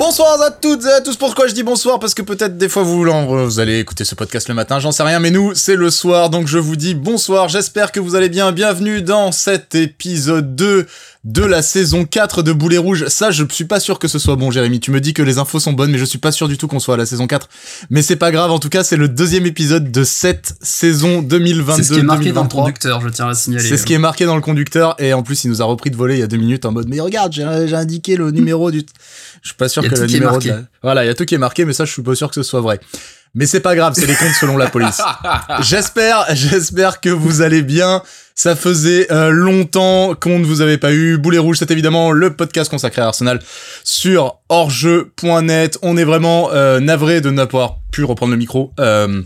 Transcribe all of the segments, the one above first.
Bonsoir à toutes et à tous. Pourquoi je dis bonsoir? Parce que peut-être des fois vous, vous allez écouter ce podcast le matin, j'en sais rien, mais nous c'est le soir, donc je vous dis bonsoir. J'espère que vous allez bien. Bienvenue dans cet épisode 2 de la saison 4 de Boulet Rouge. Ça, je suis pas sûr que ce soit bon, Jérémy. Tu me dis que les infos sont bonnes, mais je suis pas sûr du tout qu'on soit à la saison 4. Mais c'est pas grave, en tout cas, c'est le deuxième épisode de cette saison 2022. C'est ce qui est marqué dans le conducteur, je tiens à signaler. C'est ce qui est marqué dans le conducteur, et en plus, il nous a repris de voler il y a deux minutes en mode, mais regarde, j'ai indiqué le numéro du... Je suis pas sûr que le numéro de Voilà, il y a tout qui est marqué, mais ça, je suis pas sûr que ce soit vrai. Mais c'est pas grave, c'est les comptes selon la police. J'espère, j'espère que vous allez bien. Ça faisait euh, longtemps qu'on ne vous avait pas eu. Boulet Rouge, c'est évidemment le podcast consacré à Arsenal sur orjeu.net. On est vraiment euh, navré de n'avoir pu reprendre le micro. Euh,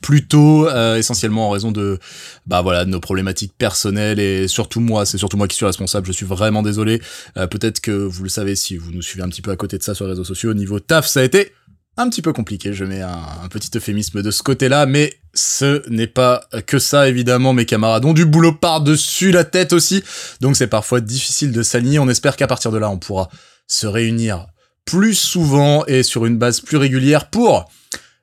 plus tôt, euh, essentiellement en raison de bah voilà de nos problématiques personnelles et surtout moi, c'est surtout moi qui suis responsable. Je suis vraiment désolé. Peut-être que vous le savez si vous nous suivez un petit peu à côté de ça sur les réseaux sociaux. Au niveau taf, ça a été un petit peu compliqué, je mets un, petit euphémisme de ce côté-là, mais ce n'est pas que ça, évidemment, mes camarades ont du boulot par-dessus la tête aussi, donc c'est parfois difficile de s'aligner, on espère qu'à partir de là, on pourra se réunir plus souvent et sur une base plus régulière pour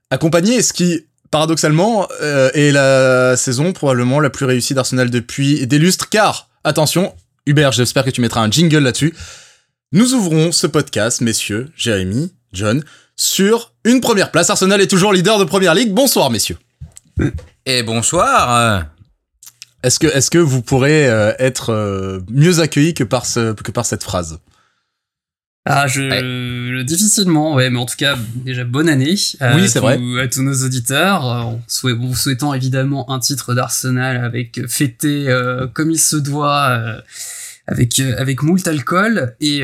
accompagner ce qui, paradoxalement, euh, est la saison probablement la plus réussie d'Arsenal depuis des lustres, car, attention, Hubert, j'espère que tu mettras un jingle là-dessus, nous ouvrons ce podcast, messieurs, Jérémy, John, sur une première place. Arsenal est toujours leader de Première Ligue. Bonsoir, messieurs. Et bonsoir. Est-ce que, vous pourrez euh, être euh, mieux accueilli que par, ce, que par cette phrase? Ah, je, difficilement, ouais, mais en tout cas, déjà bonne année. oui, c'est vrai. À tous nos auditeurs, en vous souhaitant évidemment un titre d'Arsenal avec fêté euh, comme il se doit, avec avec moult alcool et,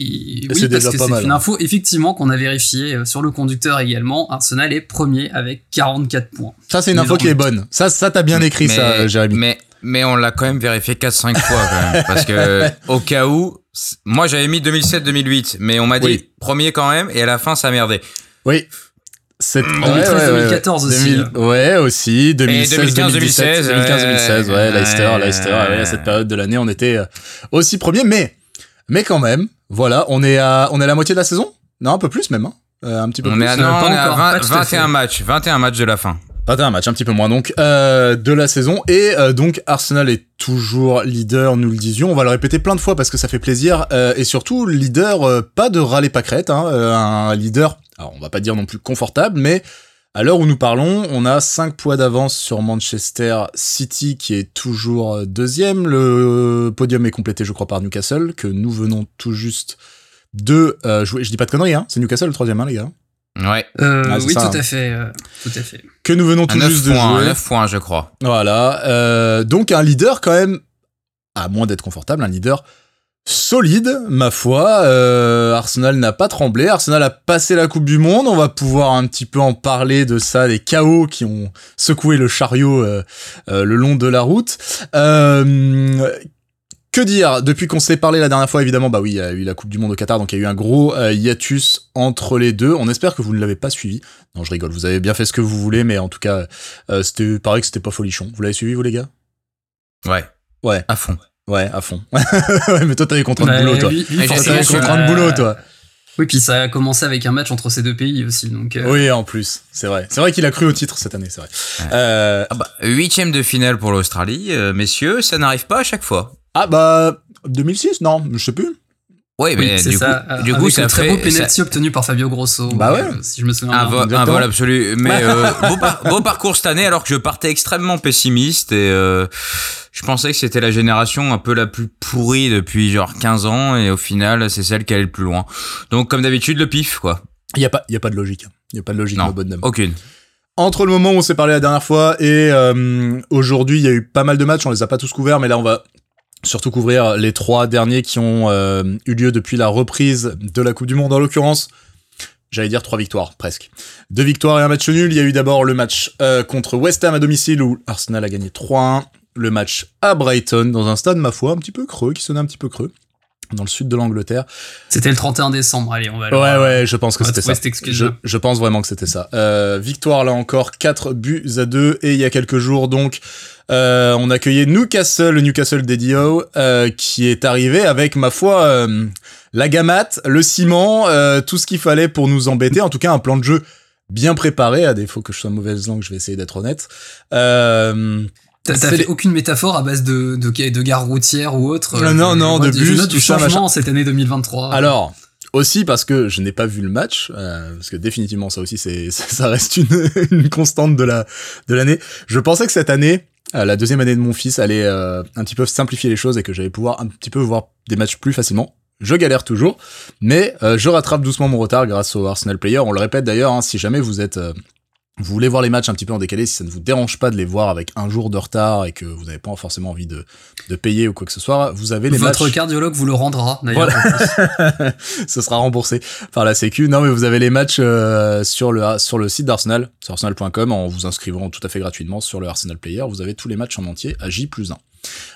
oui, parce que c'est une info effectivement qu'on a vérifié euh, sur le conducteur également. Arsenal est premier avec 44 points. Ça c'est une info qui est bonne. Ça ça t'as bien écrit ça, Jérémy. Mais mais on l'a quand même vérifié 4-5 fois quand même parce que au cas où, moi j'avais mis 2007-2008, mais on m'a dit premier quand même et à la fin ça a merdé. Oui. C'est 2013-2014 aussi. ouais, aussi. 2016, 2016 2015-2016, ouais, Leicester, Leicester, ouais, à cette période de l'année, on était euh, aussi premier, mais, mais quand même, voilà, on est à, on est à la moitié de la saison? Non, un peu plus même. Hein. Euh, un petit peu on plus. Est à, non, on est à 21 matchs, 21 matchs de la fin. 21 matchs, un petit peu moins donc, euh, de la saison. Et euh, donc Arsenal est toujours leader, nous le disions. On va le répéter plein de fois parce que ça fait plaisir. Euh, et surtout, leader, pas de râler pas crête, hein, un leader, alors on va pas dire non plus confortable, mais à l'heure où nous parlons, on a 5 points d'avance sur Manchester City qui est toujours deuxième. Le podium est complété, je crois, par Newcastle, que nous venons tout juste de jouer. Je dis pas de conneries, hein c'est Newcastle le troisième, hein, les gars Ouais. Euh, ah, oui, tout, à hein. fait, tout à fait. Que nous venons tout juste de jouer. 9 points, je crois. Voilà. donc un leader quand même, à moins d'être confortable, un leader solide, ma foi. Euh, Arsenal n'a pas tremblé. Arsenal a passé la Coupe du Monde. On va pouvoir un petit peu en parler de ça, des chaos qui ont secoué le chariot euh, euh, le long de la route. Que dire? Depuis qu'on s'est parlé la dernière fois, évidemment, bah oui, il y a eu la Coupe du Monde au Qatar, donc il y a eu un gros hiatus entre les deux. On espère que vous ne l'avez pas suivi. Non, je rigole. Vous avez bien fait ce que vous voulez, mais en tout cas, c'était pareil que c'était pas folichon. Vous l'avez suivi, vous les gars? Ouais. Ouais. À fond. Ouais, à fond. ouais, mais toi, t'avais contraint de boulot, toi. t'avais contraint de boulot, toi. Oui, puis ça a commencé avec un match entre ces deux pays aussi, donc. Euh. Oui, en plus, c'est vrai. C'est vrai qu'il a cru au titre cette année, c'est vrai. Euh... Ah bah, huitième de finale pour l'Australie, euh, messieurs, ça n'arrive pas à chaque fois. Ah bah 2006, non, je sais plus. Oui, mais c'est ça. Coup, du coup, ça un très beau penalty obtenu par Fabio Grosso. Bah ouais. Euh, si je me souviens un, un vol absolu. Mais euh, beau, parcours cette année, alors que je partais extrêmement pessimiste et euh, je pensais que c'était la génération un peu la plus pourrie depuis genre 15 ans et au final, c'est celle qui allait le plus loin. Donc, comme d'habitude, le pif, quoi. Il y a pas, il y a pas de logique. Il y a pas de logique. Non, bonne dame. aucune. Entre le moment où on s'est parlé la dernière fois et euh, aujourd'hui, il y a eu pas mal de matchs. On les a pas tous couverts, mais là, on va surtout couvrir les trois derniers qui ont euh, eu lieu depuis la reprise de la Coupe du Monde en l'occurrence. J'allais dire trois victoires, presque. Deux victoires et un match nul. Il y a eu d'abord le match euh, contre West Ham à domicile où Arsenal a gagné 3-1. Le match à Brighton dans un stade, ma foi, un petit peu creux, qui sonnait un petit peu creux. Dans le sud de l'Angleterre. C'était le 31 décembre, allez, on va Ouais, ouais, je pense que c'était ça. Je, je, pense vraiment que c'était ça. Euh, victoire là encore, 4 buts à 2, et il y a quelques jours donc, euh, on accueillait Newcastle, le Newcastle d'Edio, euh, qui est arrivé avec, ma foi, euh, la gamate, le ciment, euh, tout ce qu'il fallait pour nous embêter, en tout cas un plan de jeu bien préparé, à défaut que je sois mauvaise langue, je vais essayer d'être honnête. Euh, T'as fait aucune métaphore à base de, de, de gare routière ou autre Non, non, non, de bus, du changement cette année 2023. Alors, aussi parce que je n'ai pas vu le match, euh, parce que définitivement ça aussi c'est ça reste une, une constante de la de l'année. Je pensais que cette année, euh, la deuxième année de mon fils, allait euh, un petit peu simplifier les choses et que j'allais pouvoir un petit peu voir des matchs plus facilement. Je galère toujours, mais je rattrape doucement mon retard grâce au Arsenal Player. On le répète d'ailleurs, hein, si jamais vous êtes vous voulez voir les matchs un petit peu en décalé, si ça ne vous dérange pas de les voir avec un jour de retard et que vous n'avez pas forcément envie de, de payer ou quoi que ce soit, vous avez les Votre matchs... cardiologue vous le rendra, d'ailleurs. Voilà. Ce sera remboursé par la Sécu. Non, mais vous avez les matchs euh, sur, le, sur le site d'Arsenal, sur arsenal.com, en vous inscrivant tout à fait gratuitement sur le Arsenal Player. Vous avez tous les matchs en entier à J plus 1.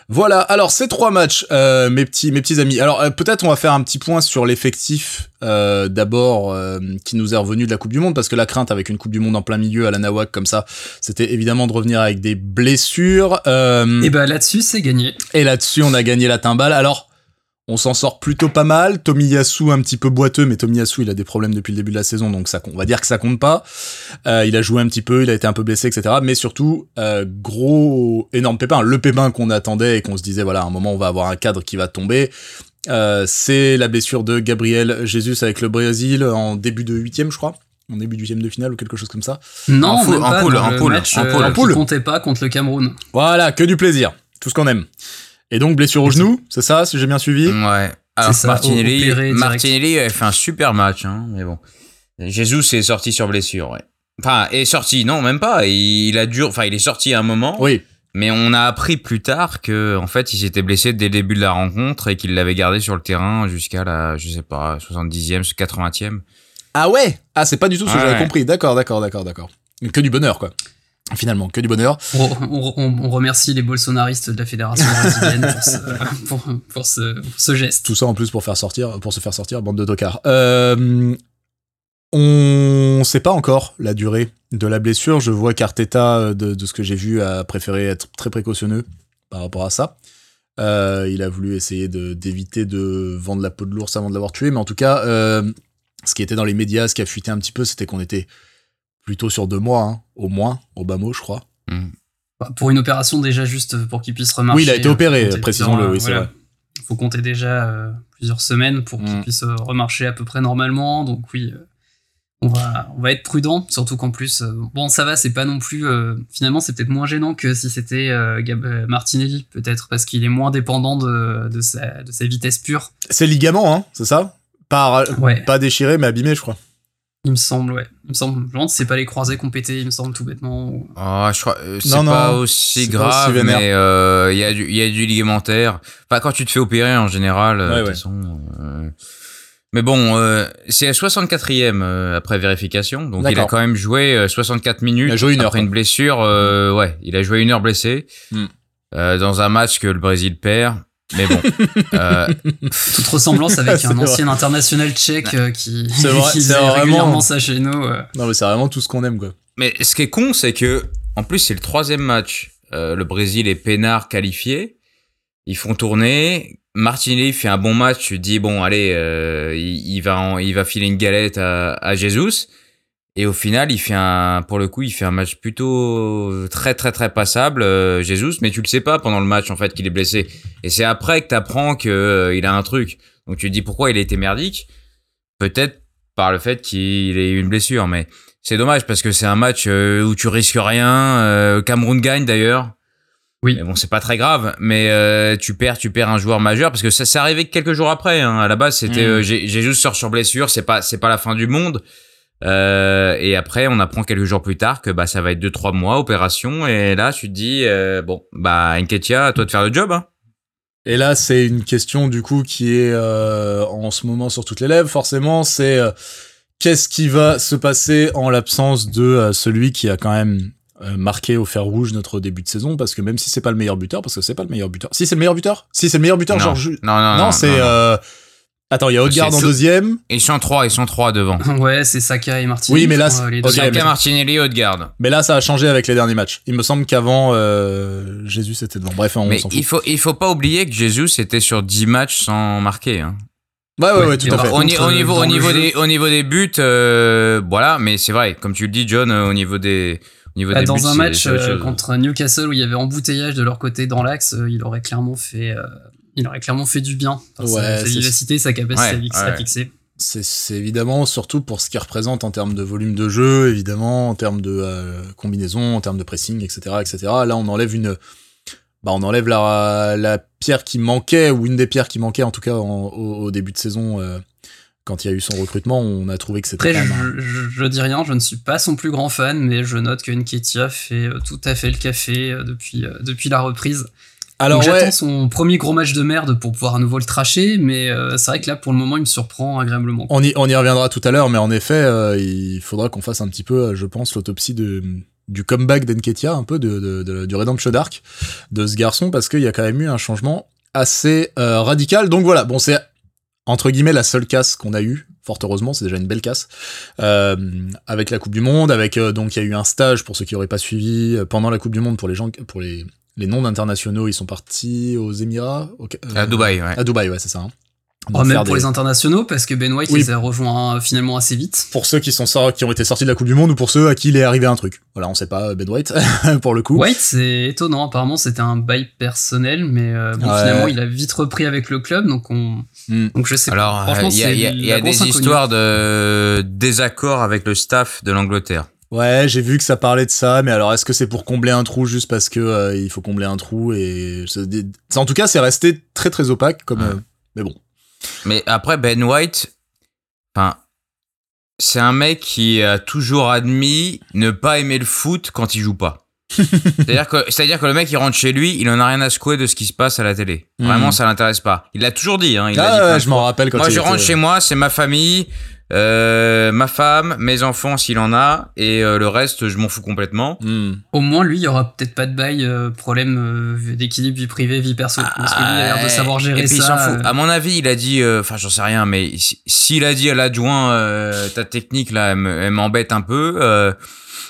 Voilà, alors ces trois matchs, euh, mes petits mes petits amis. Alors euh, peut-être on va faire un petit point sur l'effectif euh, d'abord euh, qui nous est revenu de la Coupe du Monde parce que la crainte avec une Coupe du Monde en plein milieu à la Nawak comme ça, c'était évidemment de revenir avec des blessures. et bah là-dessus c'est gagné. Et là-dessus on a gagné la timbale. Alors on s'en sort plutôt pas mal. Tomiyasu un petit peu boiteux, mais Tomiyasu il a des problèmes depuis le début de la saison, donc ça on va dire que ça compte pas. Euh, il a joué un petit peu, il a été un peu blessé, etc. Mais surtout euh, gros énorme pépin, le pépin qu'on attendait et qu'on se disait voilà à un moment on va avoir un cadre qui va tomber. Euh, c'est la blessure de Gabriel Jesus avec le Brésil en début de huitième, je crois en début du huitième de finale ou quelque chose comme ça. Non, en poule, en poule, en poule, en poule, comptait pas contre le Cameroun. Voilà, que du plaisir, tout ce qu'on aime. Et donc blessure au genou, c'est ça, si j'ai bien suivi Ouais. Alors Martinelli, Martinelli a fait un super match, hein, mais bon. Jesus est sorti sur blessure, ouais. Enfin, est sorti, non, même pas. Il a dur, enfin, il est sorti à un moment. Oui. Mais on a appris plus tard que, en fait, il s'était blessé dès le début de la rencontre et qu'il l'avait gardé sur le terrain jusqu'à la, je sais pas, 70e, 80e. Ah ouais? Ah, c'est pas du tout ce que j'avais compris. D'accord, d'accord, d'accord, d'accord. Que du bonheur, quoi. Finalement, que du bonheur. On, remercie les bolsonaristes de la fédération brésilienne pour, ce, geste. Tout ça en plus pour faire sortir, pour se faire sortir, bande de tocards. Euh, on sait pas encore la durée de la blessure. Je vois qu'Arteta, euh, de, ce que j'ai vu, a préféré être très précautionneux par rapport à ça. Euh, il a voulu essayer d'éviter de, vendre la peau de l'ours avant de l'avoir tué, mais en tout cas, ce qui était dans les médias, ce qui a fuité un petit peu, c'était qu'on était plutôt sur deux mois, hein, au moins, au bas mot, je crois. Hmm. Bah, pour une opération déjà juste pour qu'il puisse remarcher. Oui, il a été opéré, précisons-le, oui, c'est vrai. Il faut compter déjà euh, plusieurs semaines pour qu'il hmm. puisse euh, remarcher à peu près normalement, donc oui, euh, on, va, on va être prudent, surtout qu'en plus, bon, ça va, c'est pas non plus. finalement, c'est peut-être moins gênant que si c'était Martinelli, peut-être, parce qu'il est moins dépendant de, de, sa, de sa vitesse pure. C'est ligament, hein, c'est ça? Pas, pas déchiré, mais abîmé, je crois. Il me semble, ouais. Il me semble. Je c'est pas les croisés qu'on pétait, il me semble tout bêtement. Ah, je crois. Euh, c'est pas aussi grave, mais euh, il y a du, il y a du ligamentaire. Enfin, quand tu te fais opérer en général, euh, de toute façon. Mais bon, c'est à 64e après vérification, donc il a quand même joué 64 minutes il a joué une après une blessure. ouais, il a joué une heure blessé hmm. dans un match que le Brésil perd. Mais bon. Euh... Toute ressemblance avec un ancien international tchèque euh, qui, qui faisait régulièrement ça chez nous. Euh. Non, mais c'est vraiment tout ce qu'on aime, quoi. Mais ce qui est con, c'est que, en plus, c'est le troisième match. Euh, le Brésil est peinard qualifié. Ils font tourner. Martinelli fait un bon match. Tu dis, bon, allez, il, va il va filer une galette à, à Jesus. Et au final, il fait un, pour le coup, il fait un match plutôt très très très passable, euh, Jesus. Mais tu le sais pas pendant le match en fait qu'il est blessé. Et c'est après que t'apprends que euh, il a un truc. Donc tu te dis pourquoi il a été merdique. Peut-être par le fait qu'il ait eu une blessure, mais c'est dommage parce que c'est un match euh, où tu risques rien. Euh, Cameroun gagne d'ailleurs. Oui. Mais bon, c'est pas très grave, mais tu perds, tu perds un joueur majeur parce que ça s'est arrivé quelques jours après. Hein. À la base, c'était mmh. Jesus sort sur blessure, c'est pas c'est pas la fin du monde. Euh, et après, on apprend quelques jours plus tard que bah ça va être deux trois mois opération. Et là, tu te dis euh, bon bah Nketia, à toi de faire le job. Hein. Et là, c'est une question du coup qui est euh, en ce moment sur toutes les lèvres. Forcément, c'est qu'est-ce qui va se passer en l'absence de celui qui a quand même marqué au fer rouge notre début de saison? Parce que même si c'est pas le meilleur buteur, parce que c'est pas le meilleur buteur. Si c'est le meilleur buteur, si c'est le meilleur buteur, non. genre non non non, c'est Attends, il y a Odegaard en deuxième. Ils sont trois, ils sont trois devant. ouais, c'est Saka et Martinelli. Oui, mais là, les okay, Saka, mais... Martinelli, Odegaard. Mais là, ça a changé avec les derniers matchs. Il me semble qu'avant, euh, Jésus était devant. Bref, on mais s'en fout. il faut, il faut pas oublier que Jésus était sur 10 matchs sans marquer. Hein. Ouais, ouais, ouais, ouais tout à fait. Au, au, niveau, au niveau des, au niveau des buts, euh, voilà, mais c'est vrai, comme tu le dis, John, au niveau des, au niveau bah, des dans buts, un match euh, contre Newcastle où il y avait embouteillage de leur côté dans l'axe, il aurait clairement fait, euh, il aurait clairement fait du bien. Par ouais, sa, sa vivacité, sa capacité ouais, à fixer. C'est évidemment surtout pour ce qu'il représente en termes de volume de jeu, évidemment, en termes de euh, combinaison, en termes de pressing, etc., etc. Là, on enlève une, bah, on enlève la, la pierre qui manquait ou une des pierres qui manquait en tout cas en, au, au, début de saison. Euh, quand il y a eu son recrutement, on a trouvé que c'était. Après, je, je, je, dis rien, je ne suis pas son plus grand fan, mais je note que Nketiah fait tout à fait le café depuis, depuis la reprise. Alors Donc, ouais. j'attends son premier gros match de merde pour pouvoir à nouveau le tracher, mais euh, c'est vrai que là pour le moment il me surprend agréablement. On y, on y reviendra tout à l'heure, mais en effet, euh, il faudra qu'on fasse un petit peu, je pense, l'autopsie de du comeback d'Enketia, un peu de, de, de, du Redemption Arc de ce garçon, parce qu'il y a quand même eu un changement assez euh, radical. Donc voilà, bon c'est entre guillemets la seule casse qu'on a eue. Fort heureusement, c'est déjà une belle casse. Euh, avec la Coupe du Monde, avec euh, donc il y a eu un stage pour ceux qui n'auraient pas suivi pendant la Coupe du Monde pour les gens, pour les les non internationaux, ils sont partis aux Émirats, au, euh, à Dubaï, ouais. À Dubaï, ouais, c'est ça. Hein. Oh, même pour des... les internationaux, parce que Ben White oui. les a rejoints finalement assez vite. Pour ceux qui sont qui ont été sortis de la Coupe du Monde ou pour ceux à qui il est arrivé un truc. Voilà, on sait pas Ben White pour le coup. White, c'est étonnant. Apparemment, c'était un bail personnel, mais euh, bon, ouais. finalement, il a vite repris avec le club, donc on. Mm. Donc je sais. Alors, il y a, y a, y a des histoires de désaccords avec le staff de l'Angleterre. Ouais, j'ai vu que ça parlait de ça, mais alors est-ce que c'est pour combler un trou juste parce que euh, il faut combler un trou et en tout cas c'est resté très très opaque comme ouais. euh, mais bon. Mais après Ben White, enfin c'est un mec qui a toujours admis ne pas aimer le foot quand il joue pas. c'est-à-dire que c'est-à-dire que le mec il rentre chez lui, il en a rien à secouer de ce qui se passe à la télé. Vraiment, Mm. ça l'intéresse pas. Il l'a toujours dit. Hein, il ah, l'a dit de je m'en rappelle quand Moi, il je était- rentre chez moi, c'est ma famille, euh, ma femme, mes enfants s'il en a, et euh, le reste, je m'en fous complètement. Hmm. Au moins, lui, il y aura peut-être pas de bail, euh, problème euh, d'équilibre vie privée, vie perso. parce que lui, il a l'air de savoir gérer et puis, ça. il s'en fout. euh. À mon avis, il a dit, euh, enfin, j'en sais rien, mais si- s'il a dit à l'adjoint, euh, ta technique là, elle me- elle m'embête un peu, euh,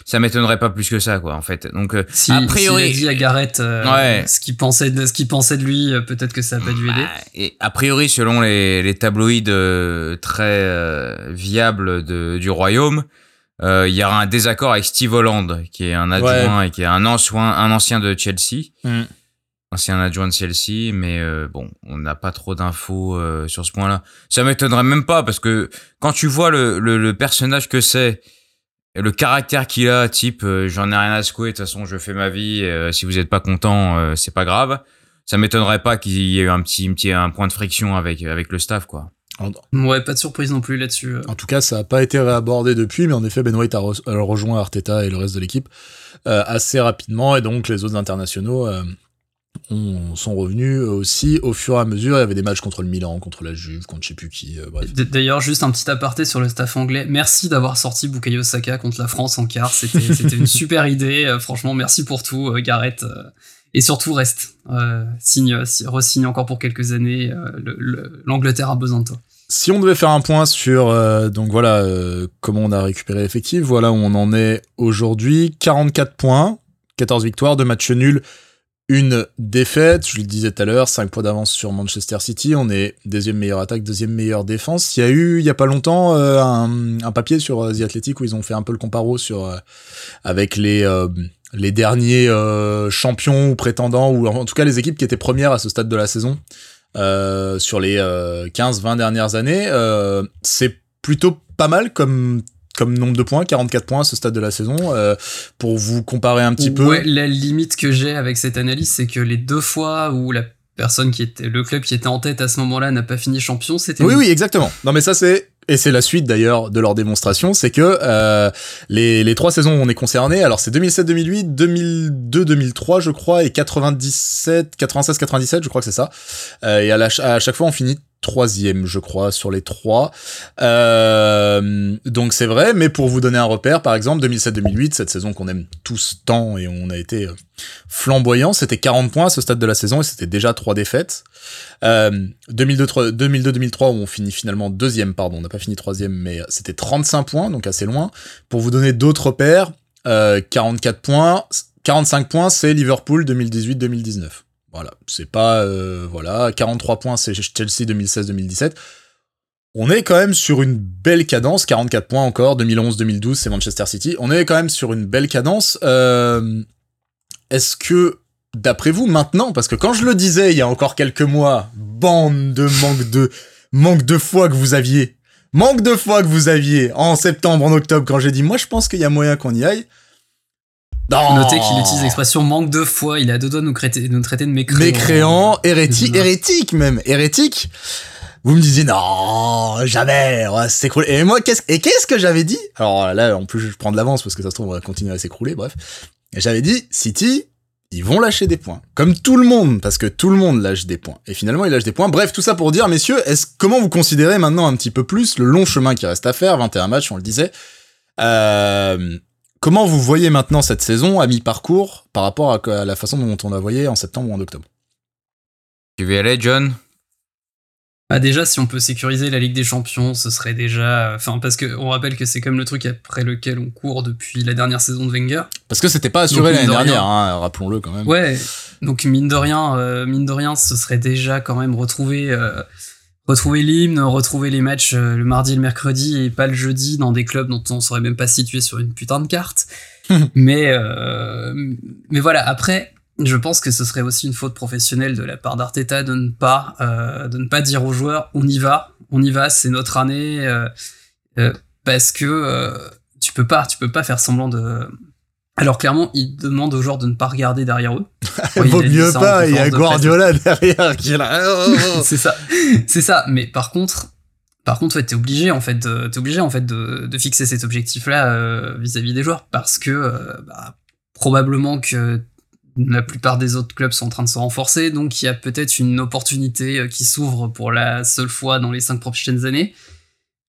ça m'étonnerait pas plus que ça, quoi, en fait. Donc, euh, Si, a priori, a dit à Garrett euh, Ouais. ce qu'il pensait de ce qu'il pensait de lui, euh, peut-être que ça a pas dû aider. Bah, et a priori, selon les, les tabloïds très viables de, du royaume, il y aura un désaccord avec Steve Holland, qui est un adjoint et qui est un ancien, un ancien de Chelsea, Hmm. ancien adjoint de Chelsea, mais euh, bon, on n'a pas trop d'infos euh, sur ce point-là. Ça m'étonnerait même pas parce que quand tu vois le, le, le personnage que c'est, le caractère qu'il a, type euh, j'en ai rien à secouer, de toute façon je fais ma vie, euh, si vous êtes pas content, euh, c'est pas grave. Ça m'étonnerait pas qu'il y ait eu un petit, un petit un point de friction avec avec le staff quoi. Ouais, pas de surprise non plus là-dessus. en tout cas, ça a pas été réabordé depuis, mais en effet, Ben White a, re- a rejoint Arteta et le reste de l'équipe euh, assez rapidement, et donc les autres internationaux euh, ont- sont revenus aussi au fur et à mesure. Il y avait des matchs contre le Milan, contre la Juve, contre je sais plus qui. euh, bref. D'ailleurs, juste un petit aparté sur le staff anglais. Merci d'avoir sorti Bukayo Saka contre la France en quart. C'était une super idée. Euh, franchement, merci pour tout, euh, Gareth. Et surtout, reste. Euh, signe, si- re-signe encore pour quelques années. Le- le- L'Angleterre a besoin de toi. Si on devait faire un point sur euh, donc voilà euh, comment on a récupéré l'effectif, voilà où on en est aujourd'hui, 44 points, 14 victoires, 2 matchs nuls, une défaite, je le disais tout à l'heure, 5 points d'avance sur Manchester City, on est deuxième meilleure attaque, deuxième meilleure défense. Il y a eu il y a pas longtemps euh, un, papier sur euh, The Athletic où ils ont fait un peu le comparo euh, avec les les derniers champions ou prétendants ou en tout cas les équipes qui étaient premières à ce stade de la saison sur les 15-20 dernières années, c'est plutôt pas mal comme comme nombre de points, 44 points à ce stade de la saison. euh, pour vous comparer un petit peu, Ouais, la limite que j'ai avec cette analyse, c'est que les deux fois où la personne qui était, le club qui était en tête à ce moment-là n'a pas fini champion, c'était Oui, oui, exactement. Non, mais ça, c'est. Et c'est la suite d'ailleurs de leur démonstration, c'est que euh, les, les trois saisons où on est concerné, alors c'est 2007-2008, 2002-2003 je crois, et 97, 96-97 je crois que c'est ça. Euh, et à, la- à chaque fois on finit troisième, je crois, sur les trois. Euh, donc c'est vrai, mais pour vous donner un repère, par exemple, 2007-2008, cette saison qu'on aime tous tant et on a été euh, flamboyant, c'était 40 points à ce stade de la saison et c'était déjà trois défaites. Euh, 2002-2003 où on finit finalement deuxième, pardon, on n'a pas fini troisième, mais c'était 35 points, donc assez loin. Pour vous donner d'autres repères, euh, 44 points, 45 points, c'est Liverpool 2018-2019. Voilà, c'est pas euh, voilà, 43 points c'est Chelsea 2016-2017. On est quand même sur une belle cadence, 44 points encore, 2011-2012 c'est Manchester City. On est quand même sur une belle cadence. Euh, Est-ce que d'après vous maintenant, parce que quand je le disais il y a encore quelques mois, bande de manque de manque de foi que vous aviez, manque de foi que vous aviez en septembre, en octobre, quand j'ai dit moi je pense qu'il y a moyen qu'on y aille. Non. Notez qu'il utilise l'expression manque de foi. Il a deux doigts de nous, traiter, nous traiter de mécréants. Mécréants, hérétique, hérétique même, hérétique. Vous me disiez non, jamais, ouais, c'est s'écroule. Et moi, qu'est-ce et qu'est-ce que j'avais dit? Alors là, en plus, je prends de l'avance parce que ça se trouve on va continuer à s'écrouler. Bref, j'avais dit City, ils vont lâcher des points, comme tout le monde, parce que tout le monde lâche des points. Et finalement, ils lâchent des points. Bref, tout ça pour dire, messieurs, est-ce comment vous considérez maintenant un petit peu plus le long chemin qui reste à faire? 21 matchs, on le disait. Euh, Comment vous voyez maintenant cette saison à mi-parcours par rapport à, la façon dont on la voyait en septembre ou en octobre? Tu veux y aller, John? Bah déjà, si on peut sécuriser la Ligue des Champions, ce serait déjà, enfin parce que on rappelle que c'est comme le truc après lequel on court depuis la dernière saison de Wenger. Parce que c'était pas assuré l'année dernière, hein, rappelons-le quand même. Ouais, donc mine de rien, euh, mine de rien, ce serait déjà quand même retrouver euh, retrouver l'hymne, retrouver les matchs euh, le mardi et le mercredi et pas le jeudi dans des clubs dont on serait même pas situé sur une putain de carte. mais euh, mais voilà, après je pense que ce serait aussi une faute professionnelle de la part d'Arteta de ne pas euh, de ne pas dire aux joueurs on y va, on y va, c'est notre année parce que tu peux pas tu peux pas faire semblant de alors clairement, il demande aux joueurs de ne pas regarder derrière eux. Vaut mieux pas, il y a Guardiola derrière qui est là. c'est ça, c'est ça. Mais par contre, par contre, ouais, t'es obligé en fait, t'es obligé en fait de, de fixer cet objectif-là euh, vis-à-vis des joueurs parce que euh, bah, probablement que la plupart des autres clubs sont en train de se renforcer, donc il y a peut-être une opportunité euh, qui s'ouvre pour la seule fois dans les cinq prochaines années.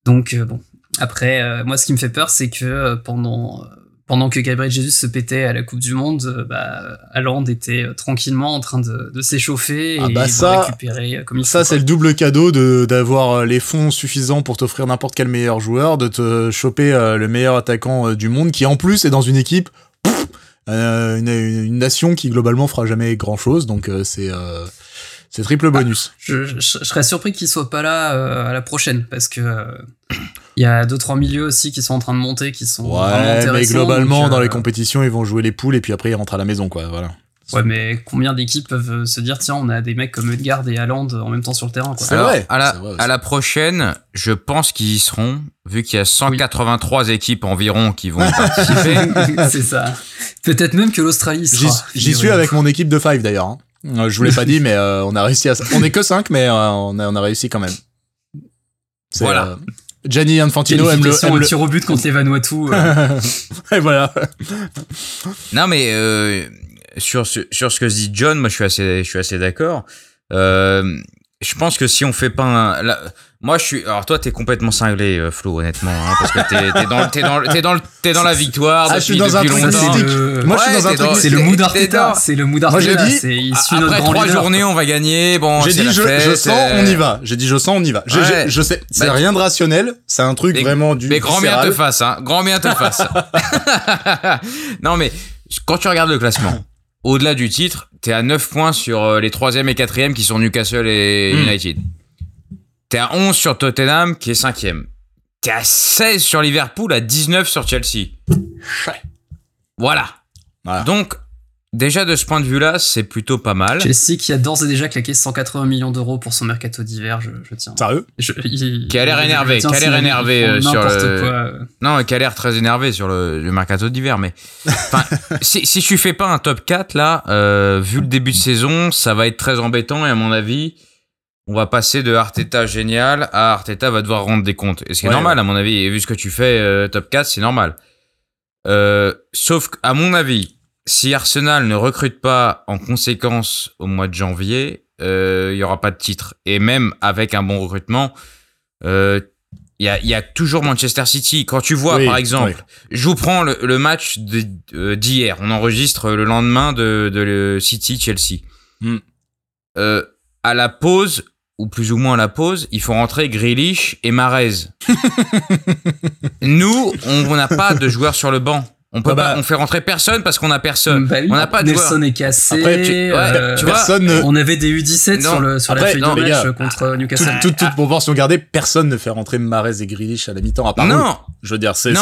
Donc bon, après, moi, ce qui me fait peur, c'est que pendant pendant que Gabriel Jesus se pétait à la Coupe du Monde, euh, bah, Haaland était euh, tranquillement en train de, de s'échauffer ah et bah ça, de récupérer euh, comme il Ça, c'est le double cadeau de d'avoir les fonds suffisants pour t'offrir n'importe quel meilleur joueur, de te choper le meilleur attaquant du monde, qui en plus est dans une équipe, une, une, nation qui globalement fera jamais grand chose, donc c'est c'est triple bonus. Ah, je, je, serais surpris qu'il soit pas là à la prochaine parce que il y a deux trois milieux aussi qui sont en train de monter, qui sont ouais, mais globalement dans les euh, compétitions ils vont jouer les poules et puis après ils rentrent à la maison quoi, voilà. Ouais, mais combien d'équipes peuvent se dire tiens, on a des mecs comme Edgard et Haaland en même temps sur le terrain C'est vrai. À la, à la prochaine, je pense qu'ils y seront, vu qu'il y a 183 équipes environ qui vont y participer. C'est ça. Peut-être même que l'Australie sera. J'y suis avec mon équipe de 5 d'ailleurs. Hein. Euh, je vous l'ai pas dit, mais euh, on a réussi à. On est que 5, mais on, a, on a réussi quand même. Voilà. Gianni Infantino aime le, aime le... tir au but contre les Vanuatu. Euh. et voilà. Non mais euh, sur ce, sur ce que dit John, moi je suis assez je suis assez d'accord. Euh, je pense que si on fait pas un, moi, je suis. Alors, toi, t'es complètement cinglé, euh, Flo, honnêtement, hein, parce que t'es es dans, es dans, es dans, es dans la victoire. Ah, je suis dans un truc Moi, je suis dans un truc. C'est le mood Arteta. C'est le mood Arteta. Moi, j'ai dit. Après trois journées, on va gagner. Bon, j'ai dit, je, je, sens, on y va. J'ai dit, je sens, on y va. Je, je, sais, c'est bah, rien de rationnel. C'est un truc vraiment du. Mais grand bien te fasse, hein. Grand bien te fasse. non, mais quand tu regardes le classement, au-delà du titre, t'es à 9 points sur euh, les 3 et 4 qui sont Newcastle et hmm. United. T'es à 11 sur Tottenham, qui est 5ème. T'es à 16 sur Liverpool, à 19 sur Chelsea. Voilà. voilà. Donc, déjà de ce point de vue-là, c'est plutôt pas mal. Chelsea qui a d'ores et déjà claqué 180 millions d'euros pour son mercato d'hiver, je, je tiens. Sérieux Qui a l'air énervé, qui a l'air énervé euh, sur le... Quoi. Non, qui a l'air très énervé sur le, le mercato d'hiver, mais enfin, si, si je fais pas un top 4 là, euh, vu le début de saison, ça va être très embêtant et à mon avis, on va passer de Arteta génial à Arteta va devoir rendre des comptes. Et ce qui est normal, à mon avis. Et vu ce que tu fais, euh, top 4, c'est normal. Euh, sauf qu'à mon avis, si Arsenal ne recrute pas en conséquence au mois de janvier, il y aura pas de titre. Et même avec un bon recrutement, il y, a, y a toujours Manchester City. Quand tu vois, par exemple, je vous prends le, match d'hier. On enregistre le lendemain de, de City-Chelsea. Hmm. à la pause, ou plus ou moins à la pause, il faut rentrer Grealish et Marez. Nous, on n'a pas de joueurs sur le banc. On peut ah pas, bah. on fait rentrer personne parce qu'on a personne. Bah on n'a pas de Nelson est cassé. Euh, tu, personne on avait des U17 sur le sur la feuille de match contre Newcastle. Toute, toute, proportion gardée, personne ne fait rentrer Marez et Grealish à la mi-temps à part Non, je veux dire, c'est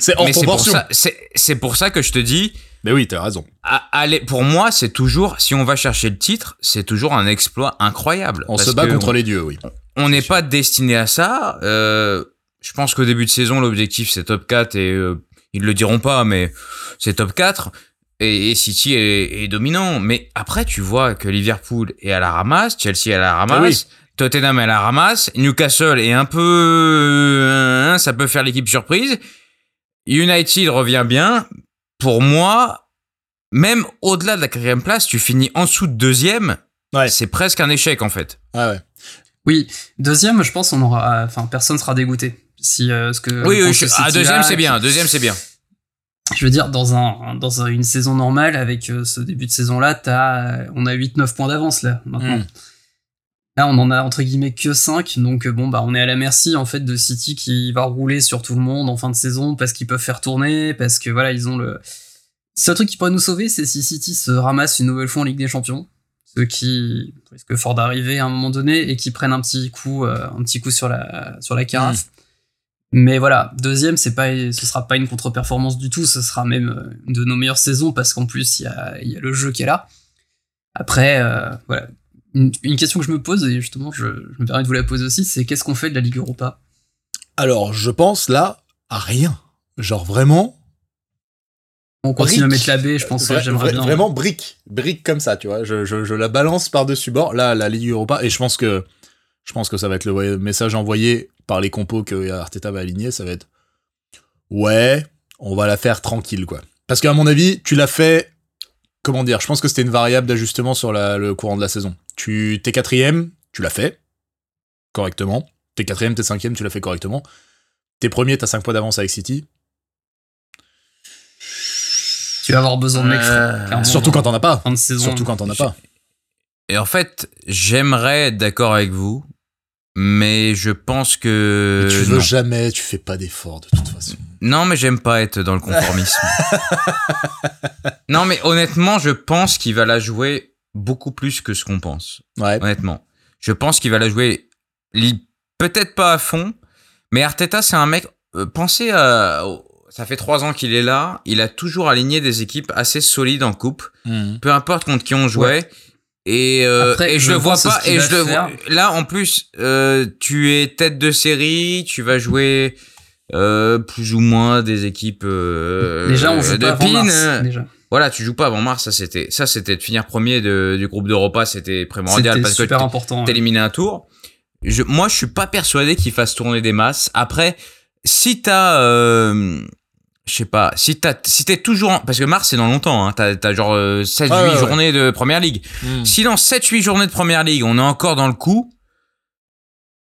c'est hors proportion. C'est pour ça que je te dis. Mais oui, t'as raison. Allez, pour moi, c'est toujours, si on va chercher le titre, c'est toujours un exploit incroyable. On se bat contre les dieux, oui. On n'est pas destiné à ça. Euh, je pense qu'au début de saison, l'objectif c'est top 4 et euh, ils le diront pas, mais c'est top 4. Et, City est, dominant. Mais après, tu vois que Liverpool est à la ramasse, Chelsea est à la ramasse, Tottenham est à la ramasse, Newcastle est un peu... Euh, ça peut faire l'équipe surprise. United revient bien. Pour moi, même au-delà de la quatrième place, tu finis en dessous de deuxième. Ouais. C'est presque un échec en fait. Ah ouais. Oui, deuxième, je pense, on aura, enfin, personne sera dégoûté. Si euh, ce que oui, oui ah, deuxième c'est bien, deuxième c'est bien. Je veux dire, dans un dans une saison normale avec euh, ce début de saison là, as, on a 8-9 points d'avance là maintenant. Hmm. Là, on en a entre guillemets que 5, donc euh, bon bah on est à la merci en fait de City qui va rouler sur tout le monde en fin de saison parce qu'ils peuvent faire tourner, parce que voilà ils ont le. Seul truc qui pourrait nous sauver, c'est si City se ramasse une nouvelle fois en Ligue des Champions, ceux qui risquent fort d'arriver à un moment donné et qui prennent un petit coup, un petit coup sur la sur la carafe. Hmm. Mais voilà, deuxième, c'est pas, ce sera pas une contre-performance du tout, ce sera même euh, de nos meilleures saisons parce qu'en plus il y a, y a, le jeu qui est là. Après, euh, voilà, une, question que je me pose et justement je, je, me permets de vous la poser aussi, c'est qu'est-ce qu'on fait de la Ligue Europa? Alors, je pense là à rien. Genre vraiment. On continue à mettre la baie, je pense. j'aimerais bien. Vraiment brique, brique comme ça, tu vois. Je, je, je la balance par dessus bord. Là, la Ligue Europa et je pense que je pense que ça va être le message envoyé par les compos que Arteta va aligner, ça va être ouais, on va la faire tranquille quoi. Parce qu'à mon avis, tu l'as fait comment dire, je pense que c'était une variable d'ajustement sur le courant de la saison. Tu t'es quatrième, tu l'as fait correctement. T'es quatrième, t'es cinquième, tu l'as fait correctement. T'es premier, t'as 5 points d'avance avec City. Tu vas avoir besoin de mecs. Euh, surtout quand t'en as pas. Surtout quand t'en as pas. Et en fait, j'aimerais être d'accord avec vous, mais je pense que. tu veux jamais, tu fais pas d'efforts de toute façon. Non, mais j'aime pas être dans le conformisme. non, mais honnêtement, je pense qu'il va la jouer beaucoup plus que ce qu'on pense. Ouais. Honnêtement. Je pense qu'il va la jouer peut-être pas à fond, mais Arteta, c'est un mec. Euh, pensez à. Ça fait trois ans qu'il est là. Il a toujours aligné des équipes assez solides en coupe. Hmm. Peu importe contre qui on jouait. Et, euh, et je, le vois pas. Et je le vois. Là, en plus, euh, tu es tête de série, tu vas jouer euh, plus ou moins des équipes. Euh, déjà, on joue pas avant mars, déjà. Voilà, tu joues pas avant mars. Ça, c'était ça, c'était de finir premier de, du groupe d'Europa, c'était primordial parce super que important. T'éliminer un tour. Je, moi, je suis pas persuadé qu'il fasse tourner des masses. Après, si t'as euh, je sais pas, si t'as, si t'es toujours, parce que mars c'est dans longtemps, hein, t'as, t'as genre 7-8 euh, journées de première ligue. Hmm. Si dans 7-8 journées de première ligue, on est encore dans le coup,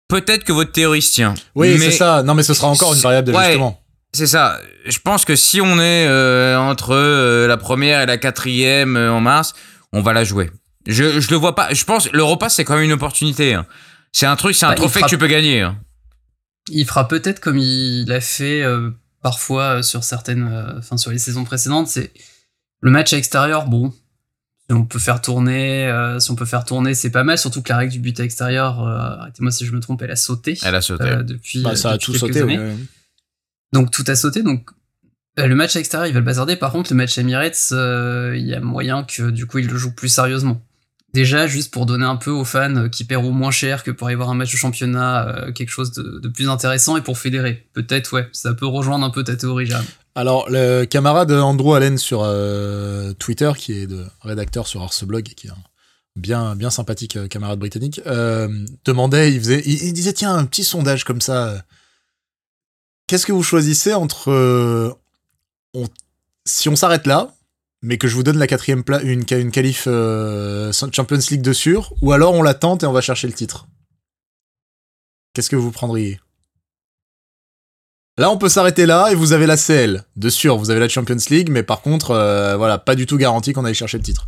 peut-être que votre théorie se tient. Oui, c'est ça. Non, mais ce sera encore une variable d'ajustement. c'est ça. Je pense que si on est euh, entre euh, la première et la quatrième en mars, on va la jouer. Je, je le vois pas. Je pense l'Europa c'est quand même une opportunité. Hein. C'est un truc, c'est un bah, trophée que tu peux gagner. Hein. Il fera peut-être comme il l'a fait parfois euh, sur certaines, euh, enfin sur les saisons précédentes, c'est le match à extérieur. Bon, si on peut faire tourner, euh, si on peut faire tourner, c'est pas mal. Surtout que la règle du but à extérieur, arrêtez-moi si je me trompe, elle a sauté. Elle a sauté depuis. Bah, ça a tout sauté. Donc tout a sauté. Donc le match à extérieur, il va le bazarder. Par contre, le match à Emirates, il y a moyen que du coup, il le joue plus sérieusement. Déjà, juste pour donner un peu aux fans euh, qui paieront moins cher que pour aller voir un match de championnat, euh, quelque chose de, plus intéressant et pour fédérer. Peut-être, ouais, ça peut rejoindre un peu ta théorie, Jam. Alors, le camarade Andrew Allen sur euh, Twitter, qui est rédacteur sur Arseblog, qui est un bien, sympathique camarade britannique, demandait, il, il, disait, tiens, un petit sondage comme ça. Qu'est-ce que vous choisissez entre... si on s'arrête là, mais que je vous donne la quatrième place, une, une qualif euh, Champions League de sûr, ou alors on la tente et on va chercher le titre? Qu'est-ce que vous prendriez? Là, on peut s'arrêter là et vous avez la CL. De sûr, vous avez la Champions League, mais par contre, euh, voilà, pas du tout garanti qu'on aille chercher le titre.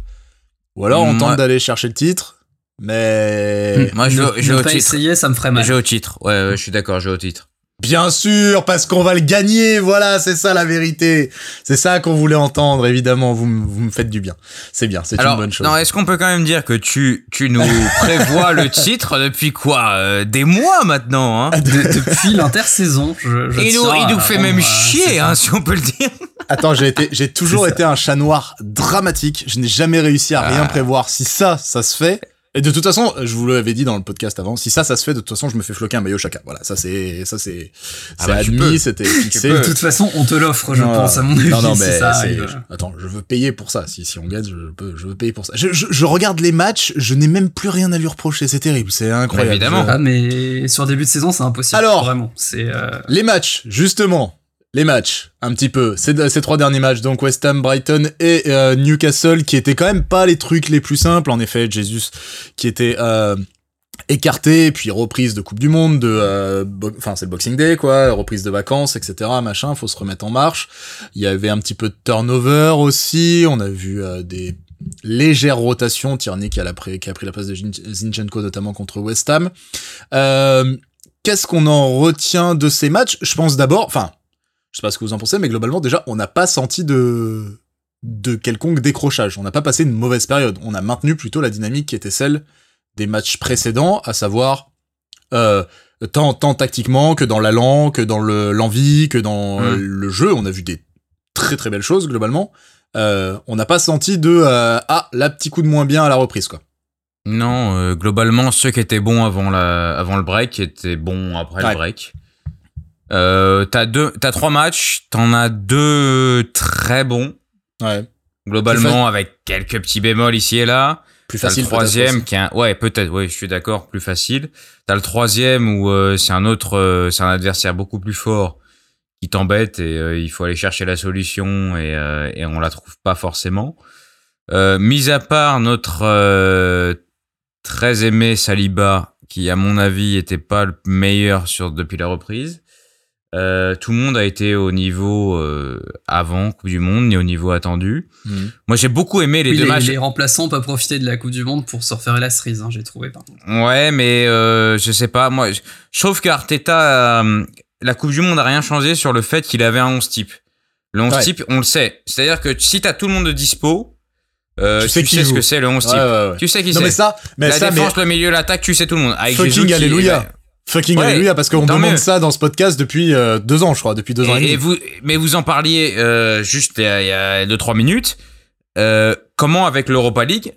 Ou alors, on tente d'aller chercher le titre, mais... Moi, je, je, je, essayer, ça me ferait mal. Je au titre. Ouais, je suis d'accord, je au titre. Bien sûr, parce qu'on va le gagner, voilà, c'est ça la vérité. C'est ça qu'on voulait entendre, évidemment, vous, vous me faites du bien. C'est bien, c'est une bonne chose. Non, est-ce qu'on peut quand même dire que tu, tu nous prévois le titre depuis quoi euh, Des mois maintenant, hein? Depuis l'intersaison, je, je il, nous, il nous fait même chier, hein, si on peut le dire. Attends, j'ai été, j'ai toujours été un chat noir dramatique. Je n'ai jamais réussi à rien ah. prévoir. Si ça, ça se fait, et de toute façon, je vous l'avais dit dans le podcast avant, si ça, ça se fait, de toute façon, je me fais floquer un maillot chacun. Voilà, ça c'est, ça c'est, ah c'est bah, admis, c'était fixé. De toute façon, on te l'offre, je pense, à mon avis. Non, non, mais ça attends, je veux payer pour ça. Si, si on gagne, je peux, je veux payer pour ça. Je, je, regarde les matchs, je n'ai même plus rien à lui reprocher. C'est terrible, c'est incroyable. évidemment. Ah, mais sur début de saison, c'est impossible. Alors, vraiment, c'est, euh... les matchs, justement les matchs, un petit peu. Ces, trois derniers matchs, donc West Ham, Brighton et euh, Newcastle, qui étaient quand même pas les trucs les plus simples. En effet, Jesus qui était euh, écarté, puis reprise de Coupe du Monde, de, euh, enfin c'est le Boxing Day quoi, reprise de vacances, etc. Machin, faut se remettre en marche. Il y avait un petit peu de turnover aussi. On a vu des légères rotations. Tierney qui a, la qui a pris la place de Zinchenko notamment contre West Ham. Qu'est-ce qu'on en retient de ces matchs? Je pense d'abord, enfin je sais pas ce que vous en pensez, mais globalement, déjà, on n'a pas senti de, de quelconque décrochage. On n'a pas passé une mauvaise période. On a maintenu plutôt la dynamique qui était celle des matchs précédents, à savoir, euh, tant, tant tactiquement que dans l'allant, que dans l'envie, que dans mm. le jeu. On a vu des très très belles choses, globalement. Euh, on n'a pas senti de, euh, ah, la petit coup de moins bien à la reprise, quoi. Non, globalement, ceux qui étaient bons avant, la, avant le break étaient bons après le break. Euh, t'as deux, t'as trois matchs, t'en as deux très bons. Ouais. Globalement, avec quelques petits bémols ici et là. Plus facile. le troisième qui est ouais, peut-être, ouais, je suis d'accord, plus facile. T'as le troisième où euh, c'est un autre, euh, c'est un adversaire beaucoup plus fort qui t'embête et euh, il faut aller chercher la solution et, et on la trouve pas forcément. mis à part notre très aimé Saliba, qui à mon avis était pas le meilleur sur depuis la reprise. Euh, tout le monde a été au niveau euh, avant Coupe du Monde ni au niveau attendu. Mhm. Moi, j'ai beaucoup aimé les deux matchs. Les remplaçants peuvent profiter de la Coupe du Monde pour se refaire la cerise, hein, j'ai trouvé. Par contre. Ouais, mais euh, je sais pas. Moi, je, trouve qu'Arteta, euh, la Coupe du Monde a rien changé sur le fait qu'il avait un 11 type. Le 11 type, on le sait. C'est-à-dire que si t'as tout le monde de dispo, euh, tu sais, tu sais ce que c'est le 11 type. Tu sais qui c'est. Mais ça, mais la ça, défense, le milieu, l'attaque, tu sais tout le monde. Avec fucking alléluia. Fucking alléluia, parce qu'on demande ça dans ce podcast depuis euh, deux ans, je crois, depuis deux ans et, demi. vous, mais vous en parliez euh, juste il y, a, deux trois minutes. Euh, comment avec l'Europa League,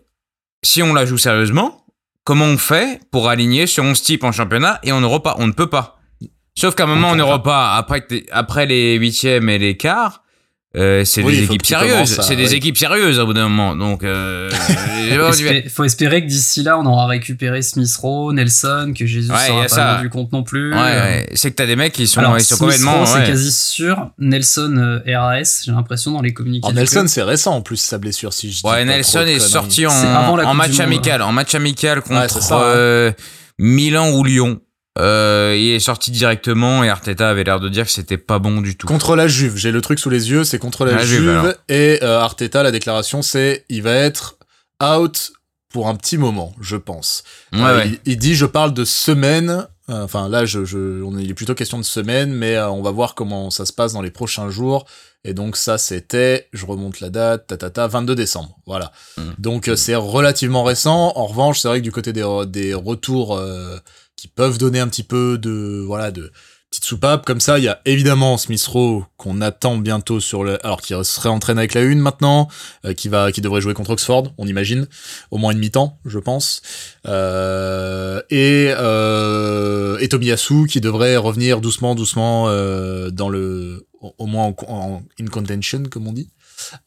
si on la joue sérieusement, comment on fait pour aligner sur 11 types en championnat et en Europa? On ne peut pas. Sauf qu'à un moment en Europa, après, après les huitièmes et les quarts, euh, c'est des équipes sérieuses. C'est des équipes sérieuses au bout d'un moment. Donc, euh, faut espérer que d'ici là, on aura récupéré Smith Rowe, Nelson, que Jésus ouais, sera pas du compte non plus. Ouais, ouais. c'est que t'as des mecs qui sont, ils sont complètement. c'est quasi sûr. Nelson euh, RAS, j'ai l'impression dans les communications. Oh, Nelson, c'est récent en plus sa blessure, si je dis Ouais, Nelson est sorti en, en match amical, en match amical contre euh, Milan ou Lyon. Euh, il est sorti directement et Arteta avait l'air de dire que c'était pas bon du tout. Contre la Juve, j'ai le truc sous les yeux, c'est contre la, Juve, et euh, Arteta la déclaration c'est il va être out pour un petit moment, je pense. Euh, il, dit je parle de semaine, euh, enfin là je, je on il est plutôt question de semaine, mais on va voir comment ça se passe dans les prochains jours. Et donc ça c'était, je remonte la date, ta, 22 décembre, voilà. Mmh. Donc c'est relativement récent. En revanche, c'est vrai que du côté des, des retours qui peuvent donner un petit peu de voilà de petite soupape comme ça il y a évidemment Smith Rowe qu'on attend bientôt sur le alors qui serait entraîné avec la une maintenant euh, qui va qui devrait jouer contre Oxford on imagine. Au moins une mi-temps je pense. Euh, et euh, et Tomiyasu qui devrait revenir doucement doucement euh, dans le au moins en, en, in contention comme on dit.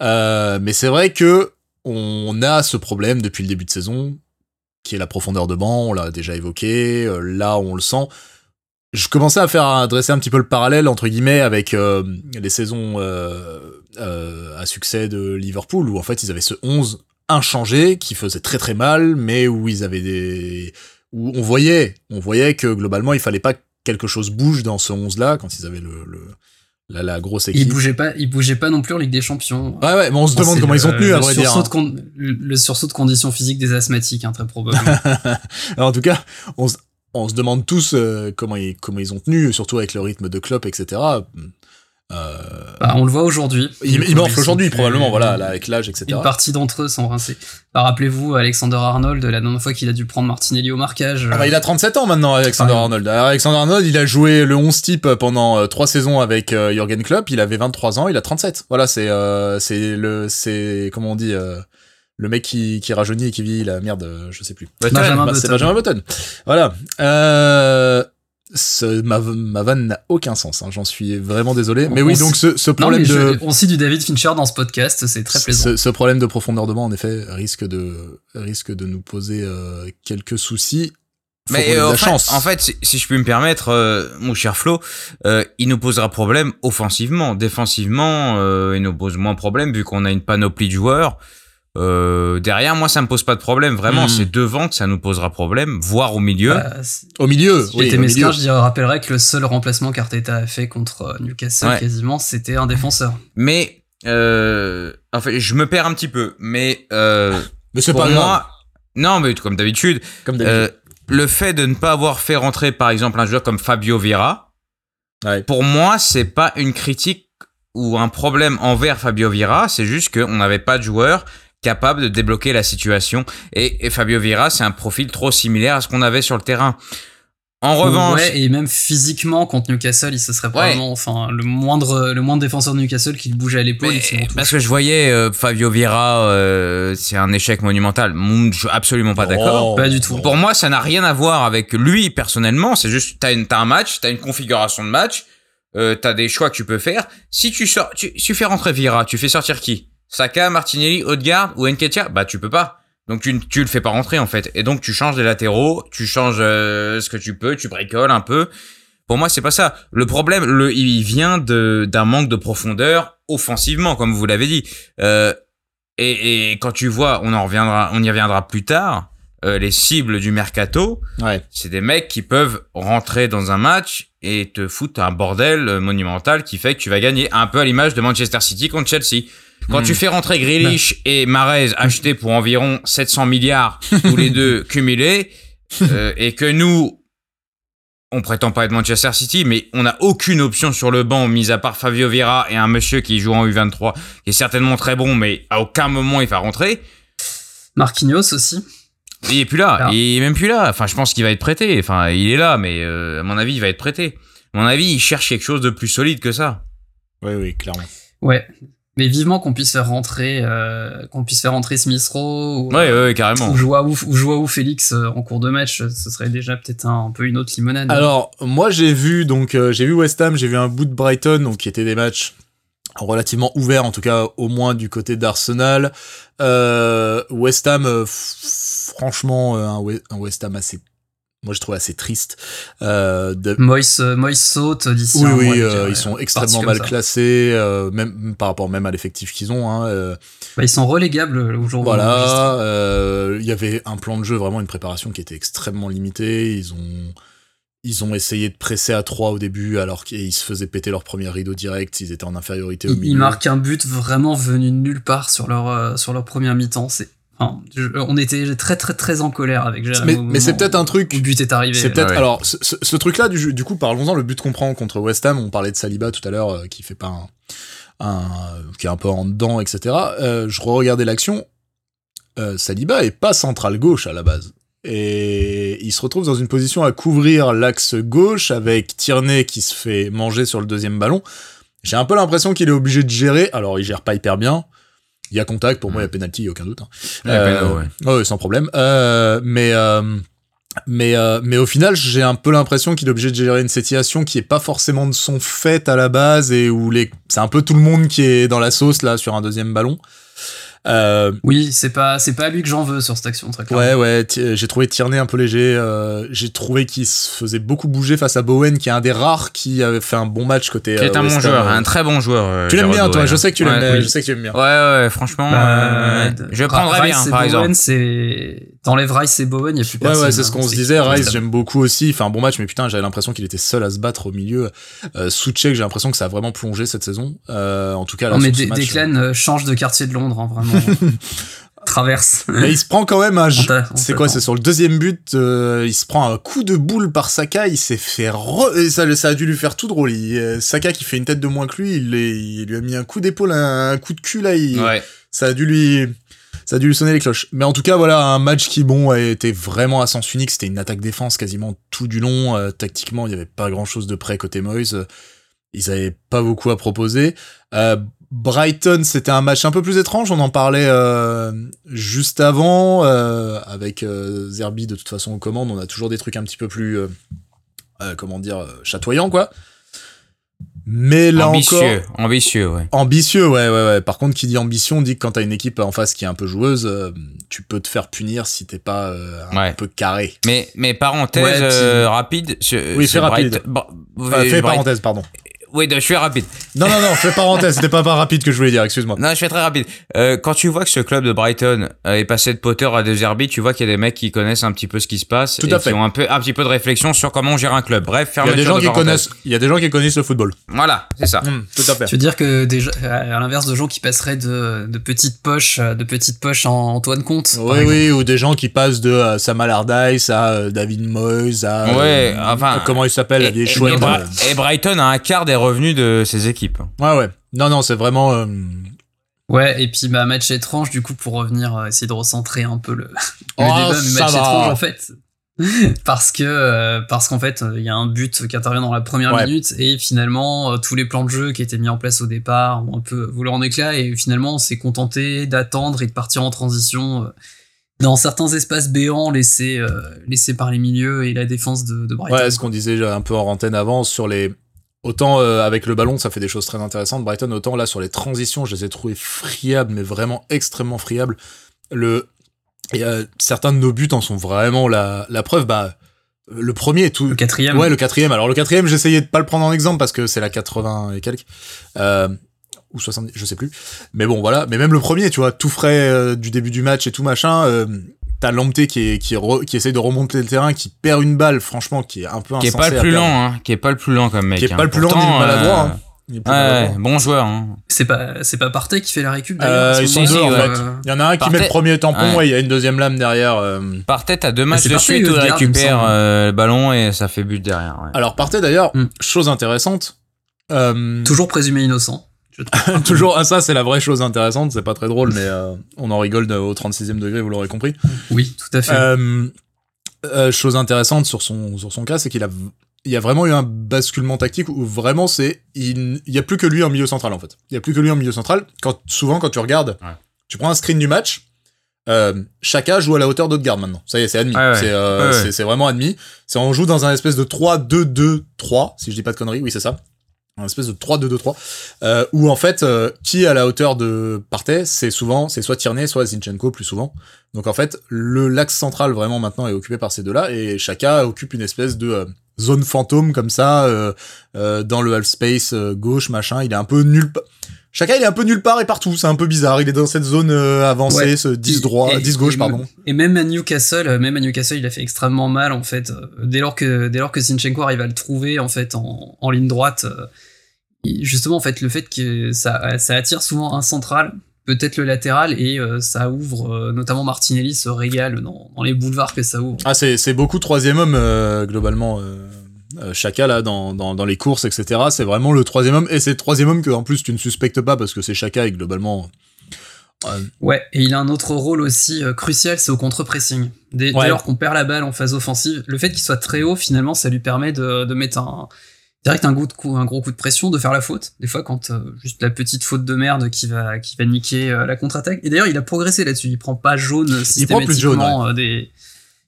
Euh, mais c'est vrai que on a ce problème depuis le début de saison qui est la profondeur de banc, on l'a déjà évoqué, euh, là on le sent. Je commençais à faire adresser un petit peu le parallèle entre guillemets avec euh, les saisons euh, à succès de Liverpool, où en fait ils avaient ce 11 inchangé qui faisait très très mal, mais où ils avaient des, où on voyait, on voyait que globalement il fallait pas que quelque chose bouge dans ce 11 là quand ils avaient le la, la, grosse équipe. Il bougeait pas, il bougeait pas non plus en Ligue des Champions. Ouais, ouais, mais on se demande comment ils ont tenu, à vrai dire. Hein. le sursaut de conditions physiques des asthmatiques, hein, très probablement. en tout cas, on, on se demande tous euh, comment, ils, comment ils ont tenu, surtout avec le rythme de Klopp, etc. Euh... Bah, on le voit aujourd'hui. Il, il morfle aujourd'hui, probablement, voilà, avec l'âge, etc. Une partie d'entre eux sont rincés. Bah, Rappelez-vous, Alexander Arnold, la dernière fois qu'il a dû prendre Martinelli au marquage. Ah bah, il a 37 ans maintenant, Alexander Arnold. Alexander Arnold, il a joué le 11 type pendant euh, trois saisons avec euh, Jürgen Klopp. Il avait 23 ans, il a 37. Voilà, c'est, euh, c'est le, c'est, comment on dit, euh, le mec qui, qui rajeunit et qui vit la merde, je sais plus. Benjamin bah, c'est Benjamin Button. Voilà. Euh, ce, ma, ma vanne n'a aucun sens, hein, j'en suis vraiment désolé. Mais oui, donc ce, ce problème de... On cite du David Fincher dans ce podcast, c'est très plaisant. Ce, ce, problème de profondeur de banc, en effet, risque de, risque de nous poser euh, quelques soucis. Faut mais euh, en, fait, chance. en fait, si, je puis me permettre, euh, mon cher Flo, euh, il nous posera problème offensivement. Défensivement, il nous pose moins problème vu qu'on a une panoplie de joueurs. Euh, derrière, moi, ça me pose pas de problème. Vraiment, mmh. c'est devant que ça nous posera problème, voire au milieu. Bah, au milieu, si oui. J'étais mesquin, je rappellerai que le seul remplacement qu'Arteta a fait contre euh, Newcastle, ouais. quasiment, c'était un défenseur. Mais, euh, en fait, je me perds un petit peu. Mais, euh, mais c'est pas moi, grave. non, mais comme d'habitude, comme d'habitude. Euh, le fait de ne pas avoir fait rentrer, par exemple, un joueur comme Fabio Vieira, ouais. pour moi, c'est pas une critique ou un problème envers Fabio Vieira, c'est juste qu'on n'avait pas de joueur capable de débloquer la situation. Et, et Fabio Vieira, c'est un profil trop similaire à ce qu'on avait sur le terrain. En revanche, ouais, et même physiquement contre Newcastle, il se serait probablement, ouais. enfin, le moindre, le moindre défenseur de Newcastle qui bougeait à l'épaule. Parce que je voyais euh, Fabio Vieira, euh, c'est un échec monumental. Je suis absolument pas d'accord. Pas du tout. Pour moi, ça n'a rien à voir avec lui personnellement. C'est juste, t'as, une, t'as un match, t'as une configuration de match, euh, t'as des choix que tu peux faire. Si tu sors, tu, tu fais rentrer Vieira, tu fais sortir qui? Saka, Martinelli, Odegaard ou Nketiah Bah tu peux pas. Donc tu, tu le fais pas rentrer en fait. Et donc tu changes les latéraux, tu changes euh, ce que tu peux, tu bricoles un peu. Pour moi, c'est pas ça. Le problème, le, il vient de d'un manque de profondeur offensivement, comme vous l'avez dit. Euh, et, et quand tu vois, on en reviendra, on y reviendra plus tard. Euh, les cibles du mercato, ouais. c'est des mecs qui peuvent rentrer dans un match et te foutre un bordel monumental qui fait que tu vas gagner un peu à l'image de Manchester City contre Chelsea. Quand mmh. tu fais rentrer Grealish bah. et Marez achetés pour environ 700 milliards tous les deux cumulés, euh, et que nous, on prétend pas être Manchester City, mais on n'a aucune option sur le banc, mis à part Fabio Vieira et un monsieur qui joue en U23, qui est certainement très bon, mais à aucun moment il va rentrer. Marquinhos aussi. Il est plus là. Alors. Il est même plus là. Enfin, je pense qu'il va être prêté. Enfin, il est là, mais euh, à mon avis, il va être prêté. À mon avis, il cherche quelque chose de plus solide que ça. Oui, oui, clairement. Ouais. Mais vivement qu'on puisse faire rentrer, euh, qu'on puisse faire rentrer Smith Rowe ou, ouais, ouais, carrément. ou Joao, ou Joao Félix euh, en cours de match, ce serait déjà peut-être un, un, peu une autre limonade. Alors, moi j'ai vu donc euh, j'ai vu West Ham, j'ai vu un bout de Brighton, donc qui étaient des matchs relativement ouverts, en tout cas au moins du côté d'Arsenal. Euh, West Ham, franchement, un, West Ham assez moi je trouve assez triste. Euh, de... Moïse, Moïse saute d'ici. Oui, oui, euh, ils sont extrêmement mal classés, euh, même par rapport même à l'effectif qu'ils ont. Hein, euh. bah, ils sont relégables aujourd'hui. Voilà, euh, il y avait un plan de jeu, vraiment une préparation qui était extrêmement limitée. Ils ont, ils ont essayé de presser à 3 au début, alors qu'ils se faisaient péter leur premier rideau direct. Ils étaient en infériorité au milieu. Ils marquent un but vraiment venu de nulle part sur leur sur leur première mi-temps. C'est Enfin, je, on était très très très en colère avec Jérémy. Mais, mais c'est peut-être un truc. Le but est arrivé. C'est peut-être. Ouais. Alors, ce, ce, ce truc-là, du, du, coup, parlons-en. Le but qu'on prend contre West Ham, on parlait de Saliba tout à l'heure, euh, qui fait pas un, un, qui est un peu en dedans, etc. Euh, je regardais l'action. Euh, Saliba est pas central gauche à la base. Et il se retrouve dans une position à couvrir l'axe gauche avec Tierney qui se fait manger sur le deuxième ballon. J'ai un peu l'impression qu'il est obligé de gérer. Alors, il gère pas hyper bien. Il y a contact, pour moi, il y a penalty, il y a aucun doute. Hein. Euh, ouais. sans problème. Euh, mais euh, mais euh, mais au final, j'ai un peu l'impression qu'il est obligé de gérer une situation qui est pas forcément de son fait à la base et où les c'est un peu tout le monde qui est dans la sauce là sur un deuxième ballon. Euh, oui, c'est pas c'est pas lui que j'en veux sur cette action très clairement. Ouais ouais, j'ai trouvé Tierney un peu léger. Euh, j'ai trouvé qu'il se faisait beaucoup bouger face à Bowen, qui est un des rares qui avait fait un bon match côté. Qui est un bon joueur, un très bon joueur. tu l'aimes bien toi, je sais que tu l'aimes, je sais que tu aimes bien. Ouais ouais, franchement, bah, je prendrais bien par exemple. c'est t'enlèves Rice et Bowen, il y a plus personne. Ouais ouais, c'est ce qu'on se disait. Rice, j'aime beaucoup aussi. Enfin un bon match, mais putain, j'avais l'impression qu'il était seul à se battre au milieu. Euh, Soucek, j'ai l'impression que ça a vraiment plongé cette saison. en tout cas, là, non, mais Declan change de quartier de Londres, hein, vraiment. traverse. Mais il se prend quand même un. C'est quoi C'est sur le deuxième but. Euh, il se prend un coup de boule par Saka. Il s'est fait. Re... Ça, ça a dû lui faire tout drôle. Euh, Saka qui fait une tête de moins que lui. Il, il lui a mis un coup d'épaule, un, coup de cul là. Ouais. Ça a dû lui. Ça a dû lui sonner les cloches. Mais en tout cas, voilà, un match qui, bon, a été vraiment à sens unique. C'était une attaque-défense quasiment tout du long. Euh, tactiquement, il n'y avait pas grand-chose de près côté Moyes. Ils avaient pas beaucoup à proposer. Euh, Brighton, c'était un match un peu plus étrange. On en parlait euh, juste avant euh, avec euh, Zerbi. De toute façon, aux commandes, on a toujours des trucs un petit peu plus, comment dire, chatoyants, quoi. Mais là ambitieux, encore, ambitieux, ouais. Ambitieux, ouais, ouais, ouais. Par contre, qui dit ambition dit que quand t'as une équipe en face qui est un peu joueuse, tu peux te faire punir si t'es pas un peu carré. Mais, mais parenthèse rapide. oui, fais rapide. fais parenthèse, pardon. Oui, je fais rapide. Non, non, non, fais parenthèse, c'était pas pas rapide que je voulais dire, excuse-moi. Non, je fais très rapide. Euh, quand tu vois que ce club de Brighton euh, est passé de Potter à des Herbie, tu vois qu'il y a des mecs qui connaissent un petit peu ce qui se passe Tout et à fait. qui ont un peu un petit peu de réflexion sur comment on gère un club. Bref, Il y a des gens qui connaissent, il y a des gens qui connaissent le football. Voilà, c'est ça. Mmh, tout à fait. Tu veux dire que déjà, à l'inverse de gens qui passeraient de, de petites poches, de petites poches en Antoine Comte. Oui, oui, ou des gens qui passent de euh, Sam Allardyce à euh, David Moyes à. Ouais, enfin. Comment il s'appelle et, et, Brighton a un quart des revenus de ses équipes. Ouais, ouais. Non, non, c'est vraiment. Euh, ouais, et puis bah, match étrange, du coup, pour revenir, euh, essayer de recentrer un peu le, le oh, débat, mais match étrange en fait. parce que euh, parce qu'en fait il y a un but qui intervient dans la première minute et finalement tous les plans de jeu qui étaient mis en place au départ ont un peu volé en éclat et finalement on s'est contenté d'attendre et de partir en transition dans certains espaces béants laissés laissés par les milieux et la défense de, de Brighton. Ouais, ce qu'on disait un peu en antenne avant sur les Autant euh, avec le ballon, ça fait des choses très intéressantes. Brighton, autant là sur les transitions, je les ai trouvées friables, mais vraiment extrêmement friables. Le et euh, certains de nos buts en sont vraiment la, la preuve. Bah, le premier est tout. Le quatrième. Ouais, le quatrième. Alors le quatrième, j'essayais de pas le prendre en exemple parce que c'est la 80 et quelques. Euh, ou 70, je sais plus. Mais bon, voilà. Mais même le premier, tu vois, tout frais euh, du début du match et tout machin. Euh, T'as Lampté qui, est, qui, qui essaye de remonter le terrain, qui perd une balle, franchement, qui est un peu Qui est pas le plus lent, hein. Qui est pas le plus lent comme mec. Qui est hein. pas le plus lent, ni le maladroit. Hein. Ouais, bon joueur. Hein. C'est pas, c'est pas Partey qui fait la récup d'ailleurs. Euh, ils sont deux en fait. Il y en a un qui met le premier tampon et il y a une deuxième lame derrière. Euh... Partey, t'as deux matchs de suite où il récupère euh, le ballon et ça fait but derrière. Ouais. Alors Partey d'ailleurs, mm. chose intéressante. Euh... Toujours présumé innocent. Toujours, ah, ça c'est la vraie chose intéressante, c'est pas très drôle, mais euh, on en rigole au 36e degré, vous l'aurez compris. Oui, tout à fait. Euh, euh, chose intéressante sur son, sur son cas, c'est qu'il a, il y a vraiment eu un basculement tactique où vraiment c'est, il, il y a plus que lui en milieu central en fait. Il y a plus que lui en milieu central. Quand, souvent quand tu regardes, ouais. tu prends un screen du match, euh, Chaka joue à la hauteur d'Odegaard maintenant. Ça y est, c'est admis. Ouais. C'est, euh, vraiment admis. C'est on joue dans un espèce de 3-2-2-3, si je dis pas de conneries. Oui, c'est ça un espèce de 3-2-2-3 euh, où en fait euh, qui à la hauteur de Partey c'est souvent c'est soit Tierney soit Zinchenko plus souvent. Donc en fait le l'axe central vraiment maintenant est occupé par ces deux là et Chaka occupe une espèce de euh, zone fantôme comme ça euh, euh, dans le half space gauche machin. Il est un peu nul Chaka il est un peu nulle part et partout, c'est un peu bizarre. Il est dans cette zone euh, avancée, ouais. ce 10 droit, et, 10 gauche et, pardon. Et même à Newcastle, même à Newcastle, il a fait extrêmement mal en fait. Dès lors que dès lors que Zinchenko arrive à le trouver en fait en, en ligne droite, euh, justement en fait le fait que ça ça attire souvent un central, peut-être le latéral et euh, ça ouvre euh, notamment Martinelli se régale dans, dans, les boulevards que ça ouvre. Ah c'est c'est beaucoup troisième homme euh, globalement. Chaka là dans, dans, dans, les courses etc c'est vraiment le troisième homme et c'est le troisième homme que en plus tu ne suspectes pas parce que c'est Chaka et globalement euh... ouais et il a un autre rôle aussi euh, crucial c'est au contre-pressing dès, ouais. dès, lors qu'on perd la balle en phase offensive le fait qu'il soit très haut finalement ça lui permet de, de mettre un direct un, goût de coup, un gros coup de pression de faire la faute des fois quand euh, juste la petite faute de merde qui va qui va niquer euh, la contre-attaque et d'ailleurs il a progressé là-dessus il prend pas jaune systématiquement il prend plus jaune, ouais. des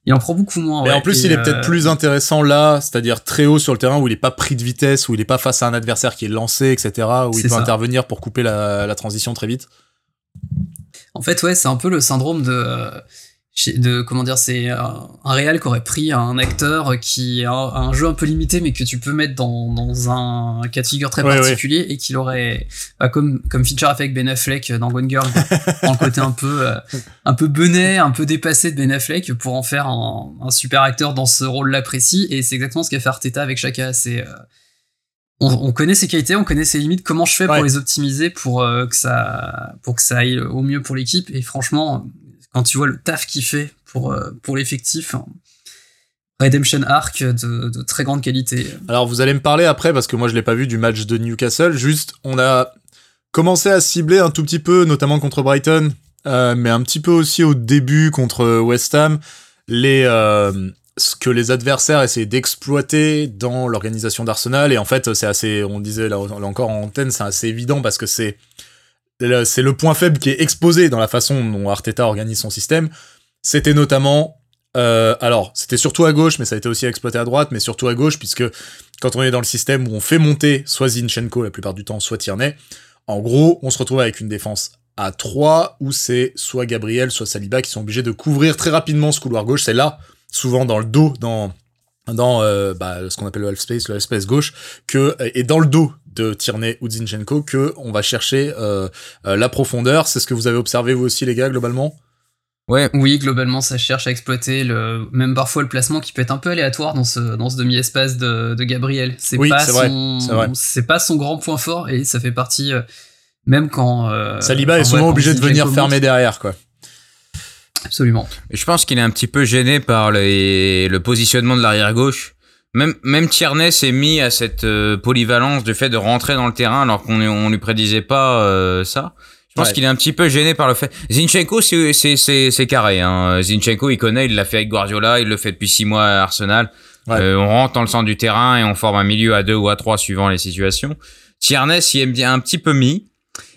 il en prend beaucoup moins. Mais ouais. en plus, et il est euh... peut-être plus intéressant là, c'est-à-dire très haut sur le terrain où il est pas pris de vitesse, où il est pas face à un adversaire qui est lancé, etc., où il peut ça. intervenir pour couper la, la, transition très vite. En fait, ouais, c'est un peu le syndrome de de comment dire c'est un, réel qui aurait pris un acteur qui a un, jeu un peu limité mais que tu peux mettre dans, dans un cas de figure très particulier et qu'il aurait bah, comme comme feature avec Ben Affleck dans Gone Girl en côté un peu euh, un peu benet un peu dépassé de Ben Affleck pour en faire un, un super acteur dans ce rôle là précis. Et c'est exactement ce qu'a fait Arteta avec Chaka c'est euh, on, on, connaît ses qualités, on connaît ses limites. Comment je fais pour les optimiser pour euh, que ça pour que ça aille au mieux pour l'équipe? Et franchement, quand tu vois le taf qu'il fait pour, euh, pour l'effectif, hein, Redemption Arc de, très grande qualité. Alors vous allez me parler après, parce que moi je l'ai pas vu du match de Newcastle, juste on a commencé à cibler un tout petit peu, notamment contre Brighton, euh, mais un petit peu aussi au début contre West Ham, euh, ce que les adversaires essaient d'exploiter dans l'organisation d'Arsenal, et en fait c'est assez, on disait là encore en antenne, c'est assez évident parce que c'est c'est le point faible qui est exposé dans la façon dont Arteta organise son système. C'était notamment, euh, alors c'était surtout à gauche, mais ça a été aussi exploité à droite, mais surtout à gauche, puisque quand on est dans le système où on fait monter soit Zinchenko la plupart du temps, soit Tierney, en gros, on se retrouve avec une défense à 3 où c'est soit Gabriel, soit Saliba qui sont obligés de couvrir très rapidement ce couloir gauche. C'est là, souvent dans le dos, dans dans euh, bah, ce qu'on appelle le half space, le half space gauche, que et dans le dos de Tierney ou Zinchenko que on va chercher euh, euh, la profondeur. C'est ce que vous avez observé vous aussi les gars globalement? Ouais, oui, globalement, ça cherche à exploiter le, même parfois le placement qui peut être un peu aléatoire dans ce, dans ce demi-espace de, de Gabriel. C'est pas son, c'est pas son grand point fort et ça fait partie, euh, même quand, Saliba est souvent obligé de venir fermer derrière, quoi. Absolument. Je pense qu'il est un petit peu gêné par le positionnement de l'arrière gauche même, même Tierney s'est mis à cette euh, polyvalence du fait de rentrer dans le terrain alors qu'on on lui prédisait pas euh, ça. Je pense qu'il est un petit peu gêné par le fait. Zinchenko, c'est carré. Hein. Zinchenko, il connaît, il l'a fait avec Guardiola, il le fait depuis six mois à Arsenal. Euh, on rentre dans le centre du terrain et on forme un milieu à deux ou à trois suivant les situations. Tierney s'y est bien un petit peu mis.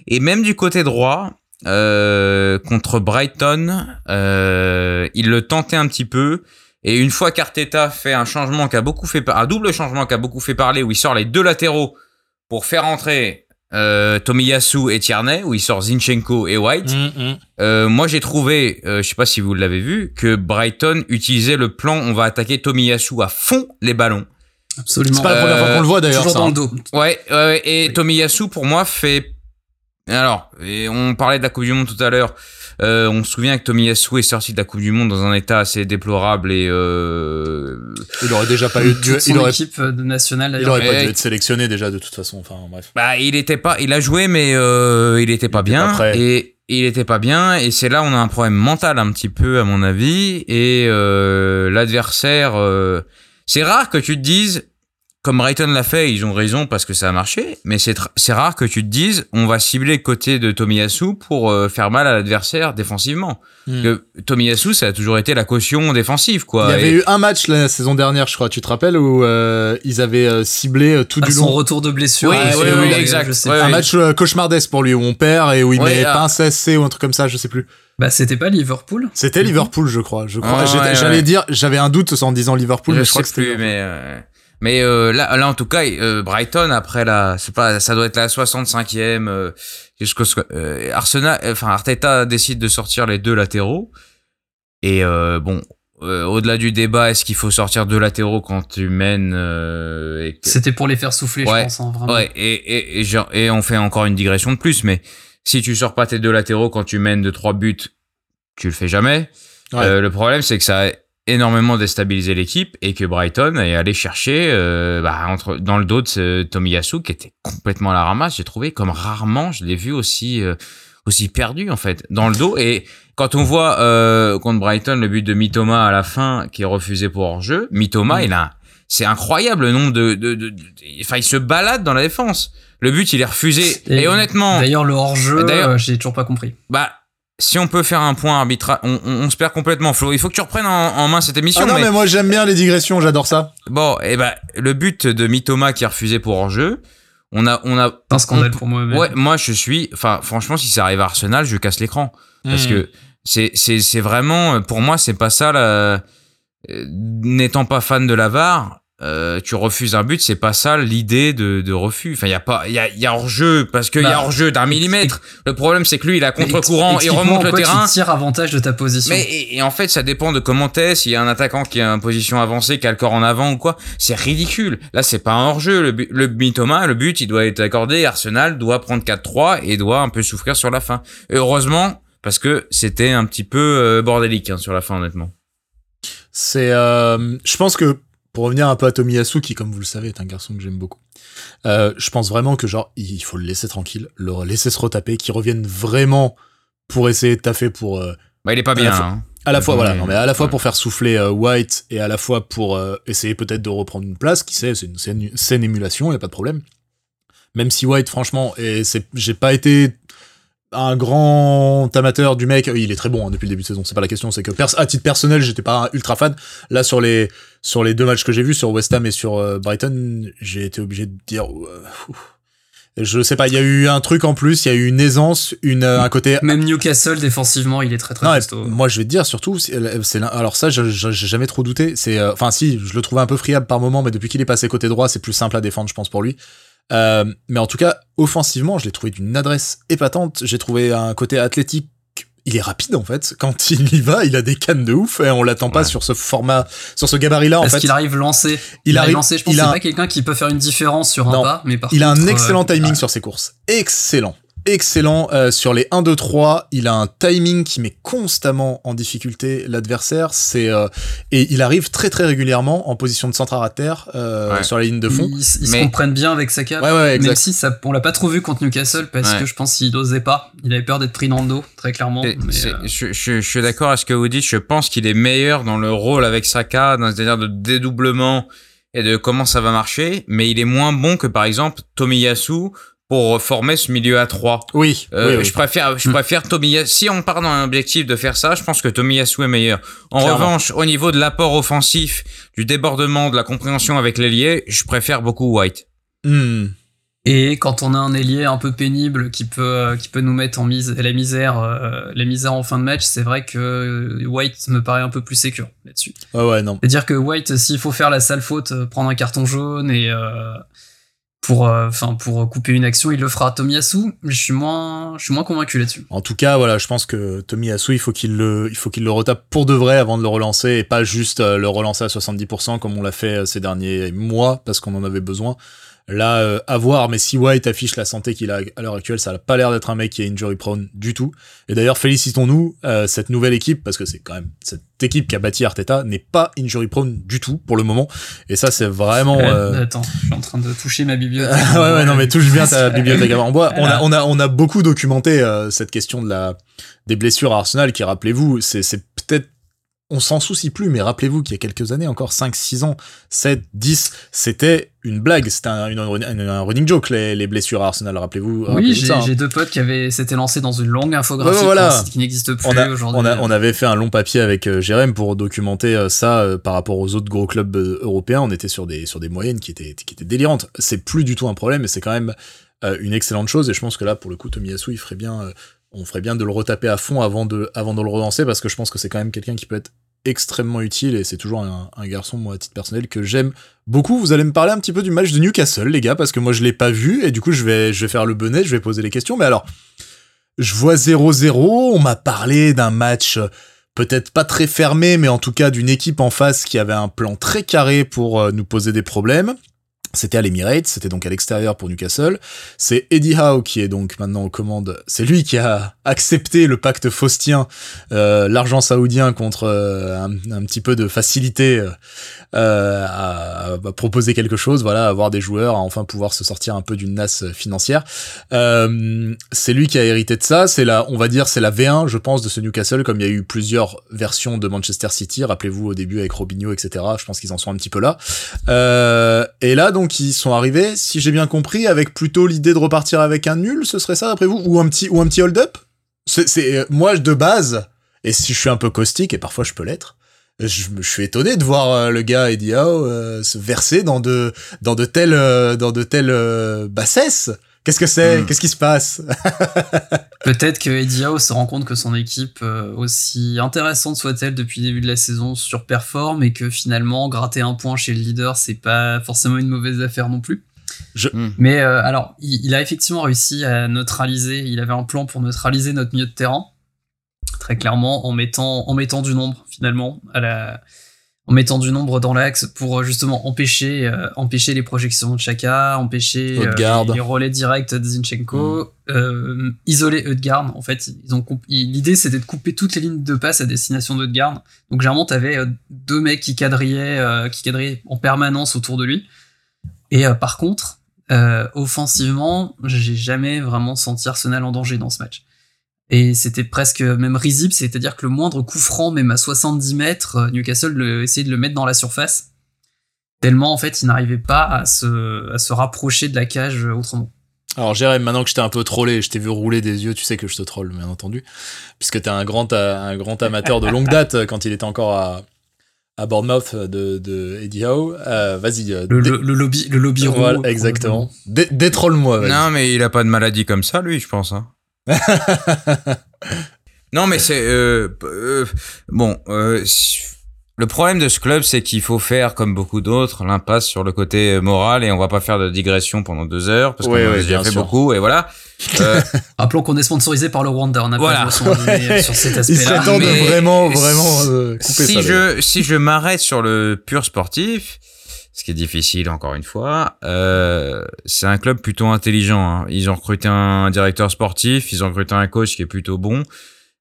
Et même du côté droit, euh, contre Brighton, euh, il le tentait un petit peu. Et une fois qu'Arteta fait un changement qui a beaucoup fait un double changement qui a beaucoup fait parler où il sort les deux latéraux pour faire entrer euh, Tomiyasu et Tierney où il sort Zinchenko et White. Mm, mm. Euh, moi j'ai trouvé, euh, je sais pas si vous l'avez vu, que Brighton utilisait le plan on va attaquer Tomiyasu à fond les ballons. Absolument. C'est pas la première fois qu'on le voit d'ailleurs. Toujours dans le hein. dos. Ouais, ouais et Tomiyasu pour moi fait. Alors, et on parlait de la Coupe du Monde tout à l'heure. Euh, on se souvient que Tomiyasu est sorti de la Coupe du Monde dans un état assez déplorable et euh... il aurait déjà pas eu de il aurait équipe nationale il aurait pas dû être sélectionné déjà de toute façon. Enfin bref. Bah il était pas il a joué mais euh, il était pas il bien était pas et il était pas bien. Et c'est là on a un problème mental un petit peu à mon avis. Et euh, l'adversaire euh, c'est rare que tu te dises comme Brighton l'a fait, ils ont raison parce que ça a marché, mais c'est c'est rare que tu te dises on va cibler le côté de Tomiyasu pour euh, faire mal à l'adversaire défensivement. Hmm. Tomiyasu, ça a toujours été la caution défensive quoi. Il y avait eu un match la saison dernière, je crois, tu te rappelles où euh, ils avaient euh, ciblé tout à du son long. retour de blessure. Oui, oui, oui, exact. un match cauchemardesque pour lui où on perd et où il met pas un CSC ou un truc comme ça, je sais plus. Bah, c'était pas Liverpool. C'était Liverpool, je crois. Je crois. J'allais dire, j'avais un doute en disant Liverpool, je mais je crois que c'était. Mais euh, là, là, en tout cas, euh, Brighton après la, c'est pas, ça doit être la 65e. Euh, jusqu'au euh, Arsenal, enfin Arteta décide de sortir les deux latéraux. Et euh, bon, au-delà du débat, est-ce qu'il faut sortir deux latéraux quand tu mènes et C'était pour les faire souffler, ouais, je pense. Hein, vraiment. Ouais, et, et, et, genre, et on fait encore une digression de plus, mais si tu sors pas tes deux latéraux quand tu mènes de trois buts, tu le fais jamais. Ouais. le problème, c'est que ça énormément déstabilisé l'équipe et que Brighton est allé chercher euh, bah, entre dans le dos de ce Tomiyasu qui était complètement à la ramasse. J'ai trouvé comme rarement je l'ai vu aussi euh, aussi perdu en fait dans le dos et quand on voit euh, contre Brighton le but de Mitoma à la fin qui est refusé pour hors-jeu, Mitoma mm. il a c'est incroyable le nombre de, de, de, enfin il se balade dans la défense. Le but il est refusé et, honnêtement d'ailleurs le hors-jeu euh, j'ai toujours pas compris. Bah si on peut faire un point arbitrage, on, on, se perd complètement. Flo, il faut que tu reprennes en, main cette émission. Ah non, mais, moi j'aime bien les digressions, j'adore ça. Bon, et eh ben le but de Mitoma qui est refusé pour hors-jeu, on a, on a. Un scandale pour moi. Ouais, moi je suis, enfin franchement, si ça arrive à Arsenal, je casse l'écran parce hmm. que c'est, c'est, c'est vraiment, pour moi, c'est pas ça. La... Euh, n'étant pas fan de la VAR, euh, tu refuses un but, c'est pas ça l'idée de, de refus. Enfin, il y a pas, il y a, y a hors jeu parce qu'il y a bah, hors jeu d'un millimètre. Le problème, c'est que lui, il a contre-courant, il remonte le terrain. Tu tires avantage de ta position. Mais et, en fait, ça dépend de comment t'es. S'il y a un attaquant qui a une position avancée, qui a le corps en avant ou quoi, c'est ridicule. Là, c'est pas un hors jeu. Le, le Thomas, le but, il doit être accordé. Arsenal doit prendre 4-3 et doit un peu souffrir sur la fin. heureusement, parce que c'était un petit peu euh, bordélique hein, sur la fin, honnêtement. C'est, euh, je pense que pour revenir un peu à Tomiyasu, qui, comme vous le savez, est un garçon que j'aime beaucoup, euh, je pense vraiment que, genre, il faut le laisser tranquille, le laisser se retaper, qu'il revienne vraiment pour essayer de taffer pour. Euh, bah, il est pas bien, hein. À la fois, voilà, non, mais à la fois pour faire souffler euh, White et à la fois pour euh, essayer peut-être de reprendre une place, qui sait, c'est une, scène émulation, y a pas de problème. Même si White, franchement, et c'est, j'ai pas été un grand amateur du mec, il est très bon hein, depuis le début de saison, c'est pas la question, c'est que à titre personnel, j'étais pas ultra fan. Là sur les sur les deux matchs que j'ai vus sur West Ham et sur euh, Brighton, j'ai été obligé de dire euh, je sais pas, il y a eu un truc en plus, il y a eu une aisance, une un côté même Newcastle défensivement, il est très très non, Moi, je vais te dire surtout c'est alors ça j'ai jamais trop douté, c'est euh, enfin si, je le trouvais un peu friable par moment mais depuis qu'il est passé côté droit, c'est plus simple à défendre je pense pour lui. Euh, mais en tout cas, offensivement, je l'ai trouvé d'une adresse épatante. J'ai trouvé un côté athlétique. Il est rapide en fait. Quand il y va, il a des cannes de ouf et on l'attend pas sur ce format, sur ce gabarit-là en fait. qu'il arrive lancé. Il, arrive lancé. Je pense que c'est pas quelqu'un qui peut faire une différence sur un pas, mais par Il a un excellent euh, timing sur ses courses. Excellent excellent euh, sur les 1 2 3 il a un timing qui met constamment en difficulté l'adversaire. C'est euh, et il arrive très très régulièrement en position de centre à terre euh, sur la ligne de fond. Ils, se comprennent bien avec sa cape même si ça on l'a pas trop vu contre Newcastle parce que je pense qu'il n'osait pas. Il avait peur d'être pris dans le dos très clairement. Je, je, suis d'accord à ce que vous dites. Je pense qu'il est meilleur dans le rôle avec Saka c'est-à-dire de dédoublement et de comment ça va marcher. Mais il est moins bon que par exemple Tomiyasu pour former ce milieu à 3. Oui, euh, Je préfère, je hmm. préfère Tomiyasu. Si on part dans un objectif de faire ça, je pense que Tomiyasu est meilleur. En revanche, au niveau de l'apport offensif, du débordement, de la compréhension avec l'ailier, je préfère beaucoup White. Hmm. Et quand on a un ailier un peu pénible qui peut euh, qui peut nous mettre en mise la misère euh, la misère en fin de match, c'est vrai que White me paraît un peu plus sécure là-dessus. Ouais ouais non. C'est-à-dire que White s'il faut faire la sale faute, prendre un carton jaune et pour euh, enfin pour couper une action, il le fera. Tomiyasu, je suis moins je suis moins convaincu là-dessus. En tout cas, voilà, je pense que Tomiyasu, il faut qu'il le il faut qu'il le retape pour de vrai avant de le relancer et pas juste euh, le relancer à 70% comme on l'a fait euh, ces derniers mois parce qu'on en avait besoin. Là, euh, à voir, mais si White affiche la santé qu'il a à l'heure actuelle, ça n'a pas l'air d'être un mec qui est injury prone du tout. Et d'ailleurs, félicitons-nous, euh, cette nouvelle équipe, parce que c'est quand même cette équipe qui a bâti Arteta, n'est pas injury prone du tout pour le moment. Et ça, c'est vraiment. Euh... Attends, je suis en train de toucher ma bibliothèque. ouais, ouais, non, mais touche bien ta bibliothèque en bois. On a, on a, on a beaucoup documenté euh, cette question de la des blessures à Arsenal, qui rappelez-vous, c'est on s'en soucie plus, mais rappelez-vous qu'il y a quelques années, encore 5, 6 ans, 7, 10, c'était une blague, c'était un, running joke, les, blessures à Arsenal, rappelez-vous. oui, hein. j'ai deux potes qui avaient s'étaient lancés dans une longue infographie qui n'existe plus aujourd'hui. On, avait fait un long papier avec euh, Jérém pour documenter euh, ça euh, par rapport aux autres gros clubs européens, on était sur des, sur des moyennes qui étaient, qui étaient délirantes. C'est plus du tout un problème, mais c'est quand même une excellente chose, et je pense que là, pour le coup, Tomiyasu, il ferait bien on ferait bien de le retaper à fond avant de, avant de le relancer parce que je pense que c'est quand même quelqu'un qui peut être extrêmement utile et c'est toujours un, garçon, moi, à titre personnel, que j'aime beaucoup. Vous allez me parler un petit peu du match de Newcastle, les gars, parce que moi, je l'ai pas vu et du coup, je vais, je vais faire le bonnet, je vais poser les questions. Mais alors, je vois 0-0, on m'a parlé d'un match peut-être pas très fermé, mais en tout cas d'une équipe en face qui avait un plan très carré pour euh, nous poser des problèmes. C'était à l'Emirates, c'était donc à l'extérieur pour Newcastle. C'est Eddie Howe qui est donc maintenant aux commandes. C'est lui qui a accepté le pacte faustien, euh, l'argent saoudien contre euh, un, petit peu de facilité euh, à, proposer quelque chose, voilà, avoir des joueurs, à enfin pouvoir se sortir un peu d'une nasse financière. c'est lui qui a hérité de ça. C'est la, on va dire, c'est la V1, je pense, de ce Newcastle, comme il y a eu plusieurs versions de Manchester City. Rappelez-vous au début avec Robinho, etc. Je pense qu'ils en sont un petit peu là. et là, donc qui sont arrivés, si j'ai bien compris, avec plutôt l'idée de repartir avec un nul, ce serait ça d'après vous? Ou un petit, petit hold-up? Euh, Moi, de base, et si je suis un peu caustique, et parfois je peux l'être, je, suis étonné de voir euh, le gars Eddie Howe euh, se verser dans de telles bassesses Qu'est-ce que c'est hmm. Qu'est-ce qui se passe Peut-être que Eddie Howe se rend compte que son équipe, euh, aussi intéressante soit-elle depuis le début de la saison, surperforme et que finalement, gratter un point chez le leader, c'est pas forcément une mauvaise affaire non plus. Hmm. Mais euh, alors, il, a effectivement réussi à neutraliser, il avait un plan pour neutraliser notre milieu de terrain, très clairement, en mettant, en mettant du nombre finalement à la, en mettant du nombre dans l'axe pour euh, justement empêcher, euh, empêcher les projections de Chaka, empêcher euh, les, relais directs de Zinchenko, mm. isoler Eudgard. En fait, ils ont l'idée c'était de couper toutes les lignes de passe à destination d'Eudgard. Donc généralement, t'avais deux mecs qui quadrillaient, qui quadrillaient en permanence autour de lui. Et par contre, offensivement, j'ai jamais vraiment senti Arsenal en danger dans ce match. Et c'était presque même risible, c'est-à-dire que le moindre coup franc, même à 70 mètres, euh, Newcastle essayait de le mettre dans la surface. Tellement, en fait, il n'arrivait pas à se, à se rapprocher de la cage euh, autrement. Alors Jérémy, maintenant que je t'ai un peu trollé, je t'ai vu rouler des yeux, tu sais que je te troll, bien entendu, puisque t'es un grand, un grand amateur de longue date euh, quand il était encore à, à Bournemouth de, de Eddie Howe. vas-y. le, le, lobby, le lobby voilà, Exactement. Détrolle-moi. Non, mais il a pas de maladie comme ça, lui, je pense. Hein. non, mais c'est euh, euh, bon. Euh, le problème de ce club, c'est qu'il faut faire, comme beaucoup d'autres, l'impasse sur le côté moral et on va pas faire de digression pendant deux heures parce qu'on a déjà fait beaucoup et voilà. Rappelons qu'on est sponsorisé par le Rwanda, on n'a voilà. pas sur cet aspect-là. Il de vraiment, vraiment couper si Je, si je m'arrête sur le pur sportif, ce qui est difficile encore une fois. Euh, c'est un club plutôt intelligent. Hein. Ils ont recruté un directeur sportif, ils ont recruté un coach qui est plutôt bon,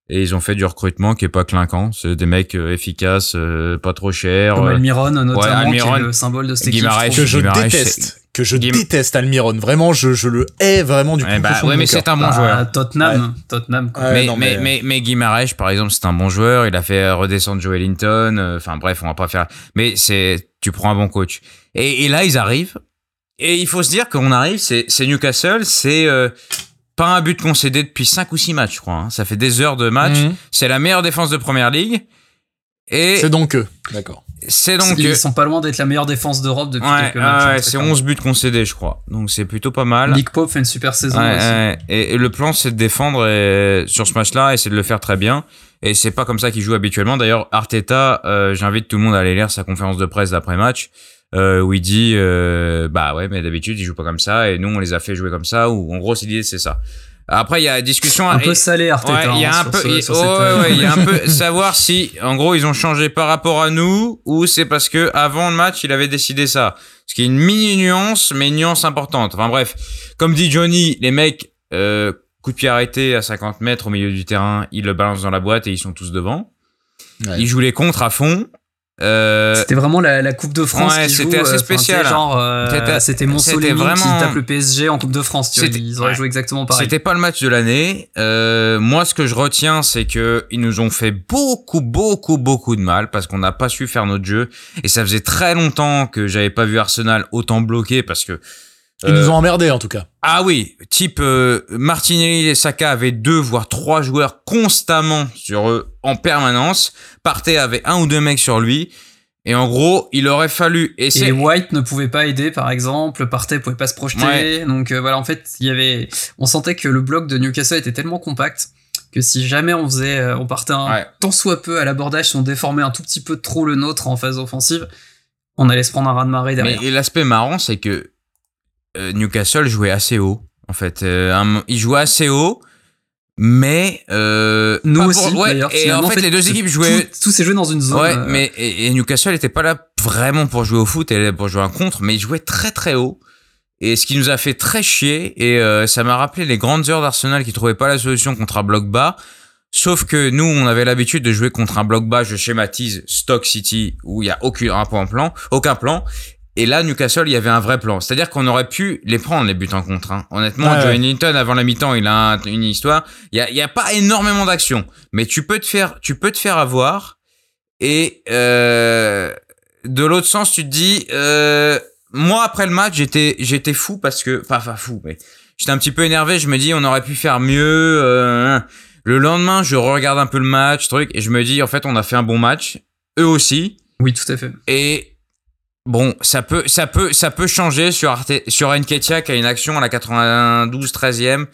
et ils ont fait du recrutement qui est pas clinquant. C'est des mecs euh, efficaces, euh, pas trop chers. Comme Almiron notamment, qui est le symbole de cette équipe. Que je déteste. Que je déteste Almiron. Vraiment, je, je le hais vraiment du coup. bah, ouais, mais c'est un bon bah, joueur. Tottenham, Tottenham. mais, mais, mais, mais, Guy par exemple, c'est un bon joueur. Il a fait redescendre Joe Ellington. Enfin bref, on va pas faire. Mais c'est tu prends un bon coach. Et, et, là, ils arrivent. Et il faut se dire qu'on arrive, c'est Newcastle, c'est euh, pas un but concédé depuis 5 ou 6 matchs, je crois. Hein. Ça fait des heures de match. Mhm. C'est la meilleure défense de première ligue. Et c'est donc eux, d'accord. C'est donc ils sont pas loin d'être la meilleure défense d'Europe depuis quelques matchs. Ouais, c'est 11 buts concédés, je crois. Donc c'est plutôt pas mal. Nick Pope fait une super saison aussi. Et, et, le plan c'est de défendre et, sur ce match-là et c'est de le faire très bien. Et c'est pas comme ça qu'il joue habituellement. D'ailleurs, Arteta, euh, j'invite tout le monde à aller lire sa conférence de presse d'après-match. Euh, où il dit euh, bah ouais mais d'habitude il joue pas comme ça et nous on les a fait jouer comme ça ou en gros l'idée c'est ça après il y a discussion un peu salé Arteta il y a un peu il y a un peu savoir si en gros ils ont changé par rapport à nous ou c'est parce que avant le match il avait décidé ça ce qui est une mini nuance mais une nuance importante enfin bref comme dit Johnny les mecs euh, coup de pied arrêté à 50 mètres au milieu du terrain, ils le balancent dans la boîte et ils sont tous devant. Ils jouent les contres à fond. Euh... C'était vraiment la, la, Coupe de France. Ouais, c'était assez euh, spécial. genre, euh, c'était Monsolini vraiment... qui tape le PSG en Coupe de France. Tu vois, ils auraient joué exactement pareil. C'était pas le match de l'année. Euh, moi, ce que je retiens, c'est que ils nous ont fait beaucoup, beaucoup, beaucoup de mal parce qu'on n'a pas su faire notre jeu. Et ça faisait très longtemps que j'avais pas vu Arsenal autant bloqué parce que ils nous ont emmerdés en tout cas. Ah oui, type euh, Martinelli et Saka avaient deux voire trois joueurs constamment sur eux en permanence. Partey avait un ou deux mecs sur lui. Et en gros, il aurait fallu et, et White ne pouvait pas aider par exemple, Partey pouvait pas se projeter. Donc euh, voilà, en fait, il y avait on sentait que le bloc de Newcastle était tellement compact que si jamais on faisait euh, on partait un tant soit peu à l'abordage, si on déformait un tout petit peu trop le nôtre en phase offensive, on allait se prendre un ras de marée derrière. Mais, et l'aspect marrant, c'est que euh, Newcastle jouait assez haut. En fait, euh, il jouait assez haut, mais euh, nous aussi. et en fait, les deux équipes jouaient. Tous ces jeux dans une zone. Ouais, mais et, Newcastle n'était pas là vraiment pour jouer au foot, et pour jouer un contre, mais il jouait très très haut. Et ce qui nous a fait très chier, et ça m'a rappelé les grandes heures d'Arsenal qui trouvaient pas la solution contre un bloc bas. Sauf que nous, on avait l'habitude de jouer contre un bloc bas, je schématise Stock City, où il y a aucun un plan, aucun plan. Et là, Newcastle, il y avait un vrai plan. C'est-à-dire qu'on aurait pu les prendre, les buts en contre. Hein. Honnêtement, Joe Newton, avant la mi-temps, il a une histoire. Il y a, y a pas énormément d'action. Mais tu peux te faire, tu peux te faire avoir. Et euh, de l'autre sens, tu te dis... Euh, moi, après le match, j'étais j'étais fou parce que... Enfin, enfin fou, mais... J'étais un petit peu énervé. Je me dis, on aurait pu faire mieux. Euh, le lendemain, je regarde un peu le match, truc. Et je me dis, en fait, on a fait un bon match. Eux aussi. Oui, tout à fait. Et Bon, ça peut, ça peut, ça peut changer sur Arte, sur qui a une action à la 92 13e.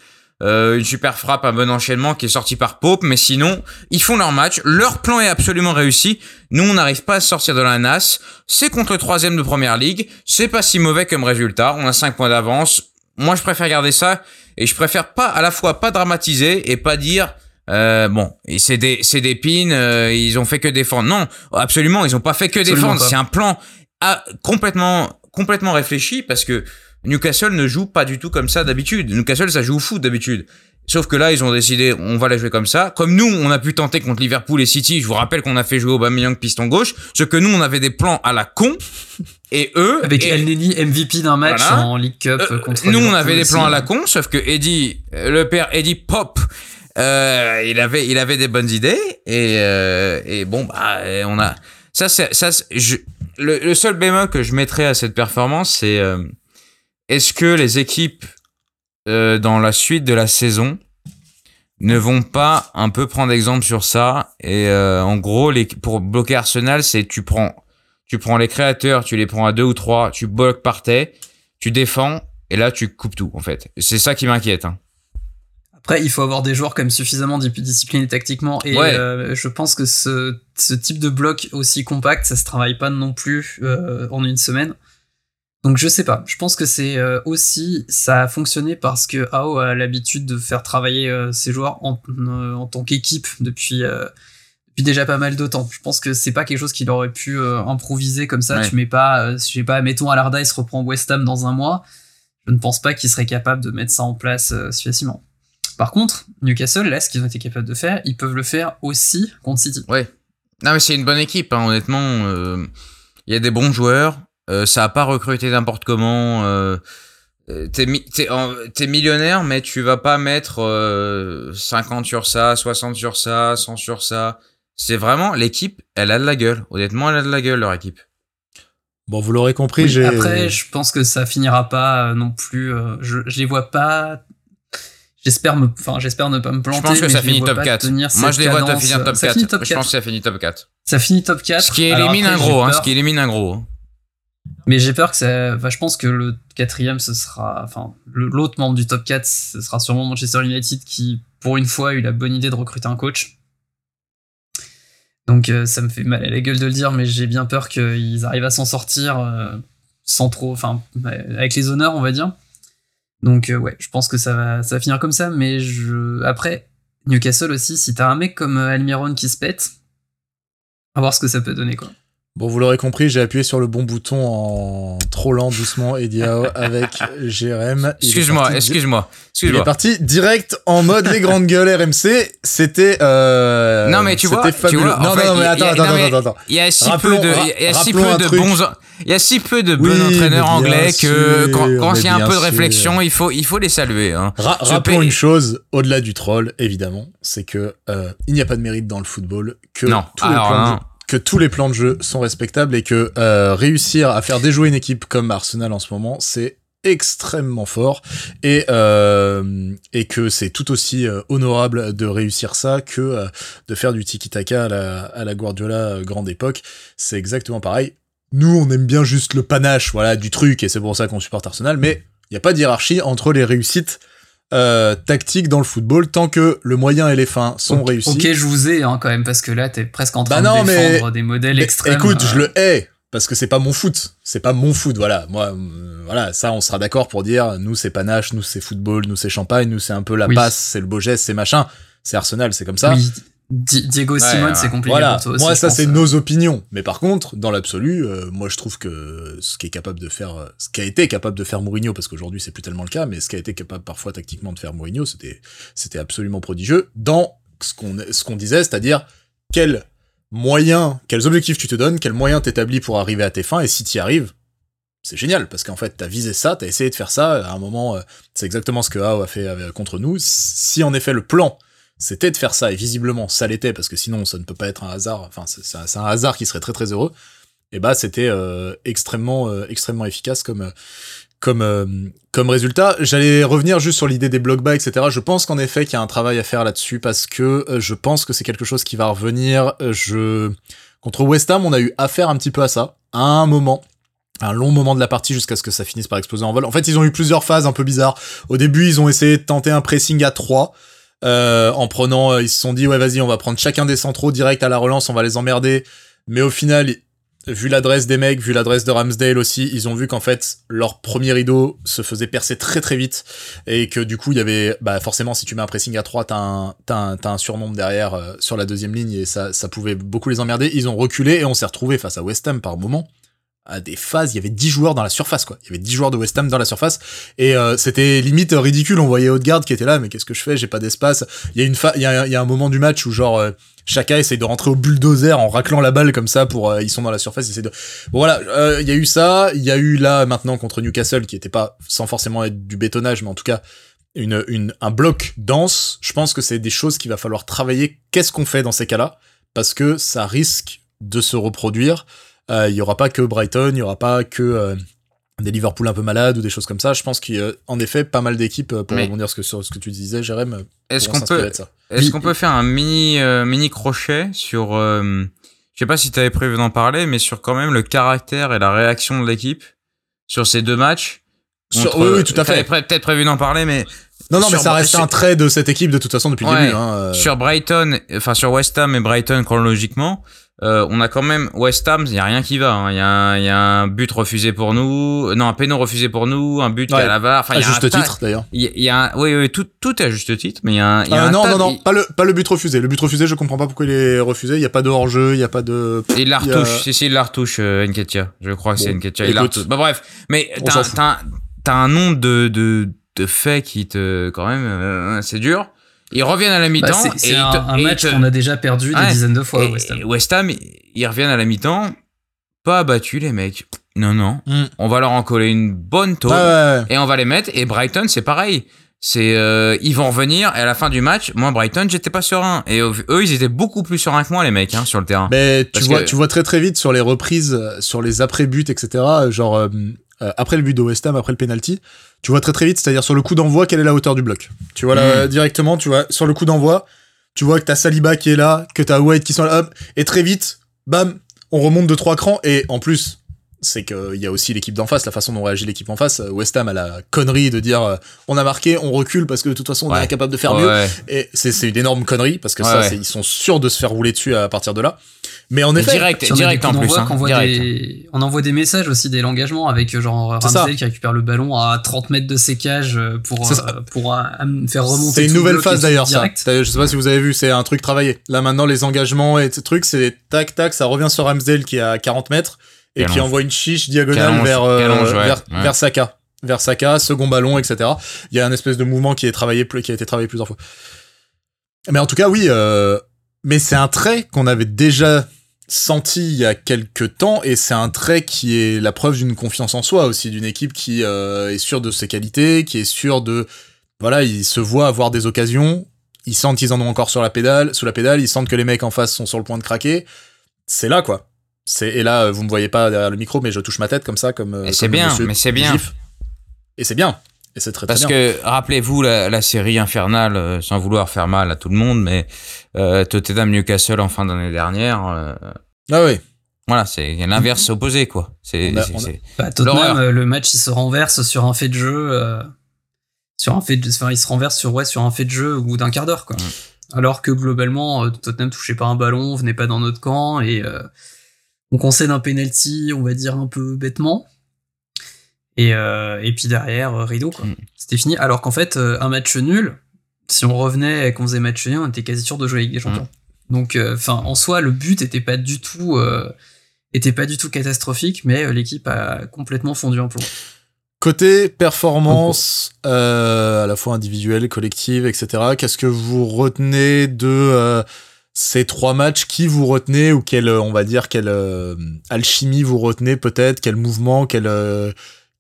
Euh, une super frappe, un bon enchaînement qui est sorti par Pope, mais sinon, ils font leur match, leur plan est absolument réussi, nous on n'arrive pas à sortir de la NAS, c'est contre le troisième de première ligue, c'est pas si mauvais comme résultat, on a 5 points d'avance, moi je préfère garder ça, et je préfère pas, à la fois pas dramatiser et pas dire, euh, bon, c'est des, c'est des pins, euh, ils ont fait que défendre. Non, absolument, ils ont pas fait que défendre. C'est un plan ah, complètement, complètement réfléchi parce que Newcastle ne joue pas du tout comme ça d'habitude. Newcastle, ça joue au foot d'habitude. Sauf que là, ils ont décidé, on va la jouer comme ça. Comme nous, on a pu tenter contre Liverpool et City. Je vous rappelle qu'on a fait jouer Aubameyang piston gauche. Ce que nous, on avait des plans à la con. Et eux. Avec El Neni MVP d'un match en League Cup euh, contre Nous, on avait des plans à la con. Sauf que Eddie, euh, le père Eddie Pop, euh, il avait, il avait des bonnes idées. Et, euh, et bon, bah, on a, ça, c'est, ça, je, le, seul bémol que je mettrais à cette performance, c'est, euh, est-ce que les équipes euh, dans la suite de la saison ne vont pas un peu prendre exemple sur ça et euh, en gros pour bloquer Arsenal c'est tu prends tu prends les créateurs tu les prends à deux ou trois tu bloques par terre tu défends et là tu coupes tout en fait c'est ça qui m'inquiète hein. Après, il faut avoir des joueurs comme suffisamment disciplinés tactiquement et Ouais. euh, je pense que ce, ce type de bloc aussi compact, ça se travaille pas non plus euh, en une semaine. Donc je sais pas. Je pense que c'est euh, aussi ça a fonctionné parce que AO a l'habitude de faire travailler ses joueurs en, en tant qu'équipe depuis depuis déjà pas mal de temps. Je pense que c'est pas quelque chose qu'il aurait pu improviser comme ça. Ouais. Tu mets pas, je sais pas, mettons Allardyce reprend West Ham dans un mois. Je ne pense pas qu'il serait capable de mettre ça en place si facilement. Par contre, Newcastle, là, ce qu'ils ont été capables de faire, ils peuvent le faire aussi contre City. Ouais. Non, mais c'est une bonne équipe, hein, honnêtement. euh, Il y a des bons joueurs. euh, ça a pas recruté n'importe comment. euh, T'es mi- t'es en- t'es millionnaire, mais tu vas pas mettre euh, 50 sur ça, 60 sur ça, 100 sur ça. C'est vraiment l'équipe, elle a de la gueule. Honnêtement, elle a de la gueule, leur équipe. Bon, vous l'aurez compris, Oui, j'ai. Après, je pense que ça finira pas non plus. euh, je, je les vois pas. J'espère me, enfin, j'espère ne pas me planter. Je pense que mais ça je finit top pas 4. tenir Moi, je les vois cadence. finir top Ça 4. finit top Je 4. pense que ça finit top 4. Ça finit top 4. Ce qui élimine après, un gros, hein, ce qui élimine un gros. Mais j'ai peur que ça. Enfin, je pense que le quatrième, ce sera. Enfin, l'autre membre du top 4, ce sera sûrement Manchester United qui, pour une fois, a eu la bonne idée de recruter un coach. Donc, euh, ça me fait mal à la gueule de le dire, mais j'ai bien peur qu'ils arrivent à s'en sortir euh, sans trop. Enfin, avec les honneurs, on va dire. Donc, euh, ouais, je pense que ça va, ça va finir comme ça, mais je. Après, Newcastle aussi, si t'as un mec comme euh, Almiron qui se pète, à voir ce que ça peut donner, quoi. Bon, vous l'aurez compris, j'ai appuyé sur le bon bouton en trollant doucement Ediao avec Jérém. Excuse-moi, parti- excuse-moi, Il est excuse-moi. parti direct en mode les grandes gueules RMC. C'était. Euh, Non, mais tu vois, c'était tu fabuleux. vois, non, fait, non, mais attends, a- attends, non, mais- attends, attends. Il y a si Rappelons- peu de, il y a si peu de bons, il y a si peu de Oui, bons entraîneurs anglais que quand, il y a un peu de réflexion, il faut, il faut les saluer. Hein. Ra- rappelons une chose, au-delà du troll, évidemment, c'est que euh, il n'y a pas de mérite dans le football, que Non, tous les alors, plans jeu- que tous les plans de jeu sont respectables et que euh, réussir à faire déjouer une équipe comme Arsenal en ce moment, c'est extrêmement fort et euh, et que c'est tout aussi euh, honorable de réussir ça que euh, de faire du tiki-taka à la, à la Guardiola euh, grande époque. C'est exactement pareil. Nous, on aime bien juste le panache, voilà, du truc et c'est pour ça qu'on supporte Arsenal, mais il n'y a pas de hiérarchie entre les réussites euh, tactiques dans le football tant que le moyen et les fins sont réussis. Ok, je vous ai hein, quand même parce que là t'es presque en train Bah non, de mais- défendre des modèles Mais extrêmes. Écoute, je euh, le hais parce que c'est pas mon foot. C'est pas mon foot, voilà. Moi, euh, voilà, ça, on sera d'accord pour dire, nous c'est panache, nous c'est football, nous c'est champagne, nous c'est un peu la Oui. passe, c'est le beau geste, c'est machin. C'est Arsenal, c'est comme ça. Oui, Di- Diego Simon, ouais. c'est compliqué Voilà, pour toi aussi. moi ça c'est nos opinions, mais par contre dans l'absolu, euh, moi je trouve que ce qui est capable de faire, euh, ce qui a été capable de faire Mourinho, parce qu'aujourd'hui c'est plus tellement le cas, mais ce qui a été capable parfois tactiquement de faire Mourinho, c'était c'était absolument prodigieux dans ce qu'on ce qu'on disait, c'est-à-dire quels moyens, quels objectifs tu te donnes, quels moyens t'établis pour arriver à tes fins, et si t'y arrives, c'est génial parce qu'en fait t'as visé ça, t'as essayé de faire ça. À un moment, euh, c'est exactement ce que Ao a fait euh, contre nous. Si en effet le plan c'était de faire ça et visiblement ça l'était parce que sinon ça ne peut pas être un hasard. Enfin c'est un, hasard qui serait très très heureux. Et bah c'était euh, extrêmement euh, extrêmement efficace comme euh, comme euh, comme résultat. J'allais revenir juste sur l'idée des blocs bas etc. Je pense qu'en effet qu'il y a un travail à faire là-dessus parce que je pense que c'est quelque chose qui va revenir. Je contre West Ham on a eu affaire un petit peu à ça à un moment un long moment de la partie jusqu'à ce que ça finisse par exploser en vol. En fait, ils ont eu plusieurs phases un peu bizarres. Au début, ils ont essayé de tenter un pressing à 3. Euh, en prenant, euh, ils se sont dit ouais vas-y on va prendre chacun des centraux direct à la relance, on va les emmerder. Mais au final, vu l'adresse des mecs, vu l'adresse de Ramsdale aussi, ils ont vu qu'en fait leur premier rideau se faisait percer très très vite et que du coup il y avait bah forcément si tu mets un pressing à 3 t'as un t'as un, as un surnombre derrière euh, sur la deuxième ligne et ça ça pouvait beaucoup les emmerder. Ils ont reculé et on s'est retrouvé face à West Ham par moment à des phases, il y avait 10 joueurs dans la surface, quoi. Il y avait 10 joueurs de West Ham dans la surface. Et euh, c'était limite ridicule. On voyait Haute-Garde qui était là, mais qu'est-ce que je fais? J'ai pas d'espace. Il y a une il y a, un moment du match où genre euh, Chaka essaye de rentrer au bulldozer en raclant la balle comme ça pour euh, ils sont dans la surface. De. Bon, voilà, euh, il y a eu ça. Il y a eu là maintenant contre Newcastle qui était pas sans forcément être du bétonnage, mais en tout cas une un bloc dense. Je pense que c'est des choses qu'il va falloir travailler. Qu'est-ce qu'on fait dans ces cas-là? Parce que ça risque de se reproduire. Euh, il y aura pas que Brighton, il y aura pas que euh, des Liverpool un peu malades ou des choses comme ça. Je pense qu'il y a en effet pas mal d'équipes euh, pour rebondir sur ce que tu disais, Jérém. Est-ce qu'on peut, est-ce qu'on peut faire un mini mini crochet sur, je sais pas si tu avais prévu d'en parler, mais sur quand même le caractère et la réaction de l'équipe sur ces deux matchs. Sur, oui, oui, tout à fait. peut-être prévu d'en parler, mais non, non, mais ça reste un trait de cette équipe de toute façon depuis le début. Hein, Sur Brighton, enfin sur West Ham et Brighton chronologiquement, euh, on a quand même West Ham, il y a rien qui va. Hein. Il y, a, y, a un but refusé pour nous, non un péno refusé pour nous, un but à la VAR. Enfin, à juste titre d'ailleurs. Il y, a, oui, oui, tout, tout est à juste titre, mais il y a, y a euh, un non, non, non, pas le, pas le but refusé. Le but refusé, je comprends pas pourquoi il est refusé. Il y a pas de hors jeu, il y a pas de. Il la retouche, si si, il la retouche, euh, Nketia. Je crois que c'est Nketia. Il la retouche. Bah bref, mais t'as, t'as, un nombre de, de, de faits qui te, quand même, euh, c'est dur. Ils reviennent à la mi-temps. Bah, c'est un, match qu'on a déjà perdu des dizaines de fois. West Ham. West Ham, ils reviennent à la mi-temps, pas abattus les mecs. Non, non. Mm. On va leur en coller une bonne taupe et on va les mettre. Et Brighton, c'est pareil. C'est euh, ils vont revenir et à la fin du match, moi Brighton, j'étais pas serein et eux ils étaient beaucoup plus sereins que moi les mecs hein, sur le terrain. Mais tu vois, tu vois très très vite sur les reprises, sur les après buts, etc. Genre euh, euh, après le but de West Ham, après le penalty, tu vois très très vite, c'est-à-dire sur le coup d'envoi, quelle est la hauteur du bloc. Tu vois là mm. directement, tu vois sur le coup d'envoi, tu vois que t'as Saliba qui est là, que t'as White qui sont là, hop, et très vite, bam, on remonte de trois crans et en plus, c'est qu'il y a aussi l'équipe d'en face, la façon dont réagit l'équipe en face. West Ham a la connerie de dire euh, on a marqué, on recule parce que de toute façon on est incapable de faire mieux. Et c'est une énorme connerie parce que ça, ils sont sûrs de se faire rouler dessus à partir de là. Mais en effet, direct, direct en plus. Hein, on envoie des messages aussi, des l'engagement avec euh, genre Ramsey qui récupère le ballon à 30 mètres de ses cages euh, pour, pour faire remonter. C'est une nouvelle phase d'ailleurs ça. Je sais pas si vous avez vu, c'est un truc travaillé. Là maintenant les engagements et ces trucs, c'est tac tac, ça revient sur Ramsdale qui est à 40 mètres et qui envoie une chiche diagonale vers, euh, vers, vers Saka vers Saka, second ballon, etc. Il y a un espèce de mouvement qui est travaillé, qui a été travaillé plusieurs fois. Mais en tout cas, oui. Euh, mais c'est un trait qu'on avait déjà senti il y a quelques temps, et c'est un trait qui est la preuve d'une confiance en soi aussi, d'une équipe qui euh, est sûre de ses qualités, qui est sûre de, voilà, ils se voient avoir des occasions, ils sentent qu'ils en ont encore sur la pédale, sous la pédale, ils sentent que les mecs en face sont sur le point de craquer. C'est là, quoi. C'est et là vous me voyez pas derrière le micro, mais je touche ma tête comme ça, comme. Et c'est bien, mais c'est bien. Et c'est bien. Et c'est très, Parce bien. que rappelez-vous la, série infernale, euh, sans vouloir faire mal à tout le monde, mais euh, Tottenham Newcastle en fin d'année dernière. Euh, ah oui. Voilà, c'est l'inverse opposé quoi. C'est bah, Tottenham, euh, le match il se renverse sur un fait de jeu, sur un fait, de... enfin il se renverse sur ouais sur un fait de jeu au bout d'un quart d'heure quoi. Mm. Alors que globalement Tottenham touchait pas un ballon, venait pas dans notre camp et on concède un penalty, on va dire un peu bêtement. Et, euh, et puis derrière, euh, rideau, quoi. Mm. C'était fini. Alors qu'en fait, euh, un match nul, si on revenait et qu'on faisait match nul, on était quasi sûr de jouer avec des champions. Mm. Donc, enfin, en soi, le but était pas du tout, était pas du tout catastrophique, mais l'équipe a complètement fondu en plomb. Côté performance, à la fois individuelle, collective, etc. Qu'est-ce que vous retenez de ces trois matchs qui vous retenez ou quelle on va dire quelle euh, alchimie vous retenez peut-être quel mouvement quel euh,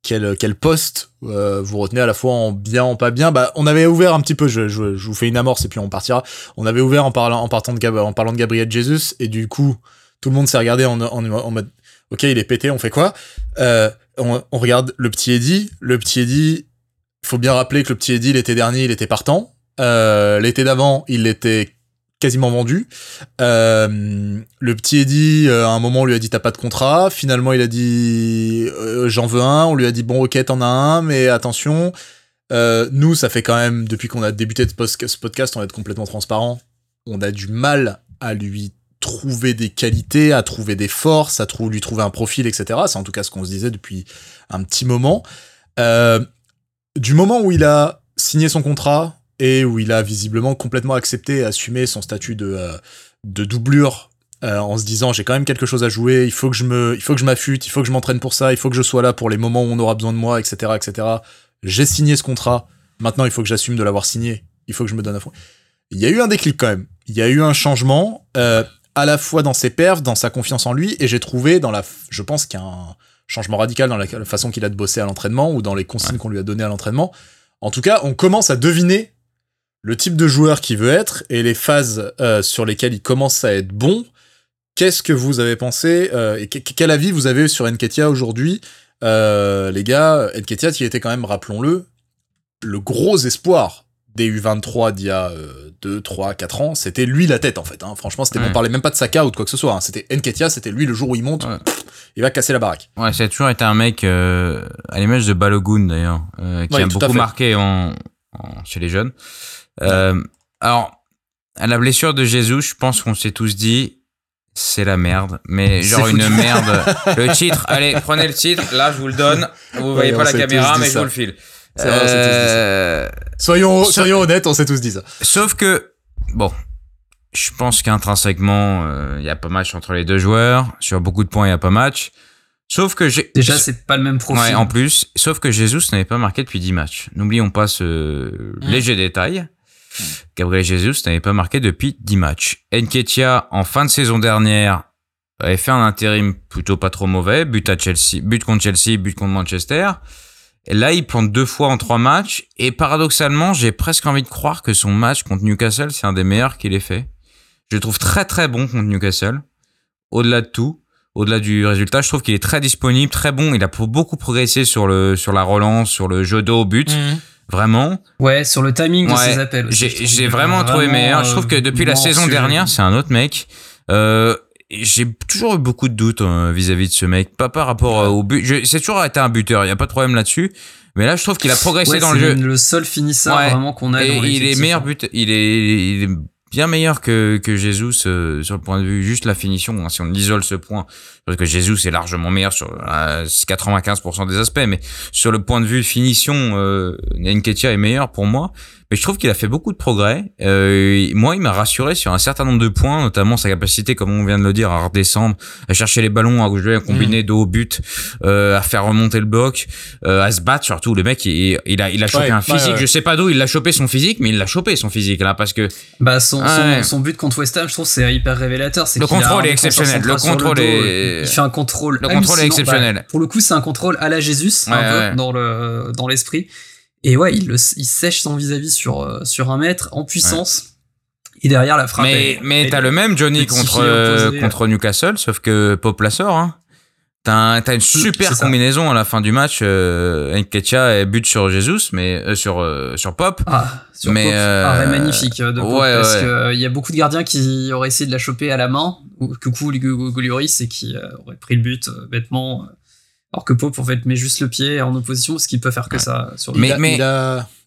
quel quel poste euh, vous retenez à la fois en bien en pas bien? Bah on avait ouvert un petit peu je, je, vous fais une amorce et puis on partira. On avait ouvert en parlant en partant de en parlant de Gabriel Jesus et du coup tout le monde s'est regardé en, en, en, mode ok il est pété on fait quoi? On, on, regarde le petit Eddie le petit Eddie faut bien rappeler que le petit Eddie l'été dernier il était partant. L'été d'avant il était quasiment vendu. Euh, le petit Eddie, à un moment, on lui a dit t'as pas de contrat. Finalement, il a dit j'en veux un. On lui a dit bon, ok, t'en as un, mais attention. nous, ça fait quand même depuis qu'on a débuté ce podcast, on va être complètement transparent. On a du mal à lui trouver des qualités, à trouver des forces, à lui trouver un profil, etc. C'est en tout cas ce qu'on se disait depuis un petit moment. Euh, du moment où il a signé son contrat et où il a visiblement complètement accepté et assumé son statut de, euh, de doublure euh, en se disant j'ai quand même quelque chose à jouer, il faut que je me, il faut que je m'affûte, il faut que je m'entraîne pour ça, il faut que je sois là pour les moments où on aura besoin de moi, etc., etc. J'ai signé ce contrat. Maintenant, il faut que j'assume de l'avoir signé. Il faut que je me donne à fond. Il y a eu un déclic quand même. Il y a eu un changement. Euh, à la fois dans ses perfs, dans sa confiance en lui, et j'ai trouvé dans la, je pense qu'il y a un changement radical dans la, façon qu'il a de bosser à l'entraînement ou dans les consignes qu'on lui a données à l'entraînement. En tout cas, on commence à deviner le type de joueur qu'il veut être et les phases euh, sur lesquelles il commence à être bon. Qu'est-ce que vous avez pensé euh, et quel avis vous avez sur Nketia aujourd'hui, euh, les gars Nketia qui était quand même, rappelons-le, le gros espoir des U23 d'il y a 2, 3, 4 ans, c'était lui la tête en fait. Hein. Franchement, c'était, on parlait même pas de Saka ou de quoi que ce soit. Hein. C'était Nketia, c'était lui le jour où il monte, il va casser la baraque. Ouais, ça a toujours été un mec à l'image de Balogun d'ailleurs, qui a beaucoup marqué en, chez les jeunes. Euh, alors, à la blessure de Jésus, je pense qu'on s'est tous dit, c'est la merde, mais genre une merde. le titre, allez, prenez le titre, là je vous le donne. Vous voyez pas la caméra, mais je vous le file. Euh, soyons, soyons honnêtes, on s'est tous dit ça. Sauf que, bon, je pense qu'intrinsèquement, il euh, y a pas match entre les deux joueurs. Sur beaucoup de points, il y a pas match. Sauf que j'ai... Déjà, c'est pas le même profil. Ouais, en plus. Sauf que Jesus n'avait pas marqué depuis 10 matchs. N'oublions pas ce mmh. léger détail. Mmh. Gabriel Jesus n'avait pas marqué depuis 10 matchs. Enketia, en fin de saison dernière, avait fait un intérim plutôt pas trop mauvais. But à Chelsea, but contre Chelsea, but contre Manchester. Et là, il plante deux fois en trois matchs. Et paradoxalement, j'ai presque envie de croire que son match contre Newcastle, c'est un des meilleurs qu'il ait fait. Je le trouve très très bon contre Newcastle. Au-delà de tout, au-delà du résultat, je trouve qu'il est très disponible, très bon. Il a beaucoup progressé sur le sur la relance, sur le jeu d'eau au but. Mhm. Vraiment. Ouais, sur le timing de ses appels. J'ai vraiment, trouvé meilleur. Je trouve que depuis la saison dernière, c'est un autre mec. Euh, j'ai toujours eu beaucoup de doutes hein, vis-à-vis de ce mec, pas par rapport euh, au but. C'est toujours été un buteur, il y a pas de problème là-dessus. Mais là, je trouve qu'il a progressé dans le jeu. C'est le seul finisseur vraiment qu'on a. Et il est meilleur but. Il est, il est bien meilleur que que Jesus euh, sur le point de vue juste la finition. Hein, si on isole ce point, parce que Jesus est largement meilleur sur 95% euh, des aspects, mais sur le point de vue finition, euh, est meilleur pour moi mais je trouve qu'il a fait beaucoup de progrès. Euh, moi, il m'a rassuré sur un certain nombre de points, notamment sa capacité, comme on vient de le dire, à redescendre, à chercher les ballons, à jouer, à combiner mm. dos au but, euh, à faire remonter le bloc, euh, à se battre surtout. Le mec, il, il a, il a chopé un physique. je sais pas d'où il a chopé son physique, mais il l'a chopé son physique là, parce que. Bah son, son, but contre West Ham, je trouve, c'est hyper révélateur. Le contrôle est exceptionnel. Le contrôle est. Il fait un contrôle. Le contrôle est exceptionnel. Bah, pour le coup, c'est un contrôle à la Jésus, un peu dans le dans l'esprit. Et ouais, il, il sèche son vis-à-vis sur, euh, sur un mètre en puissance. Et derrière la frappe. Mais, mais t'as le même Johnny contre, euh, contre Newcastle, sauf que Pop la sort. Hein. T'as as une super combinaison à la fin du match. Euh, Nketia but sur Jesus, mais euh, sur sur Pop. Ah, sur mais Pop. Ah, magnifique de Pop, parce qu'il y a beaucoup de gardiens qui auraient essayé de la choper à la main, ou coucou Golioris, et qui auraient pris le but bêtement. Alors que Pope, en fait, met juste le pied en opposition parce qu'il peut faire que ça sur le Mais, mais...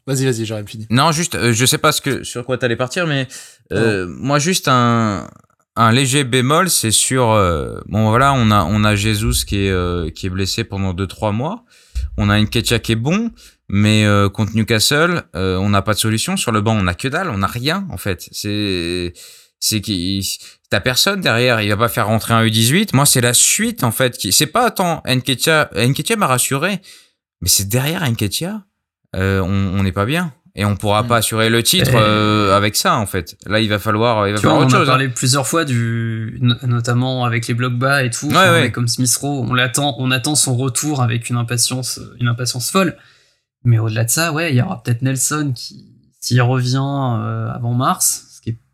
Vas-y, vas-y, j'aurais fini. Non, juste, euh, je sais pas ce que, sur quoi t'allais partir, mais euh, moi, juste un, un léger bémol, c'est sur... Euh, bon, voilà, on a, on a Jesus qui est, qui est blessé pendant 2-3 mois. On a une Ketcha qui est bon, mais contre Newcastle, on n'a pas de solution. Sur le banc, on a que dalle, on n'a rien, en fait. C'est c'est qu'il t'as personne derrière, il va pas faire rentrer un U18. Moi, c'est la suite en fait qui c'est pas tant Nketia, Nketia m'a rassuré, mais c'est derrière Nketia, euh, on n'est pas bien et on pourra pas assurer le titre euh, avec ça en fait. Là, il va falloir il va falloir autre on chose. a parlé plusieurs fois du notamment avec les blocs bas et tout, ouais, comme Smith Rowe, on l'attend on attend son retour avec une impatience une impatience folle. Mais au-delà de ça, ouais, il y aura peut-être Nelson qui s'il revient euh, avant mars,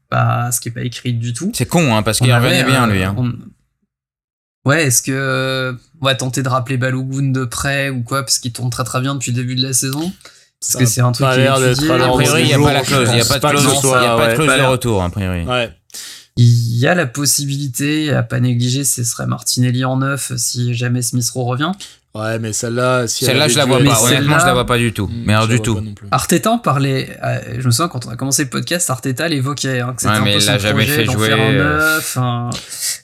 pas ce qui est pas écrit du tout. C'est con, hein, parce qu'il revenait bien, lui. Hein. Ouais, est-ce que on va tenter de rappeler Balogun de près ou quoi, parce qu'il tourne très très bien depuis le début de la saison Parce que c'est un truc qui d'être étudié. A priori, il n'y a pas la clause, il n'y a pas de clause, ce il soit- y a pas de retour, a priori. Ouais. Il y a la possibilité à pas négliger, ce serait Martinelli en neuf si jamais Smith Rowe revient. Ouais, mais celle-là, si elle Celle-là, je la vois pas. Honnêtement, je la vois pas du tout. Mais alors du tout. Arteta en parlait, euh, je me souviens quand on a commencé le podcast, Arteta l'évoquait, hein, que c'était Ouais, un mais peu il son l'a jamais projet fait jouer, faire un euh, neuf. hein.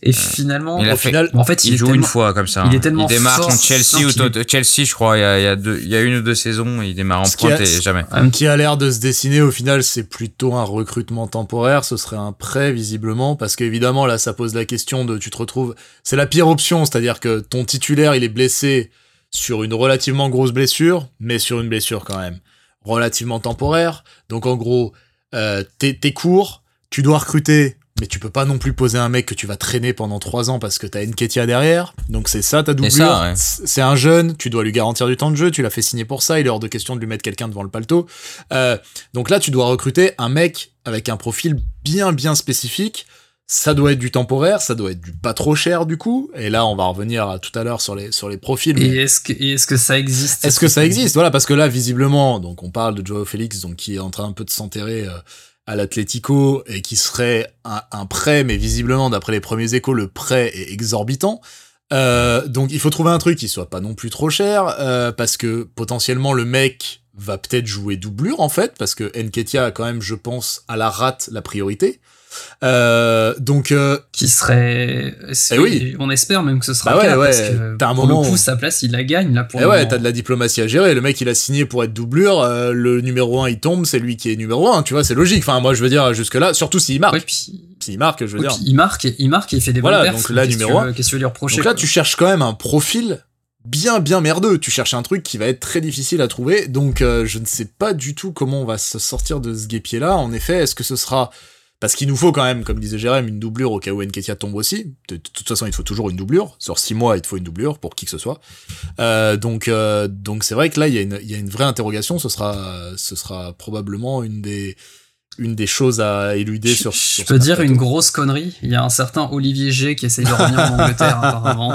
Et finalement, Il a Au fait- final, en fait, il, Il joue une fois comme ça. il est hein. tellement Il démarre fort, contre Chelsea non, ou Tot- Chelsea, je crois. Il y a, il y a deux, il y a une ou deux saisons. Il démarre en pointe et jamais. un qui a l'air de se dessiner au final, c'est plutôt un recrutement temporaire. Ce serait un prêt visiblement, parce qu'évidemment là, ça pose la question de tu te retrouves. C'est la pire option, c'est-à-dire que ton titulaire il est blessé sur une relativement grosse blessure, mais sur une blessure quand même relativement temporaire. Donc en gros, euh, t'es court, tu dois recruter. Mais tu peux pas non plus poser un mec que tu vas traîner pendant trois ans parce que t'as Nketia derrière. Donc c'est ça ta doublure. ouais. C'est un jeune, tu dois lui garantir du temps de jeu, tu l'as fait signer pour ça, il est hors de question de lui mettre quelqu'un devant le paletot. Euh, donc là, tu dois recruter un mec avec un profil bien bien spécifique. Ça doit être du temporaire, ça doit être du pas trop cher du coup. Et là, on va revenir à tout à l'heure sur les sur les profils. mais- Et est-ce que, est-ce que ça existe est-ce que ça existe? Voilà, parce que là, visiblement, donc on parle de Joao Félix, donc qui est en train un peu de s'enterrer euh, à l'Atlético et qui serait un, un prêt, mais visiblement, d'après les premiers échos, le prêt est exorbitant. Euh, donc il faut trouver un truc qui soit pas non plus trop cher, euh, parce que potentiellement le mec va peut-être jouer doublure en fait, parce que Nketia a quand même, je pense, à la rate la priorité. Euh, donc euh, Qui serait. Eh oui. On espère même que ce sera Bah ouais, cas, ouais, parce que t'as un pour moment le coup, sa place, il la gagne là pour Et le ouais, t'as de la diplomatie à gérer. Le mec, il a signé pour être doublure. euh, le numéro 1, il tombe, c'est lui qui est numéro 1. Tu vois, c'est logique. Enfin, moi, je veux dire, jusque-là, surtout s'il marque. Ouais, puis, S'il marque, je veux dire. il marque, et- il marque et il fait des Voilà, bonnes donc là, numéro tu veux- Qu'est-ce que lui reprocher Donc là, quoi. tu cherches quand même un profil bien, bien merdeux. Tu cherches un truc qui va être très difficile à trouver. Donc, euh, je ne sais pas du tout comment on va se sortir de ce guépier-là. En effet, est-ce que ce sera... Parce qu'il nous faut quand même, comme disait Jérém, une doublure au cas où Nketia tombe aussi. De, toute façon, il faut toujours une doublure. Sur six mois, il te faut une doublure pour qui que ce soit. Euh, donc, euh, donc c'est vrai que là, il y, a une- il y a une vraie interrogation. Ce sera, ce sera probablement une des, une des choses à éluder Je, sur. je sur peux dire une grosse connerie. Il y a un certain Olivier G qui essaye de revenir en Angleterre apparemment.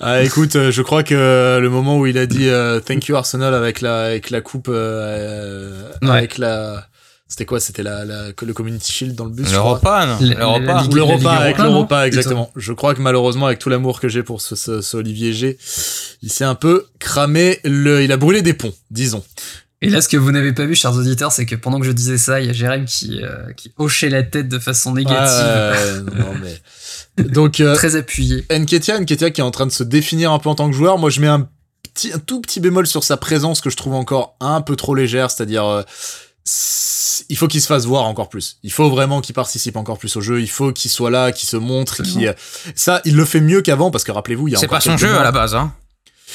Ah, écoute, euh, je crois que le moment où il a dit euh, Thank you Arsenal avec la, avec la coupe, euh, Ouais. avec la. C'était quoi C'était la, la, le Community Shield dans le bus je crois L'Europa, non l'Europa, Ligue avec l'Europa, Plutôt. exactement. Je crois que malheureusement, avec tout l'amour que j'ai pour ce, ce, ce Olivier G, il s'est un peu cramé le, il a brûlé des ponts, disons. Et là, ce que vous n'avez pas vu, chers auditeurs, c'est que pendant que je disais ça, il y a Jérém qui, euh, qui hochait la tête de façon négative, non, mais... Donc, euh, très appuyée. Nketia, Nketia qui est en train de se définir un peu en tant que joueur. Moi, je mets un petit, un tout petit bémol sur sa présence que je trouve encore un peu trop légère, c'est-à-dire, euh, il faut qu'il se fasse voir encore plus. Il faut vraiment qu'il participe encore plus au jeu. Il faut qu'il soit là, qu'il se montre, qu'il, ça, il le fait mieux qu'avant parce que rappelez-vous, il y a C'est encore pas son quelques jeu mois- à la base, hein.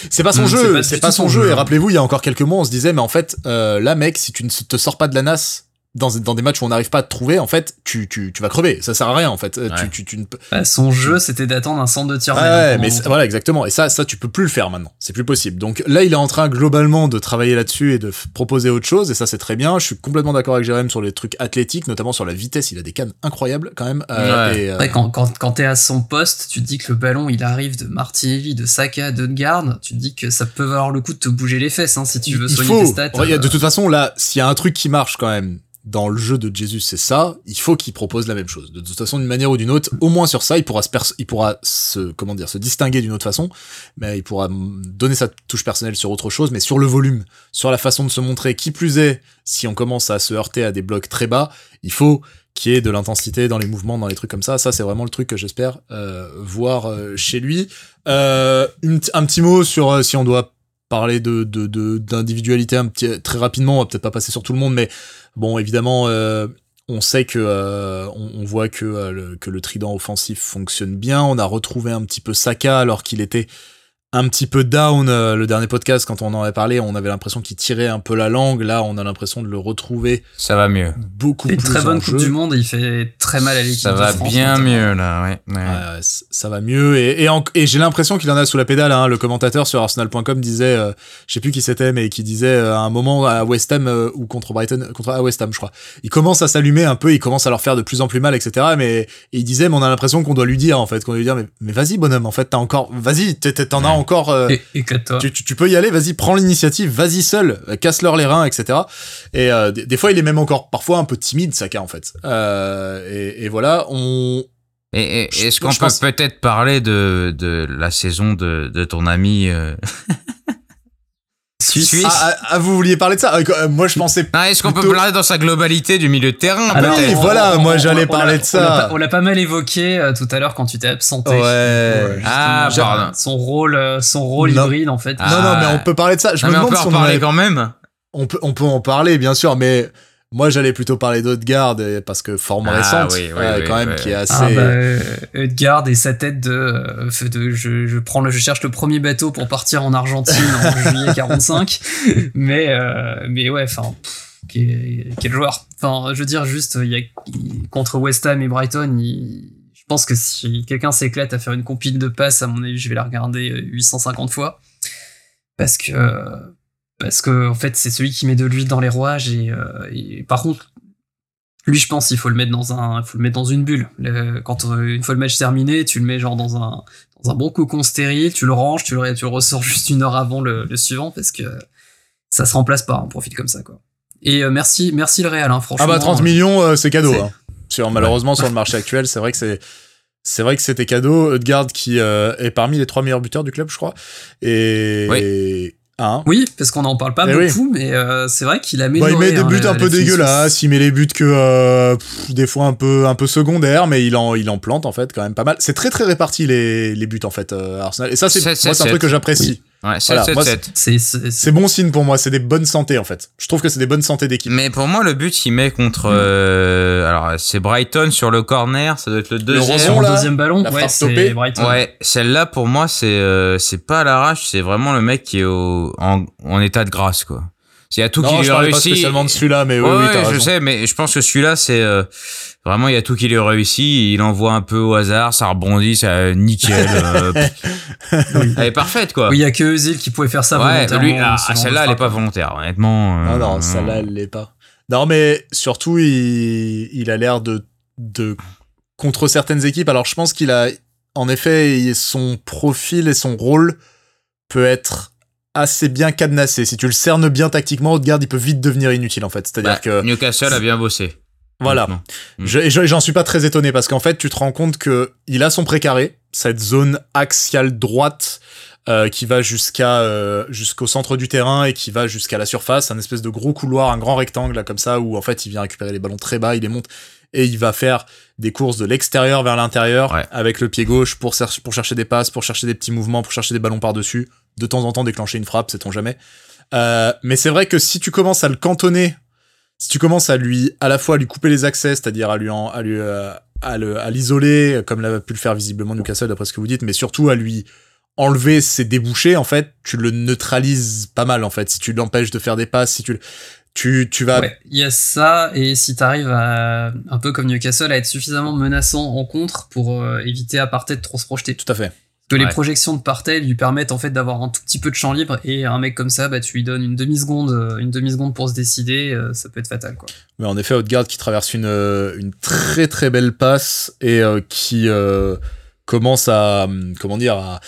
c'est pas son Mm, c'est jeu, pas c'est pas son son jeu. jeu. Et rappelez-vous, il y a encore quelques mois, on se disait, mais en fait, euh, là, mec, si tu ne te sors pas de la NAS dans, dans des matchs où on n'arrive pas à te trouver, en fait, tu, tu, tu vas crever. Ça sert à rien, en fait. Euh, Ouais. Tu, tu, tu ne peux, Bah, son jeu, c'était d'attendre un centre de tir. Ouais, mais voilà, exactement. Et ça, ça, tu peux plus le faire maintenant. C'est plus possible. Donc là, il est en train globalement de travailler là-dessus et de proposer autre chose. Et ça, c'est très bien. Je suis complètement d'accord avec Jérém sur les trucs athlétiques, notamment sur la vitesse. Il a des cannes incroyables quand même. Euh, Ouais. et, euh, Après, quand, quand, quand t'es à son poste, tu te dis que le ballon, il arrive de Martinelli, de Saka, de Garde, tu te dis que ça peut valoir le coup de te bouger les fesses, hein, si tu veux soigner faut. tes stats. Euh, De toute façon, là, s'il y a un truc qui marche quand même dans le jeu de Jesus, c'est ça. Il faut qu'il propose la même chose. De toute façon, d'une manière ou d'une autre, au moins sur ça, il pourra se, il pourra se, comment dire, se distinguer d'une autre façon. Mais il pourra donner sa touche personnelle sur autre chose, mais sur le volume, sur la façon de se montrer. Qui plus est, si on commence à se heurter à des blocs très bas, il faut qu'il y ait de l'intensité dans les mouvements, dans les trucs comme ça. Ça, c'est vraiment le truc que j'espère euh, voir euh, chez lui. Euh, un petit mot sur euh, si on doit parler d'individualité très rapidement. On va peut-être pas passer sur tout le monde, mais bon, évidemment. euh, on sait que euh, on, voit que euh, que le trident offensif fonctionne bien. On a retrouvé un petit peu Saka alors qu'il était un petit peu down euh, le dernier podcast quand on en avait parlé. On avait l'impression qu'il tirait un peu la langue. Là, on a l'impression de le retrouver Ça va mieux. beaucoup plus une très bonne en Coupe jeu. du Monde il fait très mal à l'équipe. Ça va France, bien mieux, là, ouais. ouais. Ça va mieux et, et, et j'ai l'impression qu'il en a sous la pédale. Hein. Le commentateur sur Arsenal.com disait, euh, je sais plus qui c'était, mais qui disait euh, à un moment à West Ham euh, ou contre Brighton, contre à West Ham, je crois. Il commence à s'allumer un peu, il commence à leur faire de plus en plus mal, etc. Mais et il disait, mais on a l'impression qu'on doit lui dire en fait, qu'on doit lui dire, mais, mais vas-y bonhomme, en fait t'as encore, vas-y, t'es- t'es- t'en as. Encore. Euh, tu, tu, peux y aller, vas-y, prends l'initiative, vas-y seul, casse-leur les reins, etc. Et des, fois, il est même encore parfois un peu timide, Saka en fait. Et, et, voilà, on. Et, est-ce qu'on peut peut-être parler de, de la saison de, de ton ami Suisse. Ah, ah, ah, vous vouliez parler de ça euh, Moi, je pensais. Ah, Est-ce qu'on peut parler dans sa globalité du milieu de terrain Alors, oui, voilà, moi j'allais parler de ça. On l'a pas, mal évoqué euh, tout à l'heure quand tu t'es absenté. Ouais. ah, pardon. Son rôle, euh, son rôle hybride en fait. non, non, mais on peut parler de ça. Je me demande on peut en parler quand même. On peut, on peut en parler, bien sûr, mais moi, j'allais plutôt parler d'Odegaard parce que forme ah, récente, oui, oui, quand même, qui est assez. Ah bah, et sa tête de, de je, je prends le, je cherche le premier bateau pour partir en Argentine en juillet 45. Mais, euh, mais ouais, enfin, quel, joueur. Enfin, je veux dire, juste, il y a, contre West Ham et Brighton, je pense que si quelqu'un s'éclate à faire une compile de passes, à mon avis, je vais la regarder 850 fois. Parce que parce que en fait c'est celui qui met de l'huile dans les rouages et, euh, par contre lui je pense il faut le mettre dans un faut le mettre dans une bulle quand euh, une fois le match terminé tu le mets genre dans un dans un bon cocon stérile tu le ranges tu le tu le ressors juste une heure avant le, suivant parce que ça se remplace pas un profil comme ça quoi et euh, merci merci le Real hein, franchement ah bah 30 millions c'est cadeau hein. sur malheureusement sur le marché actuel c'est vrai que c'est c'est vrai que c'était cadeau. Edgard qui est parmi les trois meilleurs buteurs du club, je crois. Et, Hein oui, parce qu'on n'en parle pas eh beaucoup, mais euh, c'est vrai qu'il a mis. il met des buts un peu dégueulasses, il met les buts que euh, des fois un peu un peu secondaires, mais il en il en plante en fait quand même pas mal. C'est très très réparti les, les buts en fait euh, Arsenal. Et ça c'est moi c'est un truc que j'apprécie. Ouais, c'est bon signe pour moi, c'est des bonnes santé en fait. Je trouve que c'est des bonnes santé d'équipe. Mais pour moi, le but il met contre. Mm. Euh, alors, c'est Brighton sur le corner, ça doit être le deuxième. Le, deuxième ballon, ouais, c'est Brighton. Ouais, celle-là pour moi, c'est euh, c'est pas à l'arrache, c'est vraiment le mec qui est au, en, en état de grâce quoi. Il y a tout qui lui réussit. Pas spécialement de celui-là, mais oui, oui, je sais, mais je pense que celui-là, c'est euh, vraiment il y a tout qui lui réussit. Il envoie un peu au hasard, ça rebondit, ça nickel. euh, Elle est parfaite, quoi. Oui, il y a que Özil qui pouvait faire ça ouais, Lui, ah, celle-là, elle est pas volontaire, honnêtement. Euh, non, non, celle-là, elle l'est pas. Non, mais surtout, il, il a l'air de, de contre certaines équipes. Alors, je pense qu'il a, en effet, son profil et son rôle peut être assez bien cadenassé. Si tu le cernes bien tactiquement, Haute-Garde, il peut vite devenir inutile en fait. C'est-à-dire bah, que Newcastle a bien bossé. Voilà. Mm. J'en suis pas très étonné parce qu'en fait, tu te rends compte que il a son précaré, cette zone axiale droite euh, qui va jusqu'à euh, jusqu'au centre du terrain et qui va jusqu'à la surface, un espèce de gros couloir, un grand rectangle là comme ça où en fait il vient récupérer les ballons très bas, il les monte et il va faire des courses de l'extérieur vers l'intérieur avec le pied gauche pour, pour chercher des passes, pour chercher des petits mouvements, pour chercher des ballons par-dessus, de temps en temps déclencher une frappe, sait-on jamais. Euh, mais c'est vrai que si tu commences à le cantonner, si tu commences à lui, à la fois à lui couper les accès, c'est-à-dire à lui, à lui, euh, à l'isoler, comme l'a pu le faire visiblement Newcastle d'après ce que vous dites, mais surtout à lui enlever ses débouchés, en fait, tu le neutralises pas mal, en fait. Si tu l'empêches de faire des passes, si tu, tu, tu vas. il y a ça, et si t'arrives à, un peu comme Newcastle, à être suffisamment menaçant en contre pour euh, éviter à Partey de trop se projeter. Tout à fait. Que les projections de Partey lui permettent en fait d'avoir un tout petit peu de champ libre, et un mec comme ça, bah, tu lui donnes une demi-seconde, euh, une demi-seconde pour se décider, euh, ça peut être fatal, quoi. Mais en effet, Haute-Garde qui traverse une, une très très belle passe et qui commence à, comment dire, à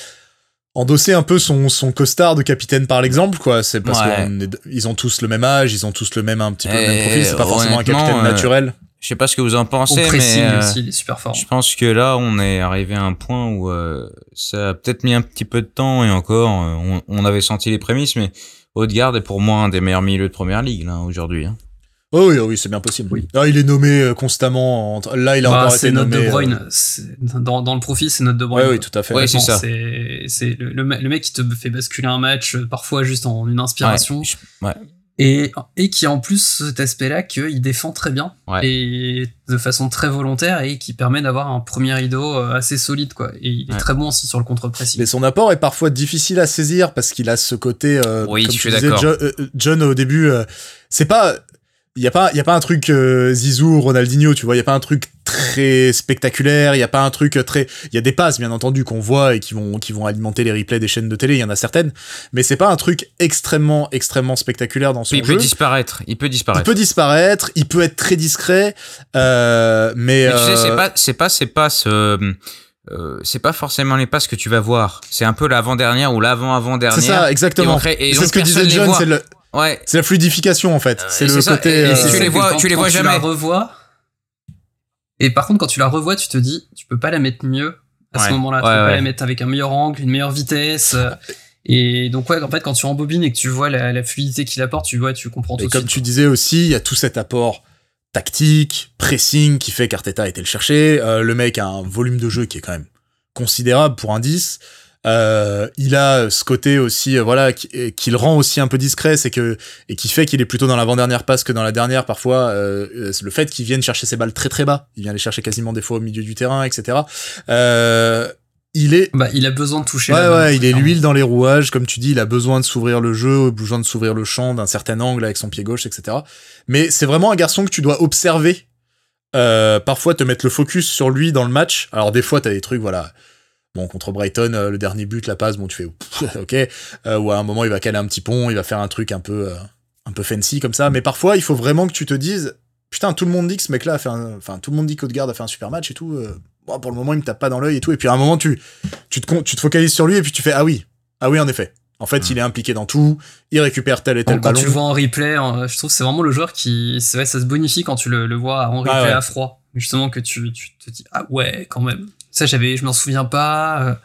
endosser un peu son, son costard de capitaine par l'exemple quoi c'est parce qu'ils ont tous le même âge ils ont tous le même un petit peu le même profil c'est pas forcément un capitaine euh, naturel je sais pas ce que vous en pensez mais euh, aussi, il est super fort. je pense que là on est arrivé à un point où euh, ça a peut-être mis un petit peu de temps et encore on, on avait senti les prémices mais Haute-Garde est pour moi un des meilleurs milieux de première ligue là aujourd'hui hein. Oh oui, oh oui c'est bien possible. Oui. Ah, il est nommé euh, constamment. Là, il a bah, encore été nommé. De Bruyne. Euh... Dans, dans, le profil, c'est notre De Bruyne. oui, tout à fait. C'est ça. C'est le, le, mec qui te fait basculer un match, euh, parfois juste en une inspiration. Ouais. Et, et qui a en plus cet aspect-là qu'il défend très bien et de façon très volontaire et qui permet d'avoir un premier rideau euh, assez solide quoi. Et il est très bon aussi sur le contre-pressing. Mais son apport est parfois difficile à saisir parce qu'il a ce côté. Euh, oui, comme je suis d'accord. John, John, au début, c'est pas il y a pas il y a pas un truc euh, Zizou Ronaldinho tu vois il y a pas un truc très spectaculaire il y a pas un truc très il y a des passes bien entendu qu'on voit et qui vont qui vont alimenter les replays des chaînes de télé il y en a certaines mais c'est pas un truc extrêmement extrêmement spectaculaire dans son il jeu il peut disparaître il peut disparaître il peut disparaître il peut être très discret euh, mais, mais tu sais c'est euh, pas c'est pas c'est pas ce euh, c'est pas forcément les passes que tu vas voir. C'est un peu l'avant-dernière ou l'avant-avant-dernière. C'est ça, exactement. c'est ce que disait John, c'est le, ouais. c'est la fluidification en fait. Euh, c'est le côté. Et, tu les vois, tu les vois jamais. Tu la revois. Et par contre, quand tu la revois, tu te dis, tu peux pas la mettre mieux à ce moment-là. tu peux pas la mettre avec un meilleur angle, une meilleure vitesse. Et donc ouais, en fait, quand tu rembobines et que tu vois la, fluidité qu'il apporte, tu vois, tu comprends tout. Et comme tu disais aussi, il y a tout cet apport tactique, pressing qui fait qu'Arteta a été le chercher. Euh, le mec a un volume de jeu qui est quand même considérable pour un 10. Euh, il a ce côté aussi, euh, voilà, qui, le rend aussi un peu discret, c'est que et qui fait qu'il est plutôt dans l'avant-dernière passe que dans la dernière parfois. Euh, le fait qu'il vienne chercher ses balles très très bas, il vient les chercher quasiment des fois au milieu du terrain, etc. Euh, il est bah il a besoin de toucher ouais ouais il est l'huile dans les rouages comme tu dis il a besoin de s'ouvrir le jeu besoin de s'ouvrir le champ d'un certain angle avec son pied gauche etc mais c'est vraiment un garçon que tu dois observer euh, parfois te mettre le focus sur lui dans le match alors des fois t'as des trucs voilà bon contre Brighton euh, le dernier but la passe bon tu fais ok euh, ou à un moment il va caler un petit pont il va faire un truc un peu euh, un peu fancy comme ça mais parfois il faut vraiment que tu te dises putain tout le monde dit que ce mec là a fait un... enfin tout le monde dit qu'Odegaard a fait un super match et tout bon, pour le moment, il me tape pas dans l'œil et tout. Et puis à un moment, tu, tu, te, tu te focalises sur lui et puis tu fais Ah oui, ah oui, en effet. En fait, il est impliqué dans tout, il récupère tel et tel quand ballon. Quand tu le vois en replay, je trouve que c'est vraiment le joueur qui. C'est vrai, ça se bonifie quand tu le, le vois en replay à froid. Justement, que tu, tu te dis Ah ouais, quand même. Ça, j'avais, je m'en souviens pas. Euh.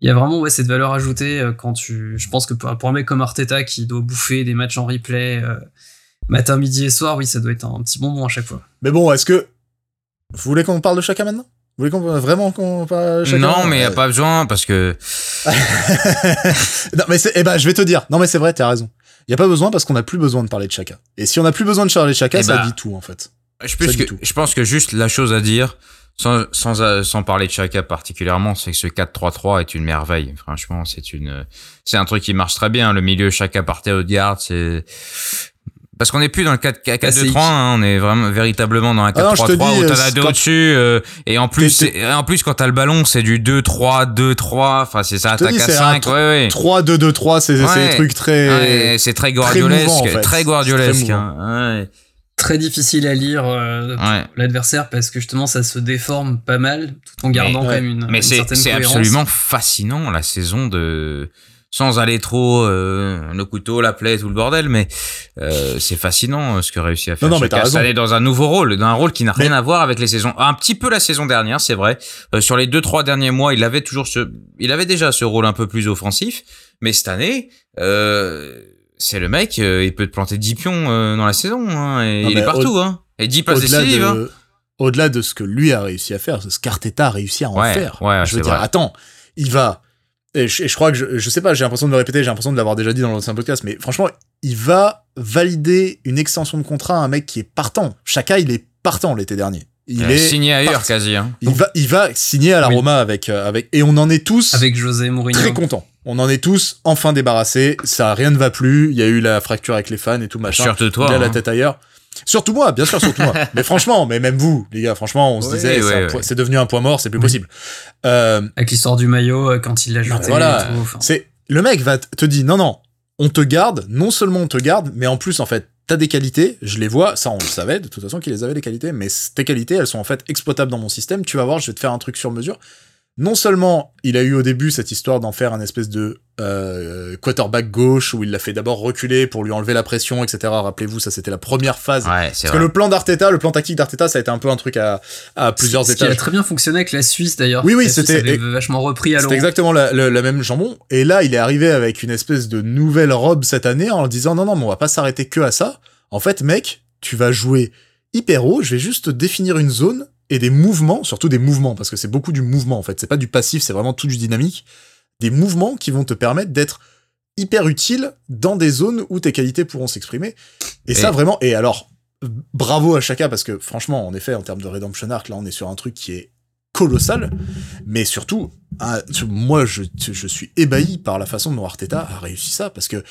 Il y a vraiment ouais, cette valeur ajoutée euh, quand tu. Je pense que pour, pour un mec comme Arteta qui doit bouffer des matchs en replay euh, matin, midi et soir, oui, ça doit être un petit bonbon à chaque fois. Mais bon, est-ce que. Vous voulez qu'on parle de chacun maintenant? Vous voulez qu'on vraiment qu'on pas chacun Non, mais il y a pas besoin parce que Non, mais c'est eh ben je vais te dire. Non mais c'est vrai, tu as raison. Il y a pas besoin parce qu'on a plus besoin de parler de chacun. Et si on a plus besoin de parler de chacun, ça bah, dit tout en fait. Je pense que je pense que juste la chose à dire sans sans sans parler de chacun particulièrement, c'est que ce 4-3-3 est une merveille. Franchement, c'est une c'est un truc qui marche très bien. Le milieu chacun partait au garde, c'est parce qu'on n'est plus dans le 4-2-3, hein, on est vraiment véritablement dans un 4-3-3 ah où t'en as deux au-dessus. Euh, et en plus, en plus quand t'as le ballon, c'est du 2-3-2-3. Enfin, c'est ça, attaque à 5. Ouais, ouais. 3-2-2-3, c'est des trucs très. c'est très guardiolesque. Très, guardiolesque. Hein, très difficile à lire euh, l'adversaire parce que justement ça se déforme pas mal tout en gardant quand même une, mais certaine c'est absolument fascinant la saison de sans aller trop euh, le couteau, la plaie, tout le bordel, mais euh, c'est fascinant euh, ce que réussit à faire. Non, non, mais t'as raison. dans un nouveau rôle, dans un rôle qui n'a rien à voir avec les saisons. Un petit peu la saison dernière, c'est vrai. Euh, sur les deux trois derniers mois, il avait toujours ce, il avait déjà ce rôle un peu plus offensif, mais cette année. Euh, c'est le mec, il peut te planter 10 pions dans la saison, hein, et il est partout, hein. Et 10 passes décisives, hein. Au-delà de ce que lui a réussi à faire, ce qu'Arteta a réussi à en faire. Ouais, je veux dire, attends, il va et je, crois que je, je sais pas, j'ai l'impression de le répéter, j'ai l'impression de l'avoir déjà dit dans l'ancien podcast, mais franchement, il va valider une extension de contrat à un mec qui est partant. Chaka, il est partant l'été dernier. Il, est signé ailleurs quasi. Hein. Il va, il va signer à la Roma avec, euh, avec, et on en est tous avec José Mourinho. Très contents. On en est tous enfin débarrassés. Ça, rien ne va plus. Il y a eu la fracture avec les fans et tout machin. Surtout toi. Il a la hein. tête ailleurs. Surtout moi, bien sûr, surtout moi. Mais franchement, mais même vous, les gars, franchement, on se disait, c'est devenu un point mort, c'est plus possible. Euh, Avec l'histoire du maillot, euh, quand il l'a jeté. Voilà. C'est, le mec va te dire, non, non, on te garde, non seulement on te garde, mais en plus, en fait, t'as des qualités, je les vois, ça on le savait de toute façon qu'il les avait les qualités, mais tes qualités, elles sont en fait exploitables dans mon système, tu vas voir, je vais te faire un truc sur mesure non seulement il a eu au début cette histoire d'en faire un espèce de euh, quarterback gauche où il l'a fait d'abord reculer pour lui enlever la pression, etc. Rappelez-vous, ça c'était la première phase. Ouais, Parce que le plan d'Arteta, le plan tactique d'Arteta, ça a été un peu un truc à, à plusieurs étages. Qui a très bien fonctionné avec la Suisse d'ailleurs. Oui, oui, c'était vachement repris à C'était exactement la, la, même jambon. Et là, il est arrivé avec une espèce de nouvelle robe cette année en disant non, non, mais on va pas s'arrêter que à ça. En fait, mec, tu vas jouer hyper haut. Je vais juste définir une zone et des mouvements, surtout des mouvements, parce que c'est beaucoup du mouvement en fait, c'est pas du passif, c'est vraiment tout du dynamique, des mouvements qui vont te permettre d'être hyper utile dans des zones où tes qualités pourront s'exprimer. Et, ça vraiment, et alors, bravo à chacun, parce que franchement, en effet, en termes de Redemption Arc, là on est sur un truc qui est colossal, mais surtout, moi je, je suis ébahi par la façon dont Arteta a réussi ça, parce que,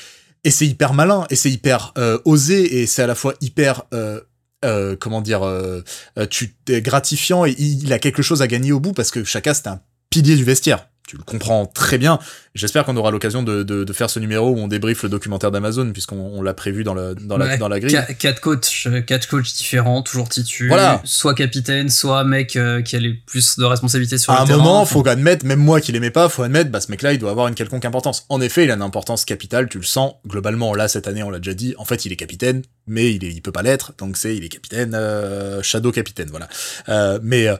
et c'est hyper malin, et c'est hyper euh, osé, et c'est à la fois hyper... Euh, euh, comment dire, euh, euh, tu es gratifiant et il a quelque chose à gagner au bout parce que Chaka c'est un pilier du vestiaire. Tu le comprends très bien. J'espère qu'on aura l'occasion de, de, de, faire ce numéro où on débriefe le documentaire d'Amazon, puisqu'on l'a prévu dans, le, dans, la, dans la grille. Quatre coachs, quatre coachs différents, toujours titus. Voilà. Soit capitaine, soit mec euh, qui a les plus de responsabilités sur à le terrain. À un moment, faut admettre, même moi qui l'aimais pas, faut admettre, bah, ce mec-là, il doit avoir une quelconque importance. En effet, il a une importance capitale, tu le sens. Globalement, là, cette année, on l'a déjà dit. En fait, il est capitaine, mais il, est, il peut pas l'être. Donc, c'est, il est capitaine, euh, shadow capitaine, voilà. Euh, mais, euh,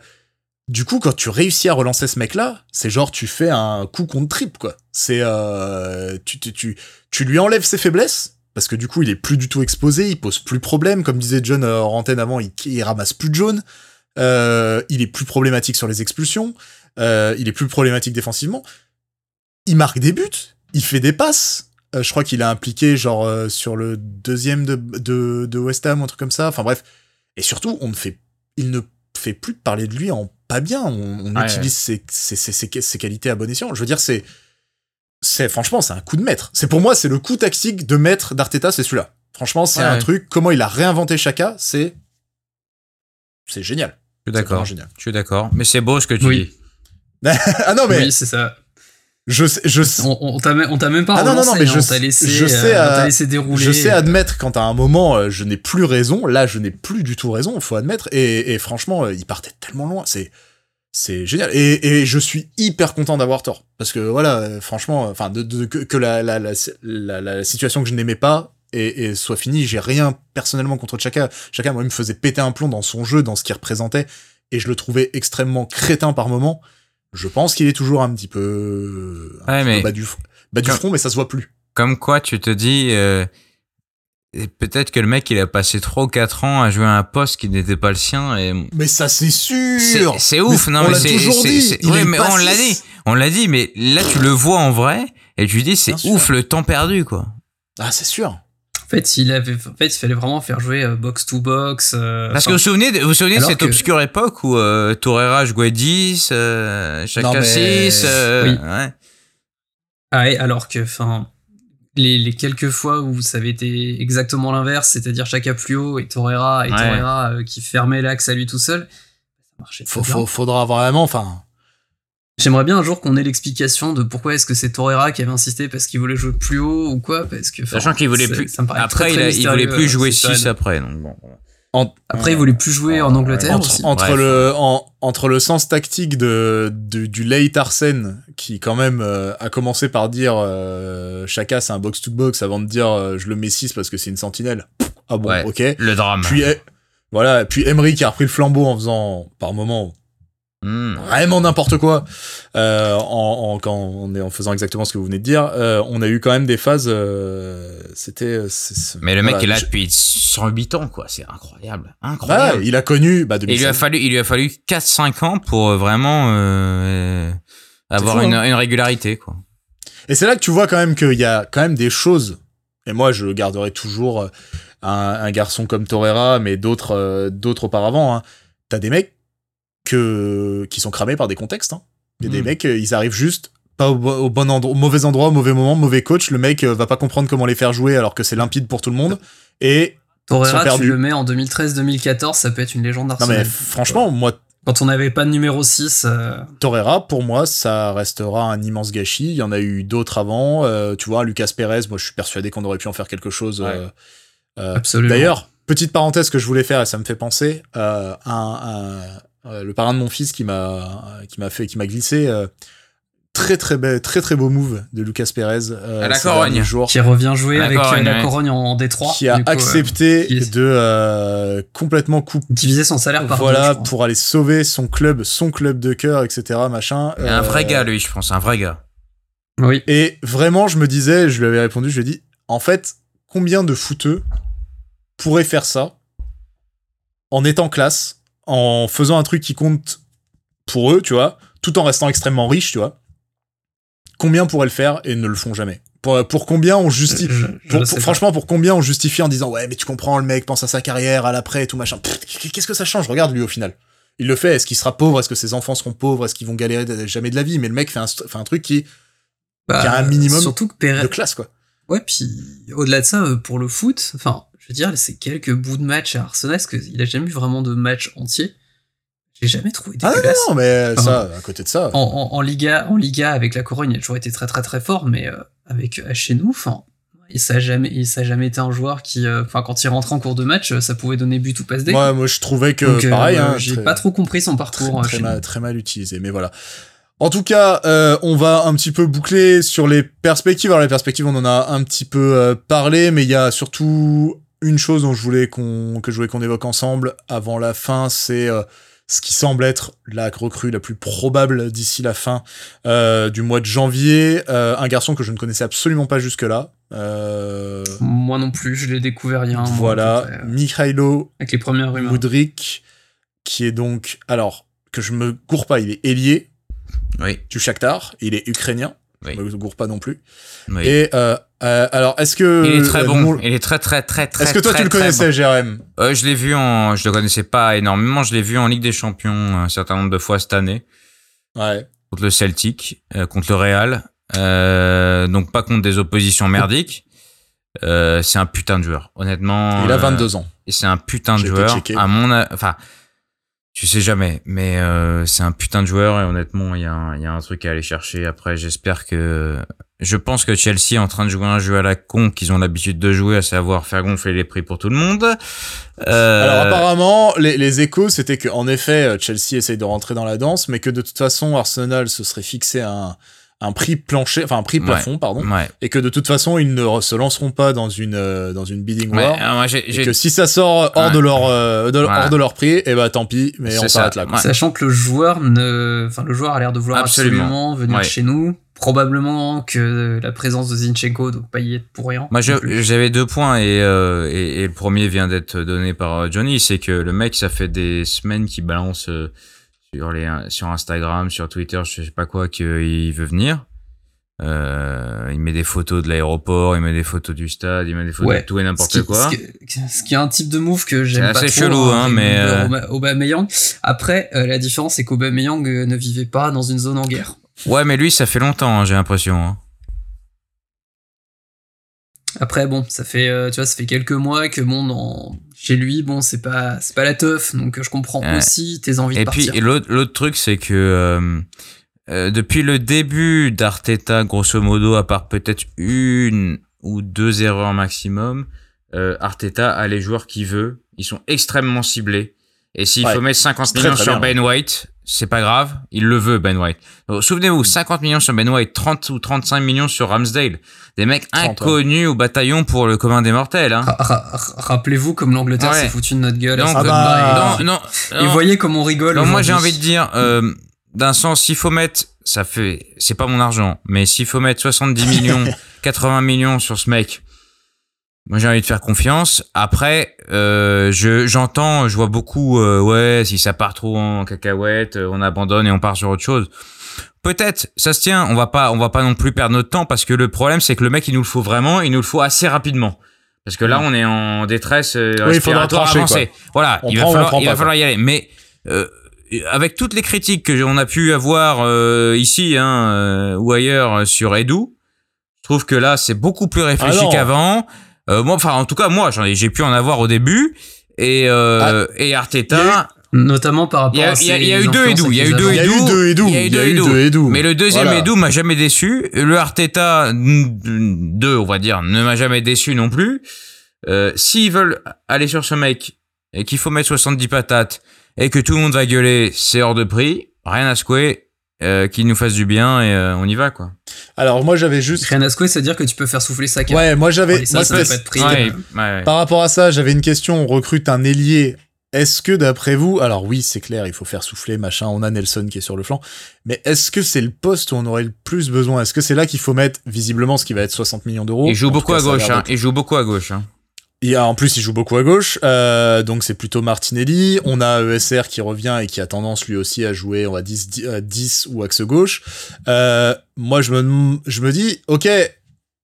du coup, quand tu réussis à relancer ce mec-là, c'est genre tu fais un coup contre trip, quoi. C'est euh, tu, tu, tu, tu lui enlèves ses faiblesses parce que du coup il est plus du tout exposé, il pose plus problème, comme disait John euh, en antenne avant, il, il, ramasse plus de jaune, euh, il est plus problématique sur les expulsions, euh, il est plus problématique défensivement, il marque des buts, il fait des passes. Euh, je crois qu'il a impliqué genre euh, sur le deuxième de, de, de West Ham, un truc comme ça. Enfin bref. Et surtout, on ne fait, il ne fait plus parler de lui en pas bien. On, on utilise Ses, ses, ses, ses, qualités à bon escient. Je veux dire, c'est, c'est franchement, c'est un coup de maître. C'est pour moi, c'est le coup tactique de maître d'Arteta, c'est celui-là. Franchement, c'est un truc. Comment il a réinventé Chaka, c'est, c'est génial. Je suis d'accord. Je suis d'accord. Mais c'est beau ce que tu oui. dis. ah non mais. Oui, c'est ça. Je sais, je sais. On, on t'a même pas ah non, non, non, mais je, hein, laissé, je sais, euh, laissé dérouler. Je sais admettre quand à un moment euh, je n'ai plus raison. Là, je n'ai plus du tout raison. Il faut admettre. Et, et franchement, euh, il partait tellement loin. C'est c'est génial. Et, et je suis hyper content d'avoir tort. Parce que voilà, euh, franchement, enfin, de, de, que, que la, la, la, la, la situation que je n'aimais pas et, et, soit finie. J'ai rien personnellement contre Chaka. Chaka, moi, il me faisait péter un plomb dans son jeu, dans ce qu'il représentait. Et je le trouvais extrêmement crétin par moment. Je pense qu'il est toujours un petit peu, un ouais, petit mais peu bas du, bas du front, mais ça se voit plus. Comme quoi, tu te dis, euh, peut-être que le mec, il a passé 3 ou 4 ans à jouer à un poste qui n'était pas le sien. Et... Mais ça, c'est sûr C'est ouf, mais non on mais l'a c'est... Oui, mais on l'a dit. On l'a dit, mais là, tu le vois en vrai, et tu dis, c'est ouf le temps perdu, quoi. Ah, c'est sûr. En fait, il avait, en fait, il fallait vraiment faire jouer euh, box to box. euh, Parce que vous vous souvenez, de- vous vous souvenez de cette que- obscure époque où euh, Torreira jouait 10, euh, Non, chacun mais- 6, euh, Oui. ouais. Ah ouais, alors que, enfin, les, les quelques fois où ça avait été exactement l'inverse, c'est-à-dire Chaka plus haut et Torreira et Ouais. Torreira euh, qui fermait l'axe à lui tout seul, ça marchait Faut, faut, faudra vraiment, enfin, J'aimerais bien un jour qu'on ait l'explication de pourquoi est-ce que c'est Torreira qui avait insisté parce qu'il voulait jouer plus haut ou quoi, parce que. enfin, Sachant qu'il voulait plus. ça me paraît Après, très, il, très a- il voulait plus jouer cette 6 période. après, donc bon. en- Après, il voulait plus jouer en Angleterre entre, aussi. entre Bref. le en- entre le sens tactique de, de- du late Arsène qui quand même euh, a commencé par dire euh, Chaka c'est un box to box avant de dire euh, je le mets 6 parce que c'est une sentinelle. Ah bon, Ouais. ok. Le drame. Puis eh, voilà, puis Emery qui a repris le flambeau en faisant par moment Hmm. vraiment n'importe quoi euh, en, en, quand on est en faisant exactement ce que vous venez de dire euh, on a eu quand même des phases euh, c'était Mais le mec voilà, est là je- depuis 108 ans, quoi. C'est incroyable. Incroyable. il a connu bah, il lui a 2016. fallu, il lui a fallu 4-5 ans pour vraiment avoir fou, une, hein. une régularité, quoi. Et c'est là que tu vois quand même qu'il y a quand même des choses. Et moi, je garderai toujours un, un garçon comme Torreira, mais d'autres d'autres auparavant. Hein. T'as des mecs que, qui sont cramés par des contextes. Hein. Il y a des Mm. mecs, euh, ils arrivent juste pas au, bo- au bon endroit, au mauvais endroit, au mauvais moment, mauvais coach. Le mec euh, va pas comprendre comment les faire jouer alors que c'est limpide pour tout le monde. Et Torreira, tu le mets en 2013-2014, ça peut être une légende non d'Arsenal. mais franchement, moi, Quand on n'avait pas de numéro 6, euh, Torreira, pour moi, ça restera un immense gâchis. Il y en a eu d'autres avant. Euh, tu vois, Lucas Perez, moi, je suis persuadé qu'on aurait pu en faire quelque chose. Ouais. euh, absolument. D'ailleurs, petite parenthèse que je voulais faire et ça me fait penser, un, un- euh, le parrain de mon fils qui m'a qui m'a fait qui m'a glissé euh, très très très très beau move de Lucas Perez euh, À la Corogne. qui revient jouer avec la. Corogne en, en Détroit. qui a coup, accepté qui- de euh, complètement couper diviser son salaire par voilà pour aller sauver son club son club de cœur etc machin Un vrai gars, lui, je pense, un vrai gars. Oui. Et vraiment, je me disais, je lui avais répondu, je lui ai dit, en fait, combien de footeux pourraient faire ça en étant classe, en faisant un truc qui compte pour eux, tu vois, tout en restant extrêmement riche, tu vois. Combien pourraient le faire et ne le font jamais? Pour, pour combien on justifie Je- je pour- le pour- sais pas. franchement, pour combien on justifie en disant ouais, mais tu comprends, le mec pense à sa carrière, à l'après et tout machin. Qu'est-ce que ça change? Regarde lui au final. Il le fait. Est-ce qu'il sera pauvre? Est-ce que ses enfants seront pauvres? Est-ce qu'ils vont galérer jamais de la vie? Mais le mec fait un, fait un truc qui Bah, qu'il y a un minimum Surtout que Perez. de classe quoi. Ouais, puis au-delà de ça, euh, pour le foot, enfin, je veux dire, c'est quelques bouts de match à Arsenal, parce qu'il a jamais eu vraiment de match entier? j'ai jamais trouvé Ah dégueulasse. non, mais ça, à côté de ça. en, en, en Liga, en Liga avec la Corogne, il a toujours été très très très fort, mais euh, avec euh, chez nous, enfin, et ça a jamais, et ça a jamais été un joueur qui, euh, enfin, quand il rentrait en cours de match, euh, ça pouvait donner but ou passe D. Ouais, moi je trouvais que Donc, euh, pareil, hein, j'ai très- pas trop compris son très, parcours. euh, très chez mal, nous. très mal utilisé, mais voilà. En tout cas, euh, on va un petit peu boucler sur les perspectives. Alors les perspectives, on en a un petit peu euh, parlé, mais il y a surtout une chose dont je voulais qu'on que je voulais qu'on évoque ensemble avant la fin, c'est euh, ce qui semble être la recrue la plus probable d'ici la fin euh, du mois de janvier. Euh, un garçon que je ne connaissais absolument pas jusque-là. Euh, Moi non plus, je l'ai découvert il y a un mois. voilà, Mikhailo avec les premières rumeurs. Mudrik, qui est donc, alors, que je me gourre pas, il est ailier Oui, du Shakhtar, il est ukrainien, Oui. je me gourre pas non plus. oui. Et euh, euh, alors, est-ce que... il est très euh, bon. nous- Il est très très très très. Est-ce que toi très, tu le connaissais, bon. Jérém? Euh, Je l'ai vu en, je le connaissais pas énormément. Je l'ai vu en Ligue des Champions un certain nombre de fois cette année Ouais. contre le Celtic, euh, contre le Real. Euh, donc pas contre des oppositions merdiques. Euh, c'est un putain de joueur, honnêtement. il a euh, 22 ans. Et c'est un putain de joueur. À mon, enfin, tu sais jamais, mais euh, c'est un putain de joueur et honnêtement, il y, a un- il y a un truc à aller chercher. Après, j'espère que, je pense que Chelsea est en train de jouer un jeu à la con qu'ils ont l'habitude de jouer, à savoir faire gonfler les prix pour tout le monde. Euh, Alors apparemment, les, les échos, c'était que en effet, euh, Chelsea essaye de rentrer dans la danse, mais que de toute façon, Arsenal se serait fixé un, un prix plancher, enfin un prix Ouais. plafond, pardon, ouais. et que de toute façon, ils ne se lanceront pas dans une euh, dans une bidding Ouais, war. moi, j'ai, Et que si ça sort hors Ouais. de leur euh, de- Voilà. hors de leur prix, et bah tant pis, mais on ça. s'arrête là. Quoi. Ouais. Sachant que le joueur ne, enfin le joueur a l'air de vouloir Absolument. absolument, venir Ouais. chez nous. Probablement que la présence de Zinchenko doit pas y être pour rien. Moi, j'avais deux points et, euh, et, et le premier vient d'être donné par euh, Johnny, c'est que le mec, ça fait des semaines qu'il balance euh, sur les sur Instagram, sur Twitter, je sais pas quoi, qu'il veut venir. Euh, il met des photos de l'aéroport, il met des photos du stade, il met des photos Ouais. de tout et n'importe quoi. ce, qui, ce qui est un type de move que j'aime C'est pas assez trop. chelou, hein, avec mais, le euh, Aubameyang. Après, euh, la différence c'est qu'Aubameyang ne vivait pas dans une zone en guerre. Ouais, mais lui, ça fait longtemps, hein, j'ai l'impression. hein. Après, bon, ça fait, euh, tu vois, ça fait quelques mois que bon, dans, chez lui, bon, c'est pas, c'est pas la teuf, donc euh, je comprends Ouais. aussi tes envies Et de puis partir. et l'autre l'autre truc c'est que euh, euh, depuis le début d'Arteta grosso modo à part peut-être une ou deux erreurs maximum euh, Arteta a les joueurs qu'il veut ils sont extrêmement ciblés et s'il Ouais. faut mettre 50 C'est très, millions très sur bien, Ben White c'est pas grave il le veut Ben White souvenez-vous 50 millions sur Ben White 30 ou 35 millions sur Ramsdale des mecs 30, ouais. inconnus au bataillon pour le commun des mortels hein. Ra- ra- ra- Rappelez-vous comme l'Angleterre Ouais. s'est foutu de notre gueule. Donc, Ah bah, et- non non Et non. voyez comme on rigole. Moi j'ai envie de dire, euh, d'un sens, s'il faut mettre, ça fait, c'est pas mon argent, mais s'il faut mettre 70 millions, 80 millions sur ce mec, moi j'ai envie de faire confiance. Après, euh, je j'entends, je vois beaucoup, euh, ouais, si ça part trop en cacahuète, euh, on abandonne et on part sur autre chose. Peut-être, ça se tient. On va pas, on va pas non plus perdre notre temps parce que le problème c'est que le mec il nous le faut vraiment, il nous le faut assez rapidement. Parce que là, on est en détresse euh, Oui, respiratoire trancher, avancée. Voilà, On il prend va falloir, il pas, va falloir y aller. Mais euh, avec toutes les critiques que on a pu avoir euh, ici hein, euh, ou ailleurs euh, sur Edu, je trouve que là c'est beaucoup plus réfléchi Ah qu'avant. Euh, moi, enfin en tout cas moi j'en ai, j'ai pu en avoir au début et euh, et Il y a Arteta. Notamment par Il y rapport a- à il y il y a eu deux Edu, il y a eu deux les Il y a agents. eu deux Edu, il y a eu deux Edu. deux Edu. Mais le deuxième Voilà. Edu m'a jamais déçu. Le Arteta 2, on va dire, ne m'a jamais déçu non plus. Euh, S'ils veulent aller sur ce mec et qu'il faut mettre 70 patates et que tout le monde va gueuler, c'est hors de prix, rien à secouer, euh, qu'il nous fasse du bien et euh, on y va quoi. Alors moi j'avais juste Rien à secouer, c'est-à-dire que tu peux faire souffler sa carte. Ouais, moi j'avais ça, ça pas de prix. Ouais, ouais, ouais. Par rapport à ça, j'avais une question. On recrute un ailier. Est-ce que d'après vous, alors oui, c'est clair, il faut faire souffler, machin. On a Nelson qui est sur le flanc, mais est-ce que c'est le poste où on aurait le plus besoin? Est-ce que c'est là qu'il faut mettre visiblement ce qui va être 60 millions d'euros? Il joue En tout beaucoup cas, à gauche, hein. Il joue beaucoup à gauche, hein. En plus, il joue beaucoup à gauche, euh, donc c'est plutôt Martinelli. On a ESR qui revient et qui a tendance lui aussi à jouer, on va dire 10, euh, 10 ou axe gauche. Euh, moi, je me, je me dis, ok,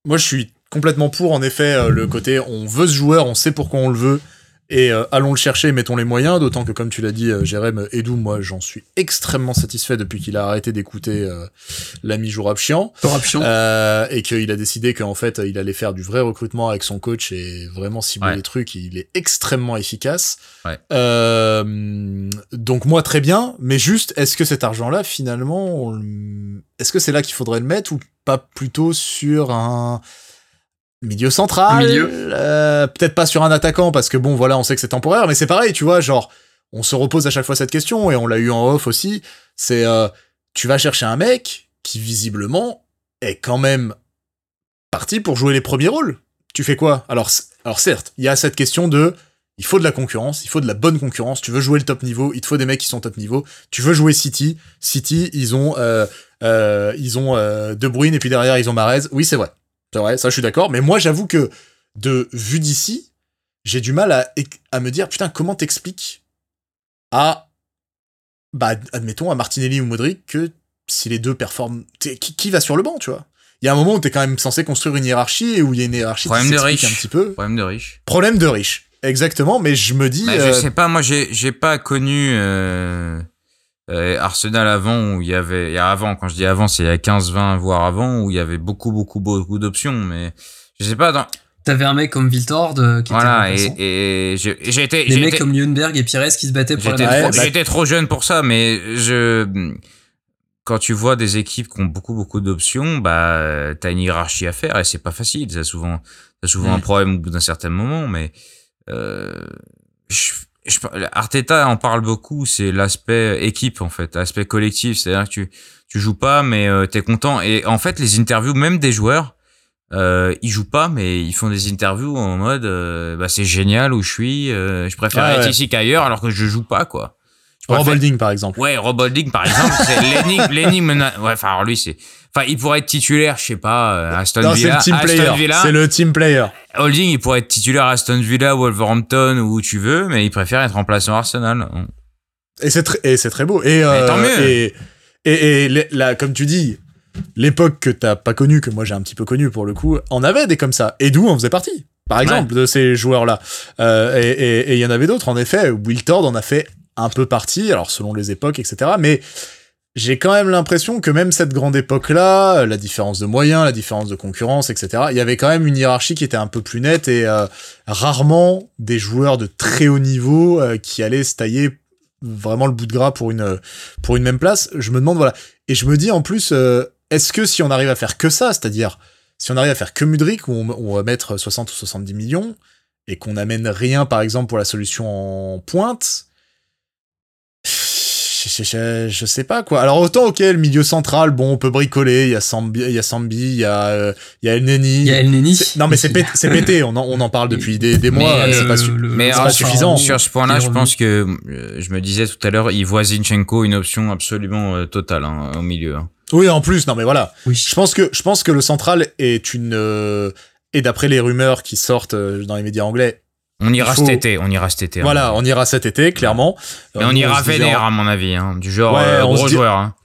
moi je suis complètement pour, en effet, euh, le côté on veut ce joueur, on sait pourquoi on le veut, et euh, allons le chercher, mettons les moyens, d'autant que comme tu l'as dit, euh, Jérém Edou, moi j'en suis extrêmement satisfait depuis qu'il a arrêté d'écouter euh, l'ami Jourab Chiant, euh, et qu'il a décidé qu'en fait il allait faire du vrai recrutement avec son coach et vraiment cibler les trucs, il est extrêmement efficace. Ouais. Euh, donc moi très bien, mais juste est-ce que cet argent-là finalement, est-ce que c'est là qu'il faudrait le mettre ou pas plutôt sur un milieu central, euh, peut-être pas sur un attaquant parce que bon voilà on sait que c'est temporaire, mais c'est pareil tu vois genre on se repose à chaque fois cette question et on l'a eu en off aussi, c'est euh, tu vas chercher un mec qui visiblement est quand même parti pour jouer les premiers rôles. Tu fais quoi? Alors alors certes il y a cette question de il faut de la concurrence, il faut de la bonne concurrence. Tu veux jouer le top niveau, il te faut des mecs qui sont top niveau. Tu veux jouer City, City, ils ont euh, ils ont De Bruyne et puis derrière ils ont Marez. Oui, c'est vrai. C'est vrai, ça je suis d'accord. Mais moi j'avoue que de vue d'ici, j'ai du mal à, à me dire putain comment t'expliques à bah admettons à Martinelli ou Modric que si les deux performent, qui, qui va sur le banc, tu vois? Il y a un moment où t'es quand même censé construire une hiérarchie et où il y a une hiérarchie Problème qui de riche. un petit peu. Problème de riche. Problème de riche. Exactement, mais je me dis. Bah, Je sais pas, moi j'ai pas connu euh, euh, Arsenal avant où il y avait, il y a avant quand je dis avant, c'est il y a 15-20 voire avant où il y avait beaucoup beaucoup beaucoup d'options, mais je sais pas dans. T'avais un mec comme Viltord euh, qui voilà, était et, et été. Des mecs comme Lundberg et Pires qui se battaient pour la J'étais même trop, j'étais trop jeune pour ça, mais je quand tu vois des équipes qui ont beaucoup beaucoup d'options, bah t'as une hiérarchie à faire et c'est pas facile. Souvent, t'as souvent Mm. un problème au bout d'un certain moment, mais euh, je, je- Arteta en parle beaucoup. C'est l'aspect équipe en fait, l'aspect collectif. C'est-à-dire que tu tu joues pas, mais euh, t'es content. Et en fait, les interviews, même des joueurs, euh, ils jouent pas, mais ils font des interviews en mode, euh, bah c'est génial où je suis. euh, je préfère Ouais, être ici qu'ailleurs, alors que je joue pas quoi. Rob Holding par exemple. Ouais, Rob Holding, par exemple, c'est l'énigme, ouais, enfin, alors lui, c'est, enfin, il pourrait être titulaire, je sais pas, euh, Aston Non, c'est Villa. le team player. C'est le team player. Holding, il pourrait être titulaire à Aston Villa, Wolverhampton, ou où tu veux, mais il préfère être remplaçant Arsenal. Et c'est très, et c'est très beau. Et, euh, tant mieux. Et, et, et là, comme tu dis, l'époque que t'as pas connue, que moi j'ai un petit peu connue pour le coup, on avait des comme ça. Et d'où en faisait partie, par exemple, de ces joueurs-là. Euh, et il y en avait d'autres, en effet. Wiltord en a fait un peu partie, alors selon les époques, etc. Mais j'ai quand même l'impression que même cette grande époque-là, la différence de moyens, la différence de concurrence, etc., il y avait quand même une hiérarchie qui était un peu plus nette et euh, rarement des joueurs de très haut niveau euh, qui allaient se tailler vraiment le bout de gras pour une, pour une même place. Je me demande, voilà. Et je me dis en plus, euh, est-ce que si on arrive à faire que ça, c'est-à-dire si on arrive à faire que Mudrik, où on, on va mettre 60 ou 70 millions, et qu'on n'amène rien, par exemple, pour la solution en pointe, je, je, je sais pas quoi. Alors autant ok le milieu central bon on peut bricoler il y a Sambi il y a Sambi il y a euh, il y a El Neni Il y a El Neni. Non mais c'est pété, c'est pété on en, on en parle depuis des, des mois Mais, c'est euh, pas su- le- Mais le- c'est alors, pas enfin, suffisant. Sur ce point-là, je pense que, euh, je me disais tout à l'heure, il voit Zinchenko une option absolument euh, totale, hein, au milieu. hein. oui en plus non mais voilà Oui. je pense que je pense que le central est une euh, et d'après les rumeurs qui sortent euh, dans les médias anglais On ira faut- cet été, on ira cet été. hein. voilà on ira cet été clairement Mais on ira vénère, à mon avis, hein, du genre Ouais, euh, on se gros dit- joueur. Hein.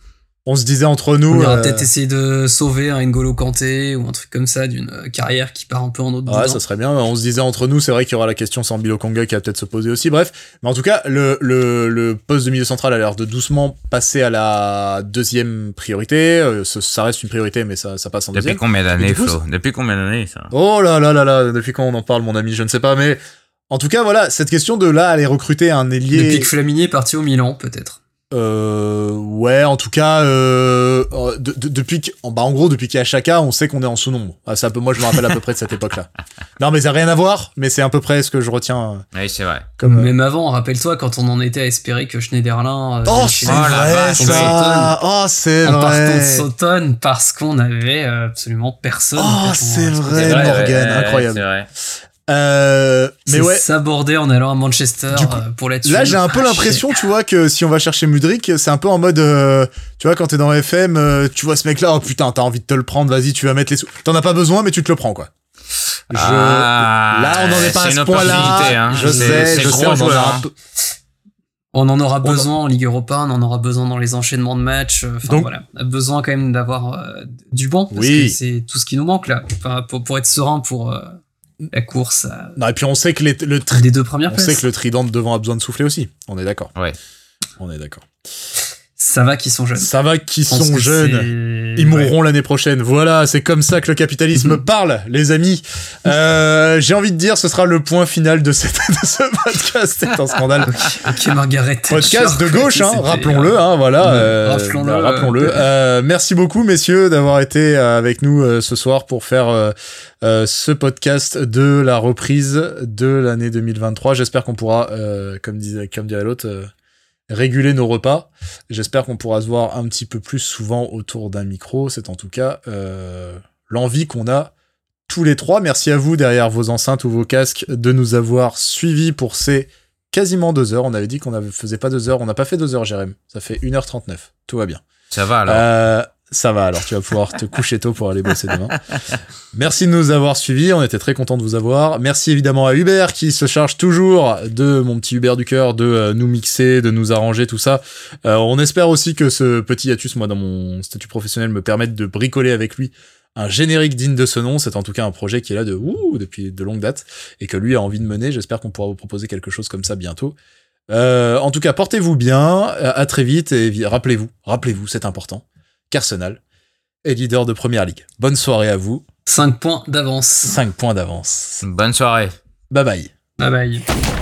on se disait entre nous On ira euh, peut-être essayer de sauver un N'Golo Kanté ou un truc comme ça d'une euh, carrière qui part un peu en autre Ouais, ça serait bien. On se disait entre nous, c'est vrai qu'il y aura la question sans Konga qui va peut-être se poser aussi. Bref, mais en tout cas, le, le, le poste de milieu central a l'air de doucement passer à la deuxième priorité. Euh, ce- ça reste une priorité, mais ça, ça passe en Depuis deuxième. combien Et d'années, Flo? Depuis combien d'années, ça? Oh là là là là, depuis quand on en parle, mon ami, je ne sais pas, mais en tout cas, voilà, cette question de là aller recruter un ailier. Depuis que Flamini est parti au Milan, peut-être. Euh, ouais, en tout cas, euh, euh, de- de- depuis que, bah, en gros, depuis qu'il y a Chaka, on sait qu'on est en sous-nombre. Ah, c'est un peu, moi, je me rappelle à peu près de cette époque-là. Non, mais ça n'a rien à voir, mais c'est à peu près ce que je retiens euh, Oui, c'est vrai. comme. euh, Même avant, rappelle-toi quand on en était à espérer que Schneiderlin. euh, Oh, c'est nous. Oh la vrai, vache, ça! Oh, c'est En partant de vrai! Sauton parce qu'on avait absolument personne. Oh, c'est vrai, Morgan, incroyable. C'est vrai. Euh, mais ouais. sabordé en allant à Manchester coup, euh, pour la tuer. Là, j'ai un peu Ah, l'impression, tu vois, que si on va chercher Mudrik, c'est un peu en mode, euh, tu vois, quand t'es dans FM, euh, tu vois ce mec-là, oh putain, t'as envie de te le prendre, vas-y, tu vas mettre les sous. T'en as pas besoin, mais tu te le prends, quoi. Je- Ah, là, on n'en est pas à ce point-là. hein. Je C'est- sais, je gros sais, on en a joueur, un hein. peu. On en aura besoin en Ligue Europa, on en aura besoin dans les enchaînements de matchs. euh, Enfin Donc- voilà, on a besoin quand même d'avoir euh, du banc parce Oui. que c'est tout ce qui nous manque là. Enfin, pour, pour être serein pour euh, la course à... Non, et puis on sait que les, le des deux premières on places. sait que le trident de devant a besoin de souffler aussi. On est d'accord. Ouais. On est d'accord. Ça va qu'ils sont jeunes. Ça va qu'ils sont jeunes. Ils ouais. mourront l'année prochaine. Voilà, c'est comme ça que le capitalisme parle, les amis. Euh, J'ai envie de dire, ce sera le point final de, cette, de ce podcast. C'est un scandale. Ok, Margaret Podcast de gauche, hein, rappelons-le, euh, hein, voilà. euh, rappelons-le, bah, rappelons-le. euh, merci beaucoup, messieurs, d'avoir été avec nous ce soir pour faire ce podcast de la reprise de l'année 2023. J'espère qu'on pourra, euh, comme disait, comme dirait l'autre, euh, réguler nos repas. J'espère qu'on pourra se voir un petit peu plus souvent autour d'un micro. C'est en tout cas euh, l'envie qu'on a tous les trois. Merci à vous derrière vos enceintes ou vos casques de nous avoir suivis pour ces quasiment deux heures. On avait dit qu'on ne faisait pas deux heures. On n'a pas fait deux heures, Jérém. Ça fait 1h39. Tout va bien. Ça va alors. Euh, ça va, alors tu vas pouvoir te coucher tôt pour aller bosser demain. Merci de nous avoir suivis, on était très content de vous avoir. Merci évidemment à Hubert qui se charge toujours de mon petit Hubert du cœur, de euh, nous mixer, de nous arranger, tout ça. Euh, on espère aussi que ce petit hiatus, moi dans mon statut professionnel, me permette de bricoler avec lui un générique digne de ce nom. C'est en tout cas un projet qui est là depuis de longue date et que lui a envie de mener. J'espère qu'on pourra vous proposer quelque chose comme ça bientôt. Euh, en tout cas, portez-vous bien, à très vite et rappelez-vous, rappelez-vous, c'est important qu'Arsenal est leader de Première Ligue. Bonne soirée à vous, 5 points d'avance. 5 points d'avance. Bonne soirée. Bye bye. Bye bye.